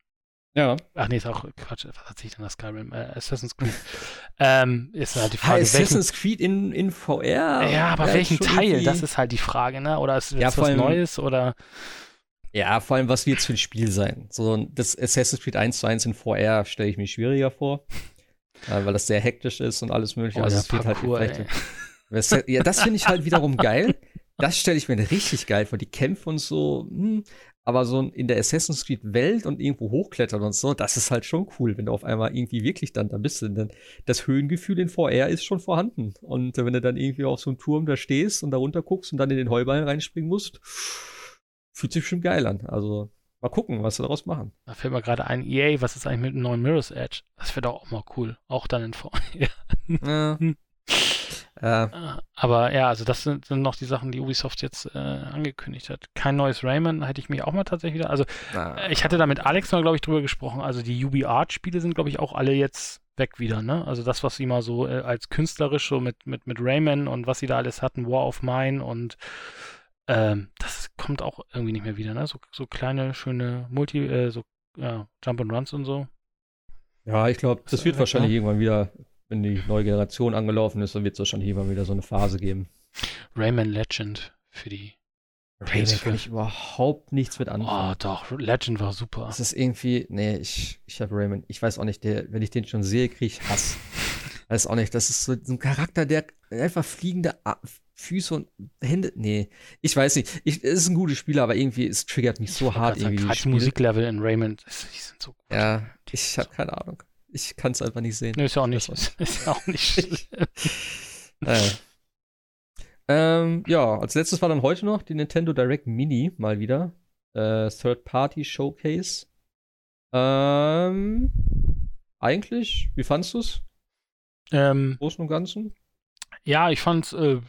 Ja. Ach nee, ist auch Quatsch. Was hat sich denn das Skyrim? Äh, Assassin's Creed. ähm, ist halt die Frage. Assassin's welchen, Creed in, in VR? Ja, aber welchen Teil? Das ist halt die Frage, ne? Oder ist es ja, was Neues oder. Ja, vor allem, was wird es für ein Spiel sein? So, das Assassin's Creed 1 zu 1 in VR stelle ich mir schwieriger vor. Äh, weil das sehr hektisch ist und alles mögliche. Oh, also es wird halt vielleicht. ja, das finde ich halt wiederum geil. Das stelle ich mir richtig geil vor. Die Kämpfe und so. Hm, aber so in der Assassin's Creed Welt und irgendwo hochklettern und so, das ist halt schon cool, wenn du auf einmal irgendwie wirklich dann da bist. Denn das Höhengefühl in VR ist schon vorhanden. Und wenn du dann irgendwie auf so einem Turm da stehst und da runter guckst und dann in den Heuballen reinspringen musst, fühlt sich schon geil an. Also mal gucken, was sie daraus machen. Da fällt mir gerade ein, EA, was ist eigentlich mit dem neuen Mirror's Edge? Das wäre doch auch mal cool. Auch dann in VR. ja. Äh. Aber ja, also das sind, sind, noch die Sachen, die Ubisoft jetzt äh, angekündigt hat. Kein neues Rayman hätte ich mich auch mal tatsächlich wieder. Also ah. ich hatte da mit Alex mal, glaube ich, drüber gesprochen. Also die Ubi Art Spiele sind, glaube ich, auch alle jetzt weg wieder. Ne? Also das, was sie mal so äh, als künstlerisch so mit mit mit Rayman und was sie da alles hatten, War of Mine und ähm, das kommt auch irgendwie nicht mehr wieder, ne? So, so kleine, schöne Multi, äh, so ja, Jump and Runs und so. Ja, ich glaube, das wird wahrscheinlich ne? irgendwann wieder, wenn die neue Generation angelaufen ist, dann wird es wahrscheinlich irgendwann wieder so eine Phase geben. Rayman Legend für die Rayman kann ich überhaupt nichts mit anfangen. Oh, doch, Legend war super. Das ist irgendwie, nee, ich, ich habe Rayman, ich weiß auch nicht, der, wenn ich den schon sehe, kriege ich Hass. weiß auch nicht, das ist so ein Charakter, der einfach fliegende Füße und Hände. Nee, ich weiß nicht. Ich, es ist ein gutes Spiel, aber irgendwie, es triggert mich so hart irgendwie. Gerade die Musiklevel in Raymond, die sind so gut. Ja, ich habe keine Ahnung. Ich kann es einfach nicht sehen. Nee, ist ja auch nicht. Ist ja auch nicht naja. ähm, ja, als letztes war dann heute noch die Nintendo Direct Mini mal wieder. Äh, Third-Party Showcase. Ähm, eigentlich, wie fandest du es? Ähm, Großen und Ganzen? Ja, ich fand äh,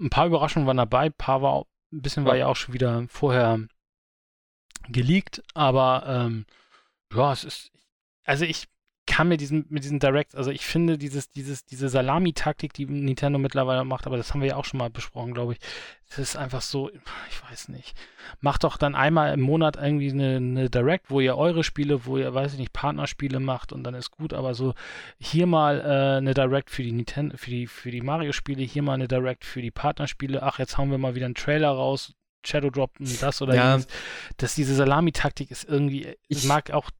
ein paar Überraschungen waren dabei, ein paar war ein bisschen war ja auch schon wieder vorher geleakt, aber ähm, ja, es ist also ich kann mir diesen, mit diesen Directs, also ich finde dieses, dieses, diese Salami-Taktik, die Nintendo mittlerweile macht, aber das haben wir ja auch schon mal besprochen, glaube ich. Das ist einfach so, ich weiß nicht. Macht doch dann einmal im Monat irgendwie eine, eine Direct, wo ihr eure Spiele, wo ihr, weiß ich nicht, Partnerspiele macht und dann ist gut, aber so hier mal äh, eine Direct für die Nintendo, für die, für die Mario-Spiele, hier mal eine Direct für die Partnerspiele, ach, jetzt hauen wir mal wieder einen Trailer raus, Shadow Drop das oder ja. jenes. Dass diese Salami-Taktik ist irgendwie, ich mag auch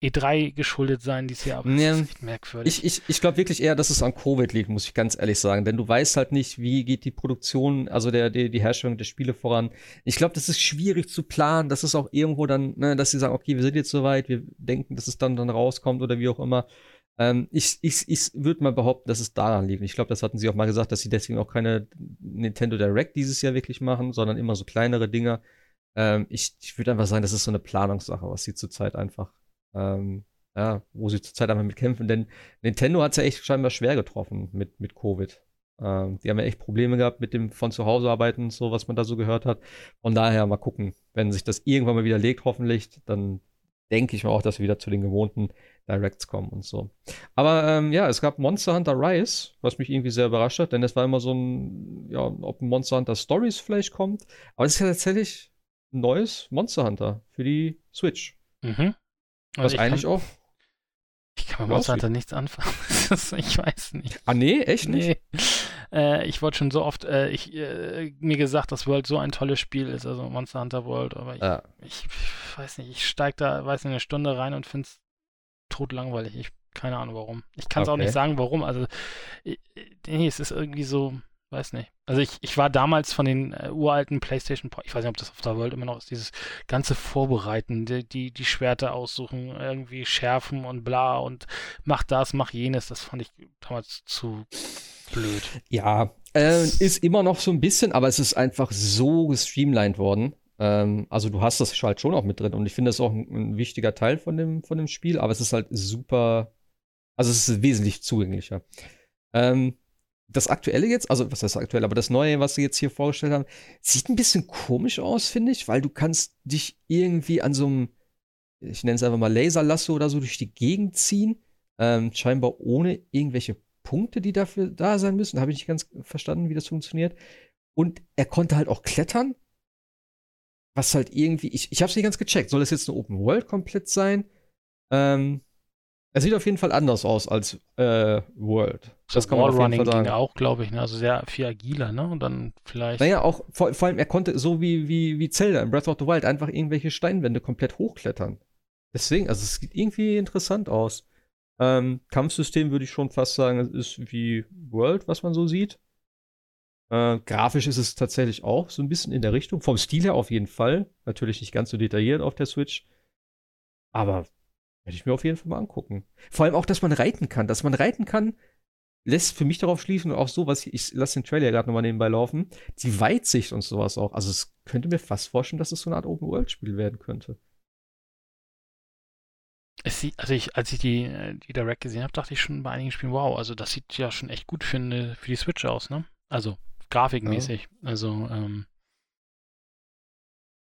E3 geschuldet sein dieses Jahr, aber ja, das ist echt merkwürdig. Ich, ich, ich glaube wirklich eher, dass es an Covid liegt, muss ich ganz ehrlich sagen. Denn du weißt halt nicht, wie geht die Produktion, also der, der die Herstellung der Spiele voran. Ich glaube, das ist schwierig zu planen. Das ist auch irgendwo dann, ne, dass sie sagen, okay, wir sind jetzt soweit, wir denken, dass es dann, dann rauskommt oder wie auch immer. Ähm, ich ich, ich würde mal behaupten, dass es daran liegt. Ich glaube, das hatten sie auch mal gesagt, dass sie deswegen auch keine Nintendo Direct dieses Jahr wirklich machen, sondern immer so kleinere Dinger. Ähm, ich ich würde einfach sagen, das ist so eine Planungssache, was sie zurzeit einfach ähm, ja, wo sie zurzeit einfach mit kämpfen, denn Nintendo hat es ja echt scheinbar schwer getroffen mit, mit Covid. Ähm, die haben ja echt Probleme gehabt mit dem von zu Hause arbeiten und so, was man da so gehört hat. Von daher mal gucken, wenn sich das irgendwann mal wieder legt, hoffentlich, dann denke ich mal auch, dass wir wieder zu den gewohnten Directs kommen und so. Aber ähm, ja, es gab Monster Hunter Rise, was mich irgendwie sehr überrascht hat, denn es war immer so ein, ja, ob Monster Hunter Stories vielleicht kommt. Aber es ist ja tatsächlich ein neues Monster Hunter für die Switch. Mhm. Was eigentlich kann, auch. Ich kann mit Monster Hunter nichts anfangen. ich weiß nicht. Ah, nee, echt nicht? Nee. Äh, ich wollte schon so oft, äh, ich, äh, mir gesagt, dass World so ein tolles Spiel ist, also Monster Hunter World, aber ich, ja. ich, ich weiß nicht, ich steige da, weiß nicht, eine Stunde rein und finde es totlangweilig. Ich, keine Ahnung warum. Ich kann es okay. auch nicht sagen, warum. Also, nee, es ist irgendwie so, Weiß nicht. Also ich, ich war damals von den äh, uralten PlayStation, ich weiß nicht, ob das auf der World immer noch ist, dieses ganze Vorbereiten, die, die, die Schwerter aussuchen, irgendwie schärfen und bla und mach das, mach jenes, das fand ich damals zu blöd. Ja, äh, ist immer noch so ein bisschen, aber es ist einfach so gestreamlined worden. Ähm, also du hast das halt schon auch mit drin und ich finde das auch ein, ein, wichtiger Teil von dem, von dem Spiel, aber es ist halt super, also es ist wesentlich zugänglicher. Ähm, das aktuelle jetzt, also was heißt aktuell, aber das neue, was sie jetzt hier vorgestellt haben, sieht ein bisschen komisch aus, finde ich, weil du kannst dich irgendwie an so einem, ich nenne es einfach mal Laserlasso oder so durch die Gegend ziehen, ähm, scheinbar ohne irgendwelche Punkte, die dafür da sein müssen. Habe ich nicht ganz verstanden, wie das funktioniert. Und er konnte halt auch klettern, was halt irgendwie, ich, ich habe es nicht ganz gecheckt. Soll das jetzt eine Open World komplett sein? Ähm, er sieht auf jeden Fall anders aus als äh, World. Das so kann man auf jeden Fall sagen. ging auch, glaube ich, ne? also sehr viel agiler, ne? Und dann vielleicht. Naja, auch vor, vor, allem, er konnte so wie, wie, wie Zelda in Breath of the Wild einfach irgendwelche Steinwände komplett hochklettern. Deswegen, also es sieht irgendwie interessant aus. Ähm, Kampfsystem würde ich schon fast sagen, es ist wie World, was man so sieht. Äh, grafisch ist es tatsächlich auch so ein bisschen in der Richtung. Vom Stil her auf jeden Fall. Natürlich nicht ganz so detailliert auf der Switch. Aber werde ich mir auf jeden Fall mal angucken. Vor allem auch, dass man reiten kann. Dass man reiten kann, lässt für mich darauf schließen, auch so, was ich, lasse den Trailer gerade nochmal nebenbei laufen, die Weitsicht und sowas auch. Also es könnte mir fast vorstellen, dass es so eine Art Open-World-Spiel werden könnte. Es sieht, also ich, als ich die, die Direct gesehen habe, dachte ich schon bei einigen Spielen, wow, also das sieht ja schon echt gut für, eine, für die Switch aus, ne? Also grafikmäßig. Ja. Also, ähm,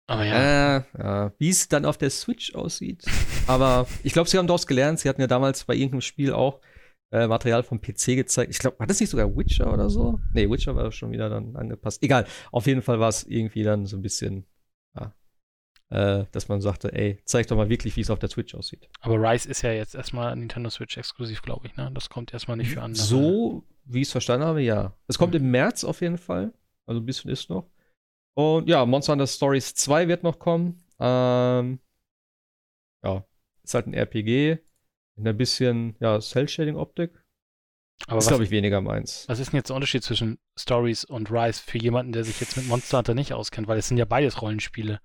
aber ja. Äh, ja. Wie es dann auf der Switch aussieht. Aber ich glaube, sie haben daraus gelernt. Sie hatten ja damals bei irgendeinem Spiel auch äh, Material vom PC gezeigt. Ich glaube, war das nicht sogar Witcher oder so? Nee, Witcher war schon wieder dann angepasst. Egal. Auf jeden Fall war es irgendwie dann so ein bisschen, ja, äh, dass man sagte, ey, zeig doch mal wirklich, wie es auf der Switch aussieht. Aber Rise ist ja jetzt erstmal Nintendo Switch exklusiv, glaube ich, ne? Das kommt erstmal nicht für andere. So, wie ich es verstanden habe, ja. Es kommt mhm. im März auf jeden Fall. Also ein bisschen ist noch. Und ja, Monster Hunter Stories 2 wird noch kommen. Ähm, ja, ist halt ein RPG in ein bisschen ja, Cell-Shading-Optik. Aber ist, glaube ich, weniger meins. Was ist denn jetzt der Unterschied zwischen Stories und Rise für jemanden, der sich jetzt mit Monster Hunter nicht auskennt? Weil es sind ja beides Rollenspiele.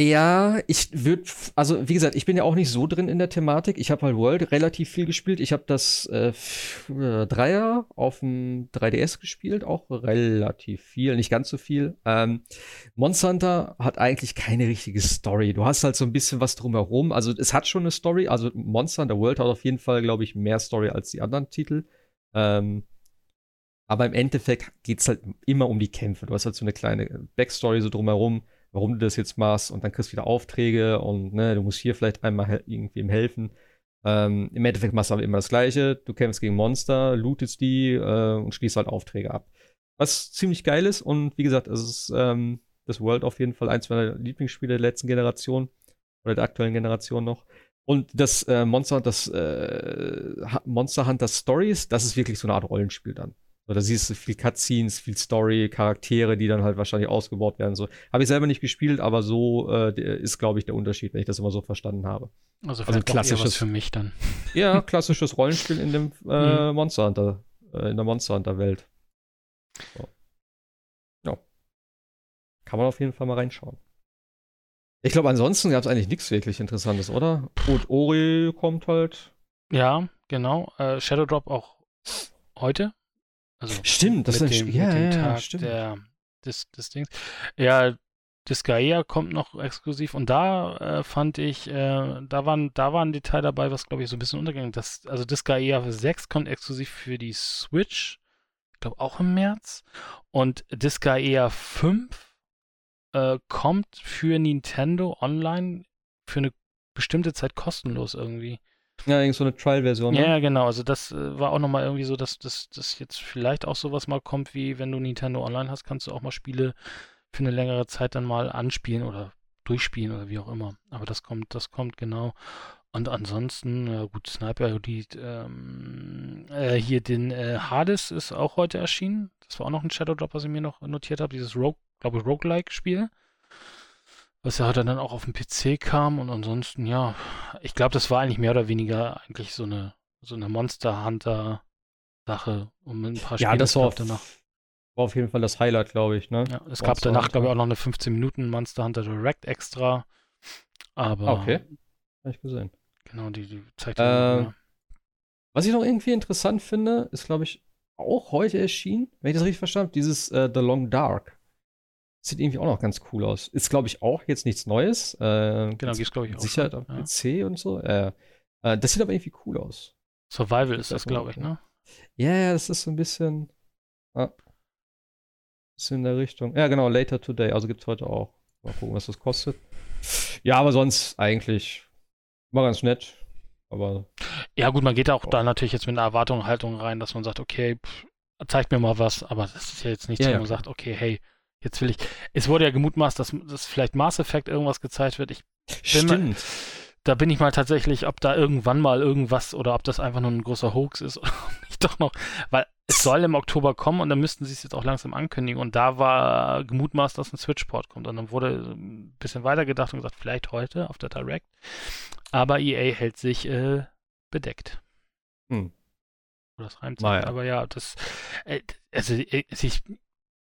Ja, ich würde, also wie gesagt, ich bin ja auch nicht so drin in der Thematik. Ich habe halt World relativ viel gespielt. Ich habe das äh, äh Dreier auf dem 3DS gespielt, auch relativ viel, nicht ganz so viel. Ähm, Monster Hunter hat eigentlich keine richtige Story. Du hast halt so ein bisschen was drumherum. Also es hat schon eine Story. Also Monster Hunter World hat auf jeden Fall, glaube ich, mehr Story als die anderen Titel. Ähm, aber im Endeffekt geht's halt immer um die Kämpfe. Du hast halt so eine kleine Backstory so drumherum warum du das jetzt machst und dann kriegst du wieder Aufträge und ne, du musst hier vielleicht einmal irgendwie ihm helfen. Ähm, Im Endeffekt machst du aber immer das Gleiche. Du kämpfst gegen Monster, lootest die äh, und schließt halt Aufträge ab. Was ziemlich geil ist und wie gesagt, es ist ähm, das World auf jeden Fall eins meiner Lieblingsspiele der letzten Generation oder der aktuellen Generation noch. Und das äh, Monster, das äh, Monster Hunter Stories, das ist wirklich so eine Art Rollenspiel dann. Da siehst du viel Cutscenes, viel Story, Charaktere, die dann halt wahrscheinlich ausgebaut werden. So habe ich selber nicht gespielt, aber so äh, ist, glaube ich, der Unterschied, wenn ich das immer so verstanden habe. Also, also klassisches für mich dann. Ja, klassisches Rollenspiel in dem äh, mhm. Monster Hunter, äh, in der Monster Hunter Welt. So. Ja. Kann man auf jeden Fall mal reinschauen. Ich glaube, ansonsten gab es eigentlich nichts wirklich Interessantes, oder? Und Ori kommt halt. Ja, genau. Äh, Shadow Drop auch heute. Also stimmt, das ist dem, ja, ja, Tag stimmt. Der, des, des Dings. Ja, Disgaea kommt noch exklusiv und da äh, fand ich, äh, da, waren, da war ein Detail dabei, was glaube ich so ein bisschen untergegangen ist. Also Disgaea 6 kommt exklusiv für die Switch, ich glaube auch im März. Und Disgaea 5 äh, kommt für Nintendo online für eine bestimmte Zeit kostenlos irgendwie. Ja, irgend so eine Trial-Version. Ne? Ja, genau. Also das äh, war auch nochmal irgendwie so, dass das jetzt vielleicht auch sowas mal kommt, wie wenn du Nintendo Online hast, kannst du auch mal Spiele für eine längere Zeit dann mal anspielen oder durchspielen oder wie auch immer. Aber das kommt, das kommt genau. Und ansonsten, ja gut, Sniper Elite, ähm, äh, hier den äh, Hades ist auch heute erschienen. Das war auch noch ein Shadow Drop, was ich mir noch notiert habe. Dieses Rogue glaube ich, Roguelike-Spiel. Was ja heute dann auch auf dem PC kam und ansonsten, ja, ich glaube, das war eigentlich mehr oder weniger eigentlich so eine, so eine Monster Hunter Sache um ein paar Spiele. Ja, das war danach. war auf jeden Fall das Highlight, glaube ich, ne? Ja, es gab danach, glaube ich, auch noch eine 15 Minuten Monster Hunter Direct extra. Aber. Okay. Habe ich gesehen. Genau, die, die zeigt äh, Was ich noch irgendwie interessant finde, ist, glaube ich, auch heute erschienen, wenn ich das richtig verstanden habe, dieses äh, The Long Dark. Sieht irgendwie auch noch ganz cool aus. Ist, glaube ich, auch jetzt nichts Neues. Äh, genau, gibt glaube ich, auch. Sicherheit auf ja. PC und so. Äh, äh, das sieht aber irgendwie cool aus. Survival ist das, glaube ich, ne? Ja, ja, das ist so ein bisschen. Ah, ist in der Richtung. Ja, genau, Later Today. Also gibt es heute auch. Mal gucken, was das kostet. Ja, aber sonst eigentlich war ganz nett. Aber. Ja, gut, man geht auch oh. da natürlich jetzt mit einer Erwartung, Haltung rein, dass man sagt, okay, pff, zeigt mir mal was, aber das ist ja jetzt nichts, ja, wo man ja. sagt, okay, hey, Jetzt will ich. Es wurde ja gemutmaßt, dass, dass vielleicht Mass Effect irgendwas gezeigt wird. Ich Stimmt. Mal, da bin ich mal tatsächlich, ob da irgendwann mal irgendwas oder ob das einfach nur ein großer Hoax ist oder nicht doch noch, weil es soll im Oktober kommen und dann müssten sie es jetzt auch langsam ankündigen und da war gemutmaßt, dass ein Switchport kommt und dann wurde ein bisschen weiter gedacht und gesagt, vielleicht heute auf der Direct, aber EA hält sich äh, bedeckt. Hm. Das reimt sich. Naja. Aber ja, das, äh, also äh, ich,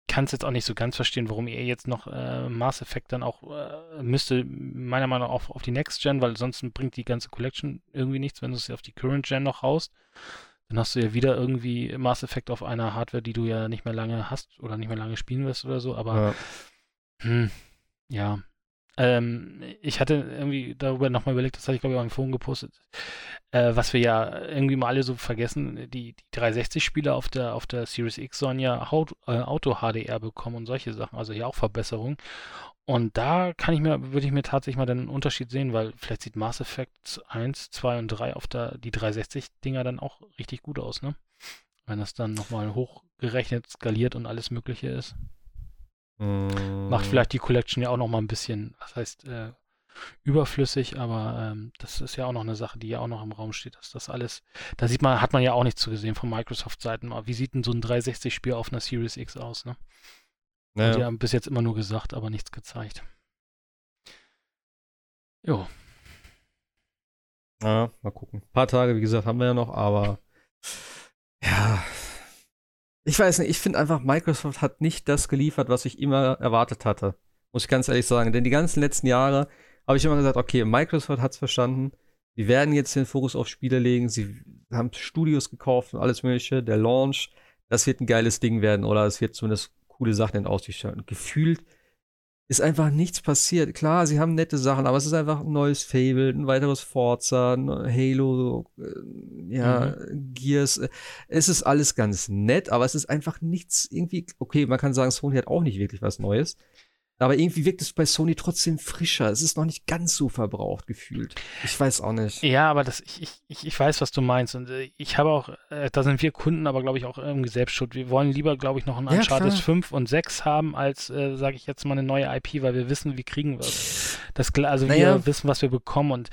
kann es jetzt auch nicht so ganz verstehen, warum ihr jetzt noch äh, Mass Effect dann auch äh, müsste, meiner Meinung nach, auf, auf die Next Gen, weil sonst bringt die ganze Collection irgendwie nichts, wenn du es auf die Current Gen noch haust. Dann hast du ja wieder irgendwie Mass Effect auf einer Hardware, die du ja nicht mehr lange hast oder nicht mehr lange spielen wirst oder so, aber ja, hm, ja. Ähm, ich hatte irgendwie darüber nochmal überlegt, das hatte ich glaube ich auch im Forum gepostet, äh, was wir ja irgendwie mal alle so vergessen, die, die 360-Spiele auf der, auf der Series X sollen ja äh, Auto-HDR bekommen und solche Sachen, also ja auch Verbesserungen. Und da kann ich mir, würde ich mir tatsächlich mal den Unterschied sehen, weil vielleicht sieht Mass Effect 1, 2 und 3 auf der, die 360-Dinger dann auch richtig gut aus, ne? Wenn das dann nochmal hochgerechnet, skaliert und alles Mögliche ist. Mm. Macht vielleicht die Collection ja auch noch mal ein bisschen, was heißt, äh, überflüssig, aber ähm, das ist ja auch noch eine Sache, die ja auch noch im Raum steht, dass das alles, da sieht man, hat man ja auch nichts zu gesehen von Microsoft-Seiten. Wie sieht denn so ein 360-Spiel auf einer Series X aus, ne? Naja. Die haben bis jetzt immer nur gesagt, aber nichts gezeigt. Jo. Ja, mal gucken. Ein paar Tage, wie gesagt, haben wir ja noch, aber ja, ich weiß nicht, ich finde einfach, Microsoft hat nicht das geliefert, was ich immer erwartet hatte. Muss ich ganz ehrlich sagen. Denn die ganzen letzten Jahre habe ich immer gesagt, okay, Microsoft hat es verstanden. Sie werden jetzt den Fokus auf Spiele legen. Sie haben Studios gekauft und alles Mögliche. Der Launch, das wird ein geiles Ding werden oder es wird zumindest coole Sachen in Aussicht stellen. Gefühlt ist einfach nichts passiert. Klar, sie haben nette Sachen, aber es ist einfach ein neues Fable, ein weiteres Forza, ein Halo, äh, ja, mhm. Gears. Es ist alles ganz nett, aber es ist einfach nichts irgendwie, okay, man kann sagen, Sony hat auch nicht wirklich was Neues. Aber irgendwie wirkt es bei Sony trotzdem frischer. Es ist noch nicht ganz so verbraucht gefühlt. Ich weiß auch nicht. Ja, aber das, ich, ich, ich weiß, was du meinst. Und äh, ich habe auch, äh, da sind wir Kunden, aber glaube ich auch irgendwie selbst schuld. Wir wollen lieber, glaube ich, noch ein ja, Uncharted klar. 5 und 6 haben, als, äh, sage ich jetzt mal, eine neue IP, weil wir wissen, wie kriegen wir es. Das, also naja. wir wissen, was wir bekommen. Und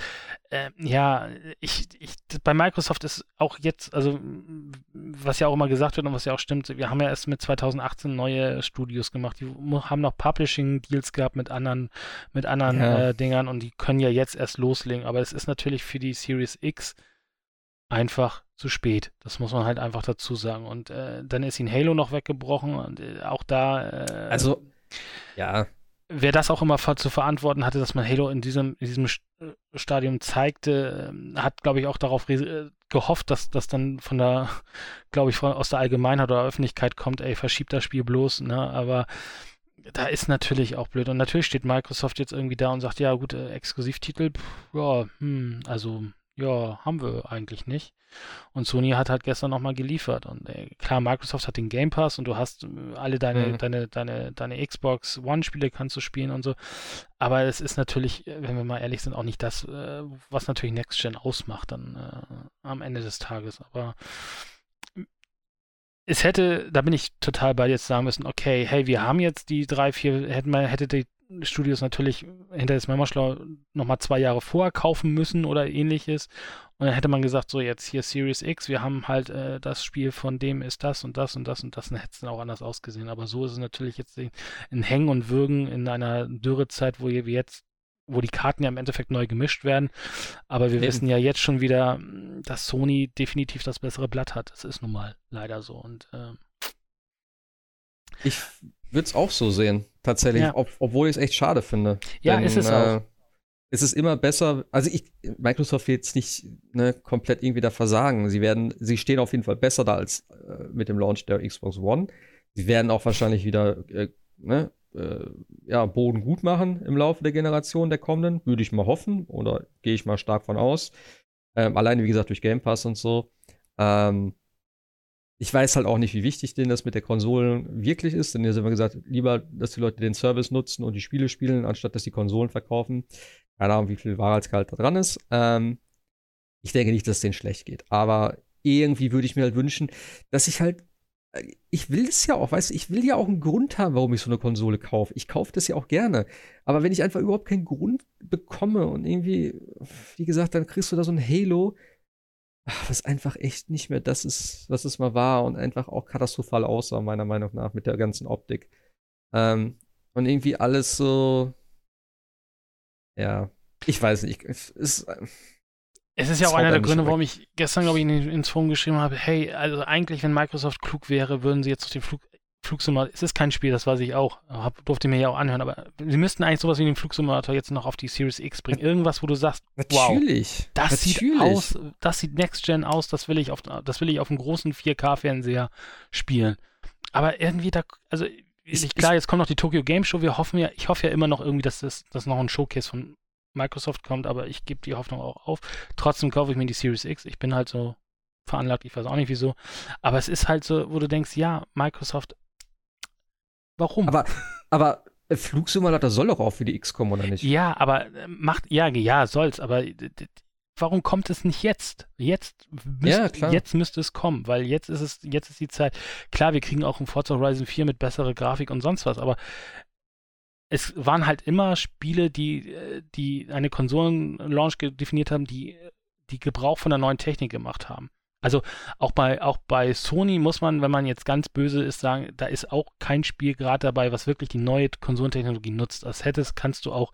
äh, ja, ich, ich, bei Microsoft ist auch jetzt, also was ja auch immer gesagt wird und was ja auch stimmt, wir haben ja erst mit 2018 neue Studios gemacht. Die haben noch Publishing-Deals gehabt mit anderen, mit anderen ja. äh, Dingern und die können ja jetzt erst loslegen. Aber es ist natürlich für die Series X einfach zu spät. Das muss man halt einfach dazu sagen. Und äh, dann ist ihnen Halo noch weggebrochen und äh, auch da. Äh, also, ja wer das auch immer zu verantworten hatte, dass man Halo in diesem, in diesem äh, Stadium zeigte, ähm, hat, glaube ich, auch darauf äh, gehofft, dass das dann von der, glaube ich, von, aus der Allgemeinheit oder Öffentlichkeit kommt, ey, verschiebt das Spiel bloß, ne? Aber da ist natürlich auch blöd. Und natürlich steht Microsoft jetzt irgendwie da und sagt, ja gut, äh, Exklusivtitel, pff, ja, hm, also ja, haben wir eigentlich nicht. Und Sony hat halt gestern nochmal geliefert. Und äh, klar, Microsoft hat den Game Pass und du hast äh, alle deine, mhm. deine, deine, deine Xbox One-Spiele kannst du spielen und so. Aber es ist natürlich, äh, wenn wir mal ehrlich sind, auch nicht das, äh, was natürlich Next Gen ausmacht dann äh, am Ende des Tages. Aber es hätte, da bin ich total bei dir zu sagen müssen, okay, hey, wir haben jetzt die drei, vier, hätten wir, hätte die Studios natürlich hinter das Memmerschlau nochmal zwei Jahre vorher kaufen müssen oder ähnliches. Und dann hätte man gesagt, so jetzt hier Series X, wir haben halt äh, das Spiel von dem ist das und das und das und das, dann hätte es dann auch anders ausgesehen. Aber so ist es natürlich jetzt in Hängen und Würgen in einer Dürrezeit, wo wir jetzt wo die Karten ja im Endeffekt neu gemischt werden. Aber wir Eben. wissen ja jetzt schon wieder, dass Sony definitiv das bessere Blatt hat. Das ist nun mal leider so. Und äh, ich würde es auch so sehen, tatsächlich, ja. ob, obwohl ich es echt schade finde. Ja, Denn, ist es äh, auch. Es ist immer besser, also ich, Microsoft will jetzt nicht ne, komplett irgendwie da versagen. Sie werden, sie stehen auf jeden Fall besser da als äh, mit dem Launch der Xbox One. Sie werden auch wahrscheinlich wieder äh, ne, äh, ja, Boden gut machen im Laufe der Generation der kommenden, würde ich mal hoffen oder gehe ich mal stark von aus. Ähm, alleine, wie gesagt, durch Game Pass und so. Ähm, ich weiß halt auch nicht, wie wichtig denen das mit der Konsole wirklich ist. Denn hier sind wir gesagt, lieber, dass die Leute den Service nutzen und die Spiele spielen, anstatt dass die Konsolen verkaufen. Keine Ahnung, wie viel Wahrheitsgehalt da dran ist. Ähm, ich denke nicht, dass es denen schlecht geht. Aber irgendwie würde ich mir halt wünschen, dass ich halt. Ich will es ja auch, weißt du, ich will ja auch einen Grund haben, warum ich so eine Konsole kaufe. Ich kaufe das ja auch gerne. Aber wenn ich einfach überhaupt keinen Grund bekomme und irgendwie, wie gesagt, dann kriegst du da so ein Halo, was einfach echt nicht mehr das ist, was es mal war und einfach auch katastrophal aussah, meiner Meinung nach, mit der ganzen Optik. Ähm, und irgendwie alles so, ja, ich weiß nicht, es ist. Es ist ja auch einer der Gründe, warum ich gestern, glaube ich, in, ins Forum geschrieben habe, hey, also eigentlich, wenn Microsoft klug wäre, würden sie jetzt auf den Flug Flugsimulator, es ist kein Spiel, das weiß ich auch, hab, durfte mir ja auch anhören, aber sie müssten eigentlich sowas wie den Flugsimulator jetzt noch auf die Series X bringen. Irgendwas, wo du sagst, Natürlich. wow, das Natürlich. sieht aus, das sieht Next Gen aus, das will ich auf, das will ich auf einem großen 4K-Fernseher spielen. Aber irgendwie da, also ich, klar, jetzt kommt noch die Tokyo Game Show, wir hoffen ja, ich hoffe ja immer noch irgendwie, dass das dass noch ein Showcase von Microsoft kommt, aber ich gebe die Hoffnung auch auf. Trotzdem kaufe ich mir die Series X. Ich bin halt so veranlagt, ich weiß auch nicht wieso. Aber es ist halt so, wo du denkst, ja, Microsoft Warum? Aber, aber Flugsimulator soll doch auch für die X kommen, oder nicht? Ja, aber äh, macht, ja, ja, soll's, aber warum kommt es nicht jetzt? Jetzt, müsst, ja, jetzt müsste es kommen, weil jetzt ist es, jetzt ist die Zeit. Klar, wir kriegen auch ein Forza Horizon 4 mit besserer Grafik und sonst was, aber es waren halt immer Spiele, die, äh, die eine Konsolen-Launch definiert haben, die, die Gebrauch von der neuen Technik gemacht haben. Also auch bei, auch bei Sony muss man, wenn man jetzt ganz böse ist, sagen, da ist auch kein Spiel gerade dabei, was wirklich die neue Konsolentechnologie nutzt. Das hättest, kannst du auch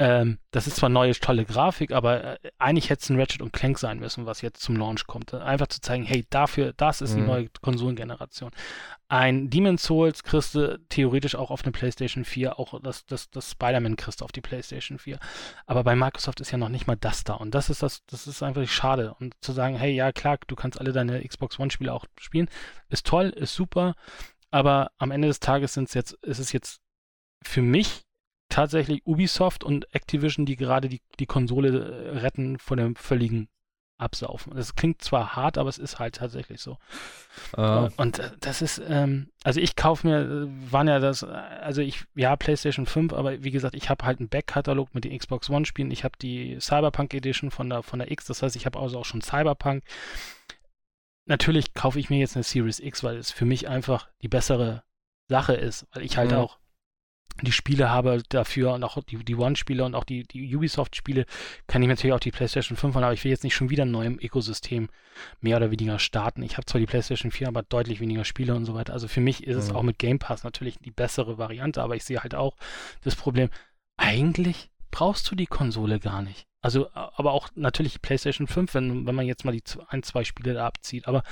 ähm, das ist zwar neue, tolle Grafik, aber äh, eigentlich hätte es ein Ratchet und Clank sein müssen, was jetzt zum Launch kommt. Einfach zu zeigen, hey, dafür, das ist mhm. die neue Konsolengeneration. Ein Demon's Souls kriegst du theoretisch auch auf eine PlayStation 4, auch das, das, das Spider-Man kriegst du auf die PlayStation 4. Aber bei Microsoft ist ja noch nicht mal das da. Und das ist das, das ist einfach schade. Und zu sagen, hey, ja klar, du kannst alle deine Xbox One-Spiele auch spielen, ist toll, ist super. Aber am Ende des Tages sind's jetzt, ist es jetzt für mich tatsächlich Ubisoft und Activision, die gerade die, die Konsole äh, retten vor dem völligen absaufen. Das klingt zwar hart, aber es ist halt tatsächlich so. Uh. Und äh, das ist, ähm, also ich kaufe mir, waren ja das, also ich, ja, PlayStation 5, aber wie gesagt, ich habe halt einen Backkatalog mit den Xbox One-Spielen. Ich habe die Cyberpunk Edition von der, von der X, das heißt, ich habe also auch schon Cyberpunk. Natürlich kaufe ich mir jetzt eine Series X, weil es für mich einfach die bessere Sache ist, weil ich halt mhm. auch die Spiele habe dafür und auch die, die One-Spiele und auch die, die Ubisoft-Spiele kann ich natürlich auch die PlayStation 5 haben, aber ich will jetzt nicht schon wieder ein neues Ökosystem mehr oder weniger starten. Ich habe zwar die PlayStation 4, aber deutlich weniger Spiele und so weiter. Also für mich ist mhm. es auch mit Game Pass natürlich die bessere Variante, aber ich sehe halt auch das Problem, eigentlich brauchst du die Konsole gar nicht. Also, aber auch natürlich die PlayStation 5, wenn, wenn man jetzt mal die ein, zwei Spiele da abzieht, aber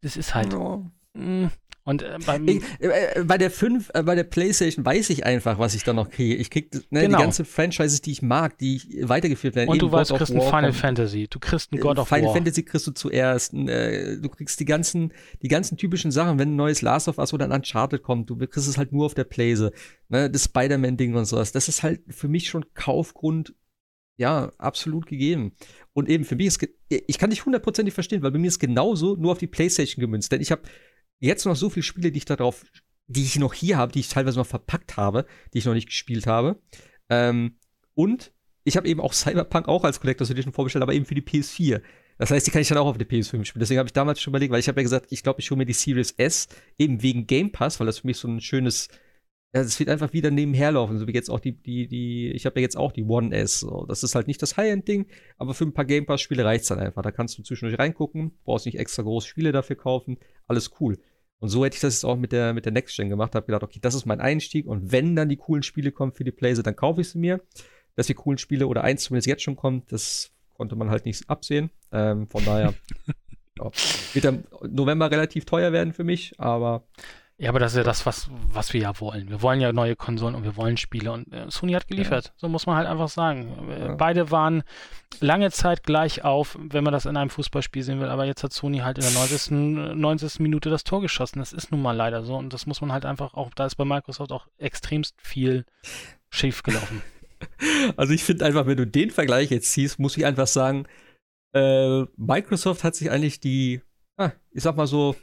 das ist halt. Mh, mm, und äh, ich, äh, äh, bei der 5, äh, bei der PlayStation weiß ich einfach, was ich da noch kriege. Ich krieg ne, genau. die ganzen Franchises, die ich mag, die weitergeführt werden. Und du weißt, du kriegst ein Final Fantasy, du kriegst ein God of Final War. Final Fantasy kriegst du zuerst. Äh, du kriegst die ganzen, die ganzen typischen Sachen, wenn ein neues Last of Us oder ein Uncharted kommt, du kriegst es halt nur auf der Playse. Ne, das Spider-Man-Ding und sowas. Das ist halt für mich schon Kaufgrund, ja, absolut gegeben. Und eben für mich ist, ich kann dich hundertprozentig verstehen, weil bei mir ist genauso nur auf die PlayStation gemünzt. Denn ich habe jetzt noch so viele Spiele, die ich da drauf, die ich noch hier habe, die ich teilweise noch verpackt habe, die ich noch nicht gespielt habe. Ähm, und ich habe eben auch Cyberpunk auch als Collector's Edition vorbestellt, aber eben für die PS4. Das heißt, die kann ich dann auch auf der PS5 spielen. Deswegen habe ich damals schon überlegt, weil ich habe ja gesagt, ich glaube, ich hole mir die Series S eben wegen Game Pass, weil das für mich so ein schönes, ja, es wird einfach wieder nebenher laufen. So wie jetzt auch die, die, die, ich habe ja jetzt auch die One S. So. Das ist halt nicht das High-End-Ding, aber für ein paar Game Pass-Spiele reicht es dann einfach. Da kannst du zwischendurch reingucken, brauchst nicht extra große Spiele dafür kaufen, alles cool. Und so hätte ich das jetzt auch mit der, mit der Next Gen gemacht. Habe gedacht, okay, das ist mein Einstieg. Und wenn dann die coolen Spiele kommen für die Playse, dann kaufe ich sie mir. Dass die coolen Spiele oder eins zumindest jetzt schon kommt, das konnte man halt nicht absehen. Ähm, von daher ja, wird der November relativ teuer werden für mich, aber ja, aber das ist ja das, was, was wir ja wollen. Wir wollen ja neue Konsolen und wir wollen Spiele. Und äh, Sony hat geliefert. Ja. So muss man halt einfach sagen. Äh, ja. Beide waren lange Zeit gleich auf, wenn man das in einem Fußballspiel sehen will. Aber jetzt hat Sony halt in der 90. 90. Minute das Tor geschossen. Das ist nun mal leider so. Und das muss man halt einfach auch, da ist bei Microsoft auch extremst viel schief gelaufen. Also ich finde einfach, wenn du den Vergleich jetzt ziehst, muss ich einfach sagen, äh, Microsoft hat sich eigentlich die, ah, ich sag mal so,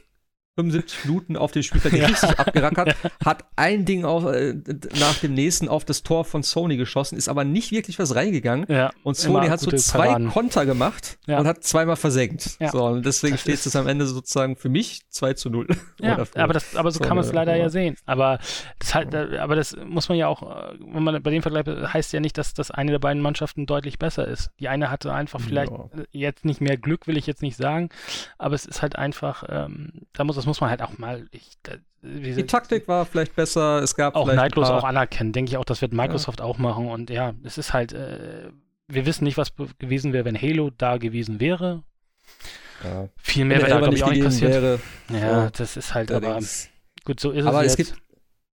75 Minuten auf den Spielfeld ja. richtig abgerackert, hat ein Ding auf, äh, nach dem nächsten auf das Tor von Sony geschossen, ist aber nicht wirklich was reingegangen. Ja, und Sony hat so zwei Paraden. Konter gemacht ja. und hat zweimal versenkt. So, und deswegen das steht es am Ende sozusagen für mich 2 zu 0. Ja, aber, das, aber so, so kann man es leider ja sehen. Aber das, halt, aber das muss man ja auch, äh, wenn man bei dem Vergleich heißt ja nicht, dass das eine der beiden Mannschaften deutlich besser ist. Die eine hatte einfach vielleicht jetzt nicht mehr Glück, will ich jetzt nicht sagen, aber es ist halt einfach, ähm, da muss das muss man halt auch mal. Ich, da, die Taktik war vielleicht besser. Es gab auch Neidlos auch anerkennen. Denke ich auch, das wird Microsoft ja. auch machen. Und ja, es ist halt. Äh, wir wissen nicht, was gewesen wäre, wenn Halo da gewesen wäre. Ja. Viel mehr wäre da, glaube ich, auch nicht passiert. Wäre, ja, so, das ist halt, aber gut, so ist aber es. Aber es gibt,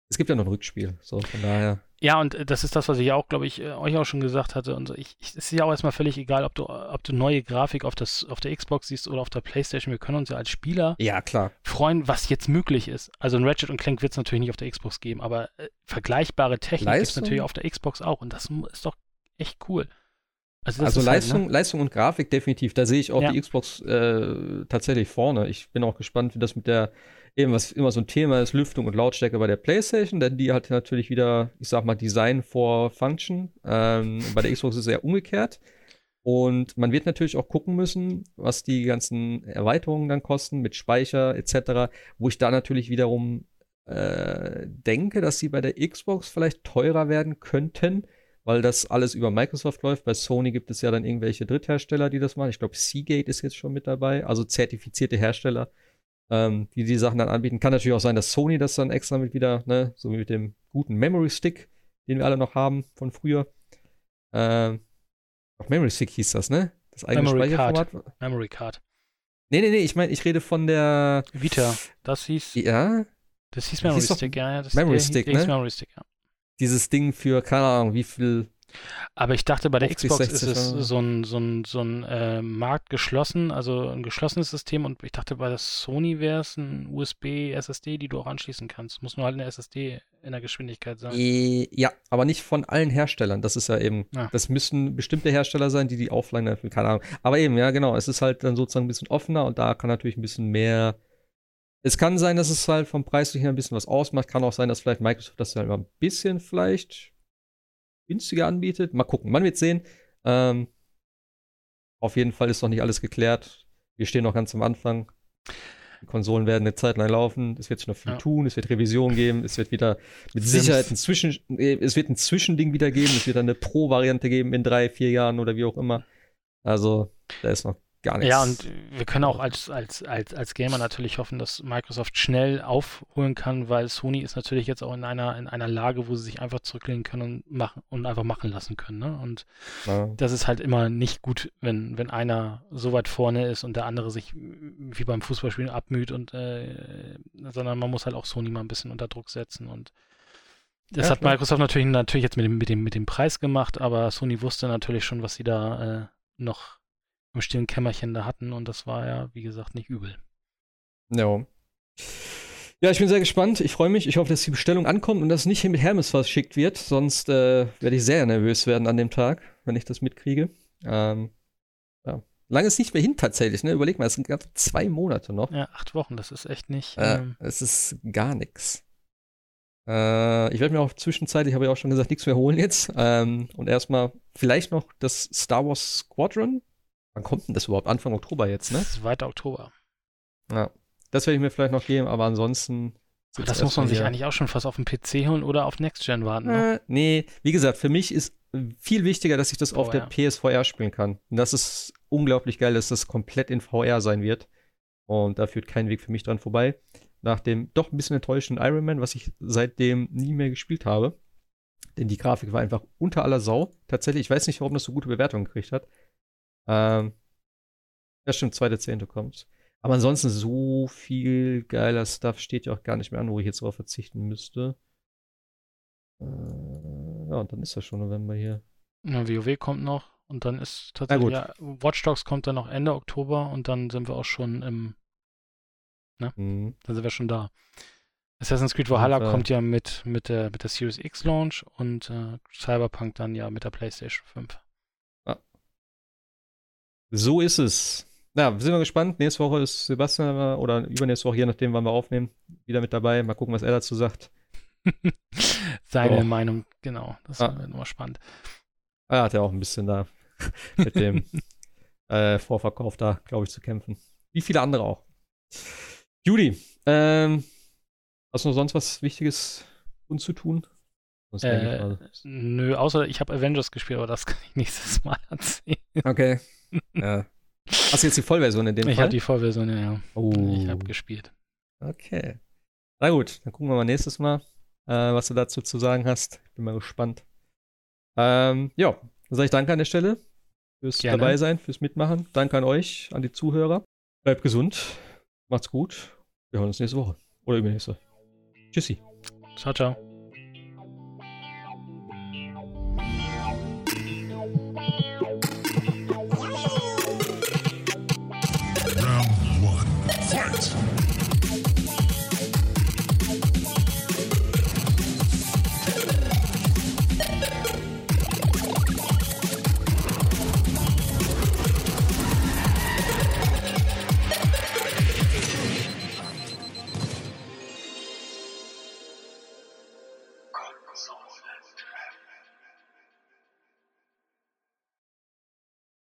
es gibt ja noch ein Rückspiel. So, von daher. Ja, und äh, das ist das, was ich auch, glaube ich, äh, euch auch schon gesagt hatte. Und ich, ich, es ist ja auch erstmal völlig egal, ob du, ob du neue Grafik auf, das, auf der Xbox siehst oder auf der Playstation. Wir können uns ja als Spieler ja, klar. freuen, was jetzt möglich ist. Also ein Ratchet und Clank wird es natürlich nicht auf der Xbox geben, aber äh, vergleichbare Technik gibt es natürlich auf der Xbox auch. Und das ist doch echt cool. Also, also Leistung, halt, ne? Leistung und Grafik definitiv. Da sehe ich auch ja. die Xbox äh, tatsächlich vorne. Ich bin auch gespannt, wie das mit der eben was immer so ein Thema ist, Lüftung und Lautstärke bei der PlayStation, denn die hat natürlich wieder, ich sag mal, Design vor Function. Ähm, bei der Xbox ist es eher umgekehrt. Und man wird natürlich auch gucken müssen, was die ganzen Erweiterungen dann kosten mit Speicher etc., wo ich da natürlich wiederum äh, denke, dass sie bei der Xbox vielleicht teurer werden könnten, weil das alles über Microsoft läuft. Bei Sony gibt es ja dann irgendwelche Dritthersteller, die das machen. Ich glaube, Seagate ist jetzt schon mit dabei, also zertifizierte Hersteller, ähm, die die Sachen dann anbieten. Kann natürlich auch sein, dass Sony das dann extra mit wieder, ne, so wie mit dem guten Memory Stick, den wir alle noch haben von früher. Ähm, auch Memory Stick hieß das, ne? Das eigene Memory Speicherformat. Card. Memory Card. Nee, nee, nee, ich meine, ich rede von der Vita. Das hieß. Ja. Das hieß Memory hieß Stick, ja. Das Memory Stick, ne? Memory Stick, ja. Dieses Ding für, keine Ahnung, wie viel Aber ich dachte, bei der Xbox ist es so ein, so ein, so ein äh, Markt geschlossen, also ein geschlossenes System und ich dachte, bei der Sony wäre es ein USB-SSD, die du auch anschließen kannst. Muss nur halt eine SSD in der Geschwindigkeit sein. Äh, ja, aber nicht von allen Herstellern. Das ist ja eben, ja. das müssen bestimmte Hersteller sein, die die offline erfüllen, keine Ahnung. Aber eben, ja, genau, es ist halt dann sozusagen ein bisschen offener und da kann natürlich ein bisschen mehr es kann sein, dass es halt vom Preis her ein bisschen was ausmacht. Kann auch sein, dass vielleicht Microsoft das halt mal ein bisschen vielleicht günstiger anbietet. Mal gucken, man wird sehen. Ähm, auf jeden Fall ist noch nicht alles geklärt. Wir stehen noch ganz am Anfang. Die Konsolen werden eine Zeit lang laufen. Es wird sich noch viel ja. tun. Es wird Revision geben. Es wird wieder mit Sicherheit ein Zwischen, äh, es wird ein Zwischending wieder geben. Es wird eine Pro-Variante geben in drei, vier Jahren oder wie auch immer. Also, da ist noch gar nichts. Ja, und wir können auch als, als, als, als Gamer natürlich hoffen, dass Microsoft schnell aufholen kann, weil Sony ist natürlich jetzt auch in einer, in einer Lage, wo sie sich einfach zurücklehnen können und machen und einfach machen lassen können. Ne? Und ja. das ist halt immer nicht gut, wenn, wenn einer so weit vorne ist und der andere sich wie beim Fußballspielen abmüht und äh, sondern man muss halt auch Sony mal ein bisschen unter Druck setzen und das ja, hat Microsoft natürlich, natürlich jetzt mit dem, mit, dem, mit dem Preis gemacht, aber Sony wusste natürlich schon, was sie da äh, noch im stillen Kämmerchen da hatten und das war ja, wie gesagt, nicht übel. Ja. Ja, ich bin sehr gespannt. Ich freue mich. Ich hoffe, dass die Bestellung ankommt und dass nicht mit Hermes verschickt wird. Sonst äh, werde ich sehr nervös werden an dem Tag, wenn ich das mitkriege. Ähm, ja. Lange ist nicht mehr hin tatsächlich. Ne? Überleg mal, es sind gerade zwei Monate noch. Ja, acht Wochen. Das ist echt nicht. Äh, ähm, es ist gar nichts. Äh, ich werde mir auch zwischenzeitlich, habe ich auch schon gesagt, nichts mehr holen jetzt. Ähm, und erstmal vielleicht noch das Star Wars Squadron Wann kommt denn das überhaupt? Anfang Oktober jetzt, ne? 2. Oktober. Ja. Das werde ich mir vielleicht noch geben, aber ansonsten. Aber das muss man sich eigentlich auch schon fast auf den PC holen oder auf Next Gen warten. Ne? Äh, nee, wie gesagt, für mich ist viel wichtiger, dass ich das auf der PSVR spielen kann. Und das ist unglaublich geil, dass das komplett in VR sein wird. Und da führt kein Weg für mich dran vorbei. Nach dem doch ein bisschen enttäuschenden Iron Man, was ich seitdem nie mehr gespielt habe. Denn die Grafik war einfach unter aller Sau. Tatsächlich, ich weiß nicht, warum das so gute Bewertungen gekriegt hat. Ähm, ja, stimmt, zweite Zehnte kommt. Aber ansonsten so viel geiler Stuff steht ja auch gar nicht mehr an, wo ich jetzt drauf verzichten müsste. Äh, ja, und dann ist das schon November hier. Ja, WoW kommt noch und dann ist tatsächlich ja, Watch Dogs kommt dann noch Ende Oktober und dann sind wir auch schon im ne? Mhm. Dann sind wir schon da. Assassin's Creed Valhalla und, äh, kommt ja mit, mit, der, mit der Series X Launch und äh, Cyberpunk dann ja mit der PlayStation 5. So ist es. Na, ja, sind wir gespannt. Nächste Woche ist Sebastian oder übernächste Woche, je nachdem, wann wir aufnehmen, wieder mit dabei. Mal gucken, was er dazu sagt. Seine oh. Meinung, genau. Das ah. wird nochmal spannend. Er hat ja auch ein bisschen da mit dem äh, Vorverkauf da, glaube ich, zu kämpfen. Wie viele andere auch. Judy, ähm, hast du noch sonst was Wichtiges uns zu tun? Äh, nö, außer ich habe Avengers gespielt, aber das kann ich nächstes Mal erzählen. Okay. Ja. Hast du jetzt die Vollversion in dem ich Fall? Ich habe die Vollversion, ja. Oh. Ich habe gespielt. Okay. Na gut, dann gucken wir mal nächstes Mal, äh, was du dazu zu sagen hast. Bin mal gespannt. Ähm, ja, dann sage ich danke an der Stelle fürs Gerne. dabei sein, fürs Mitmachen. Danke an euch, an die Zuhörer. Bleibt gesund, macht's gut. Wir hören uns nächste Woche oder übernächste. Tschüssi. Ciao, ciao.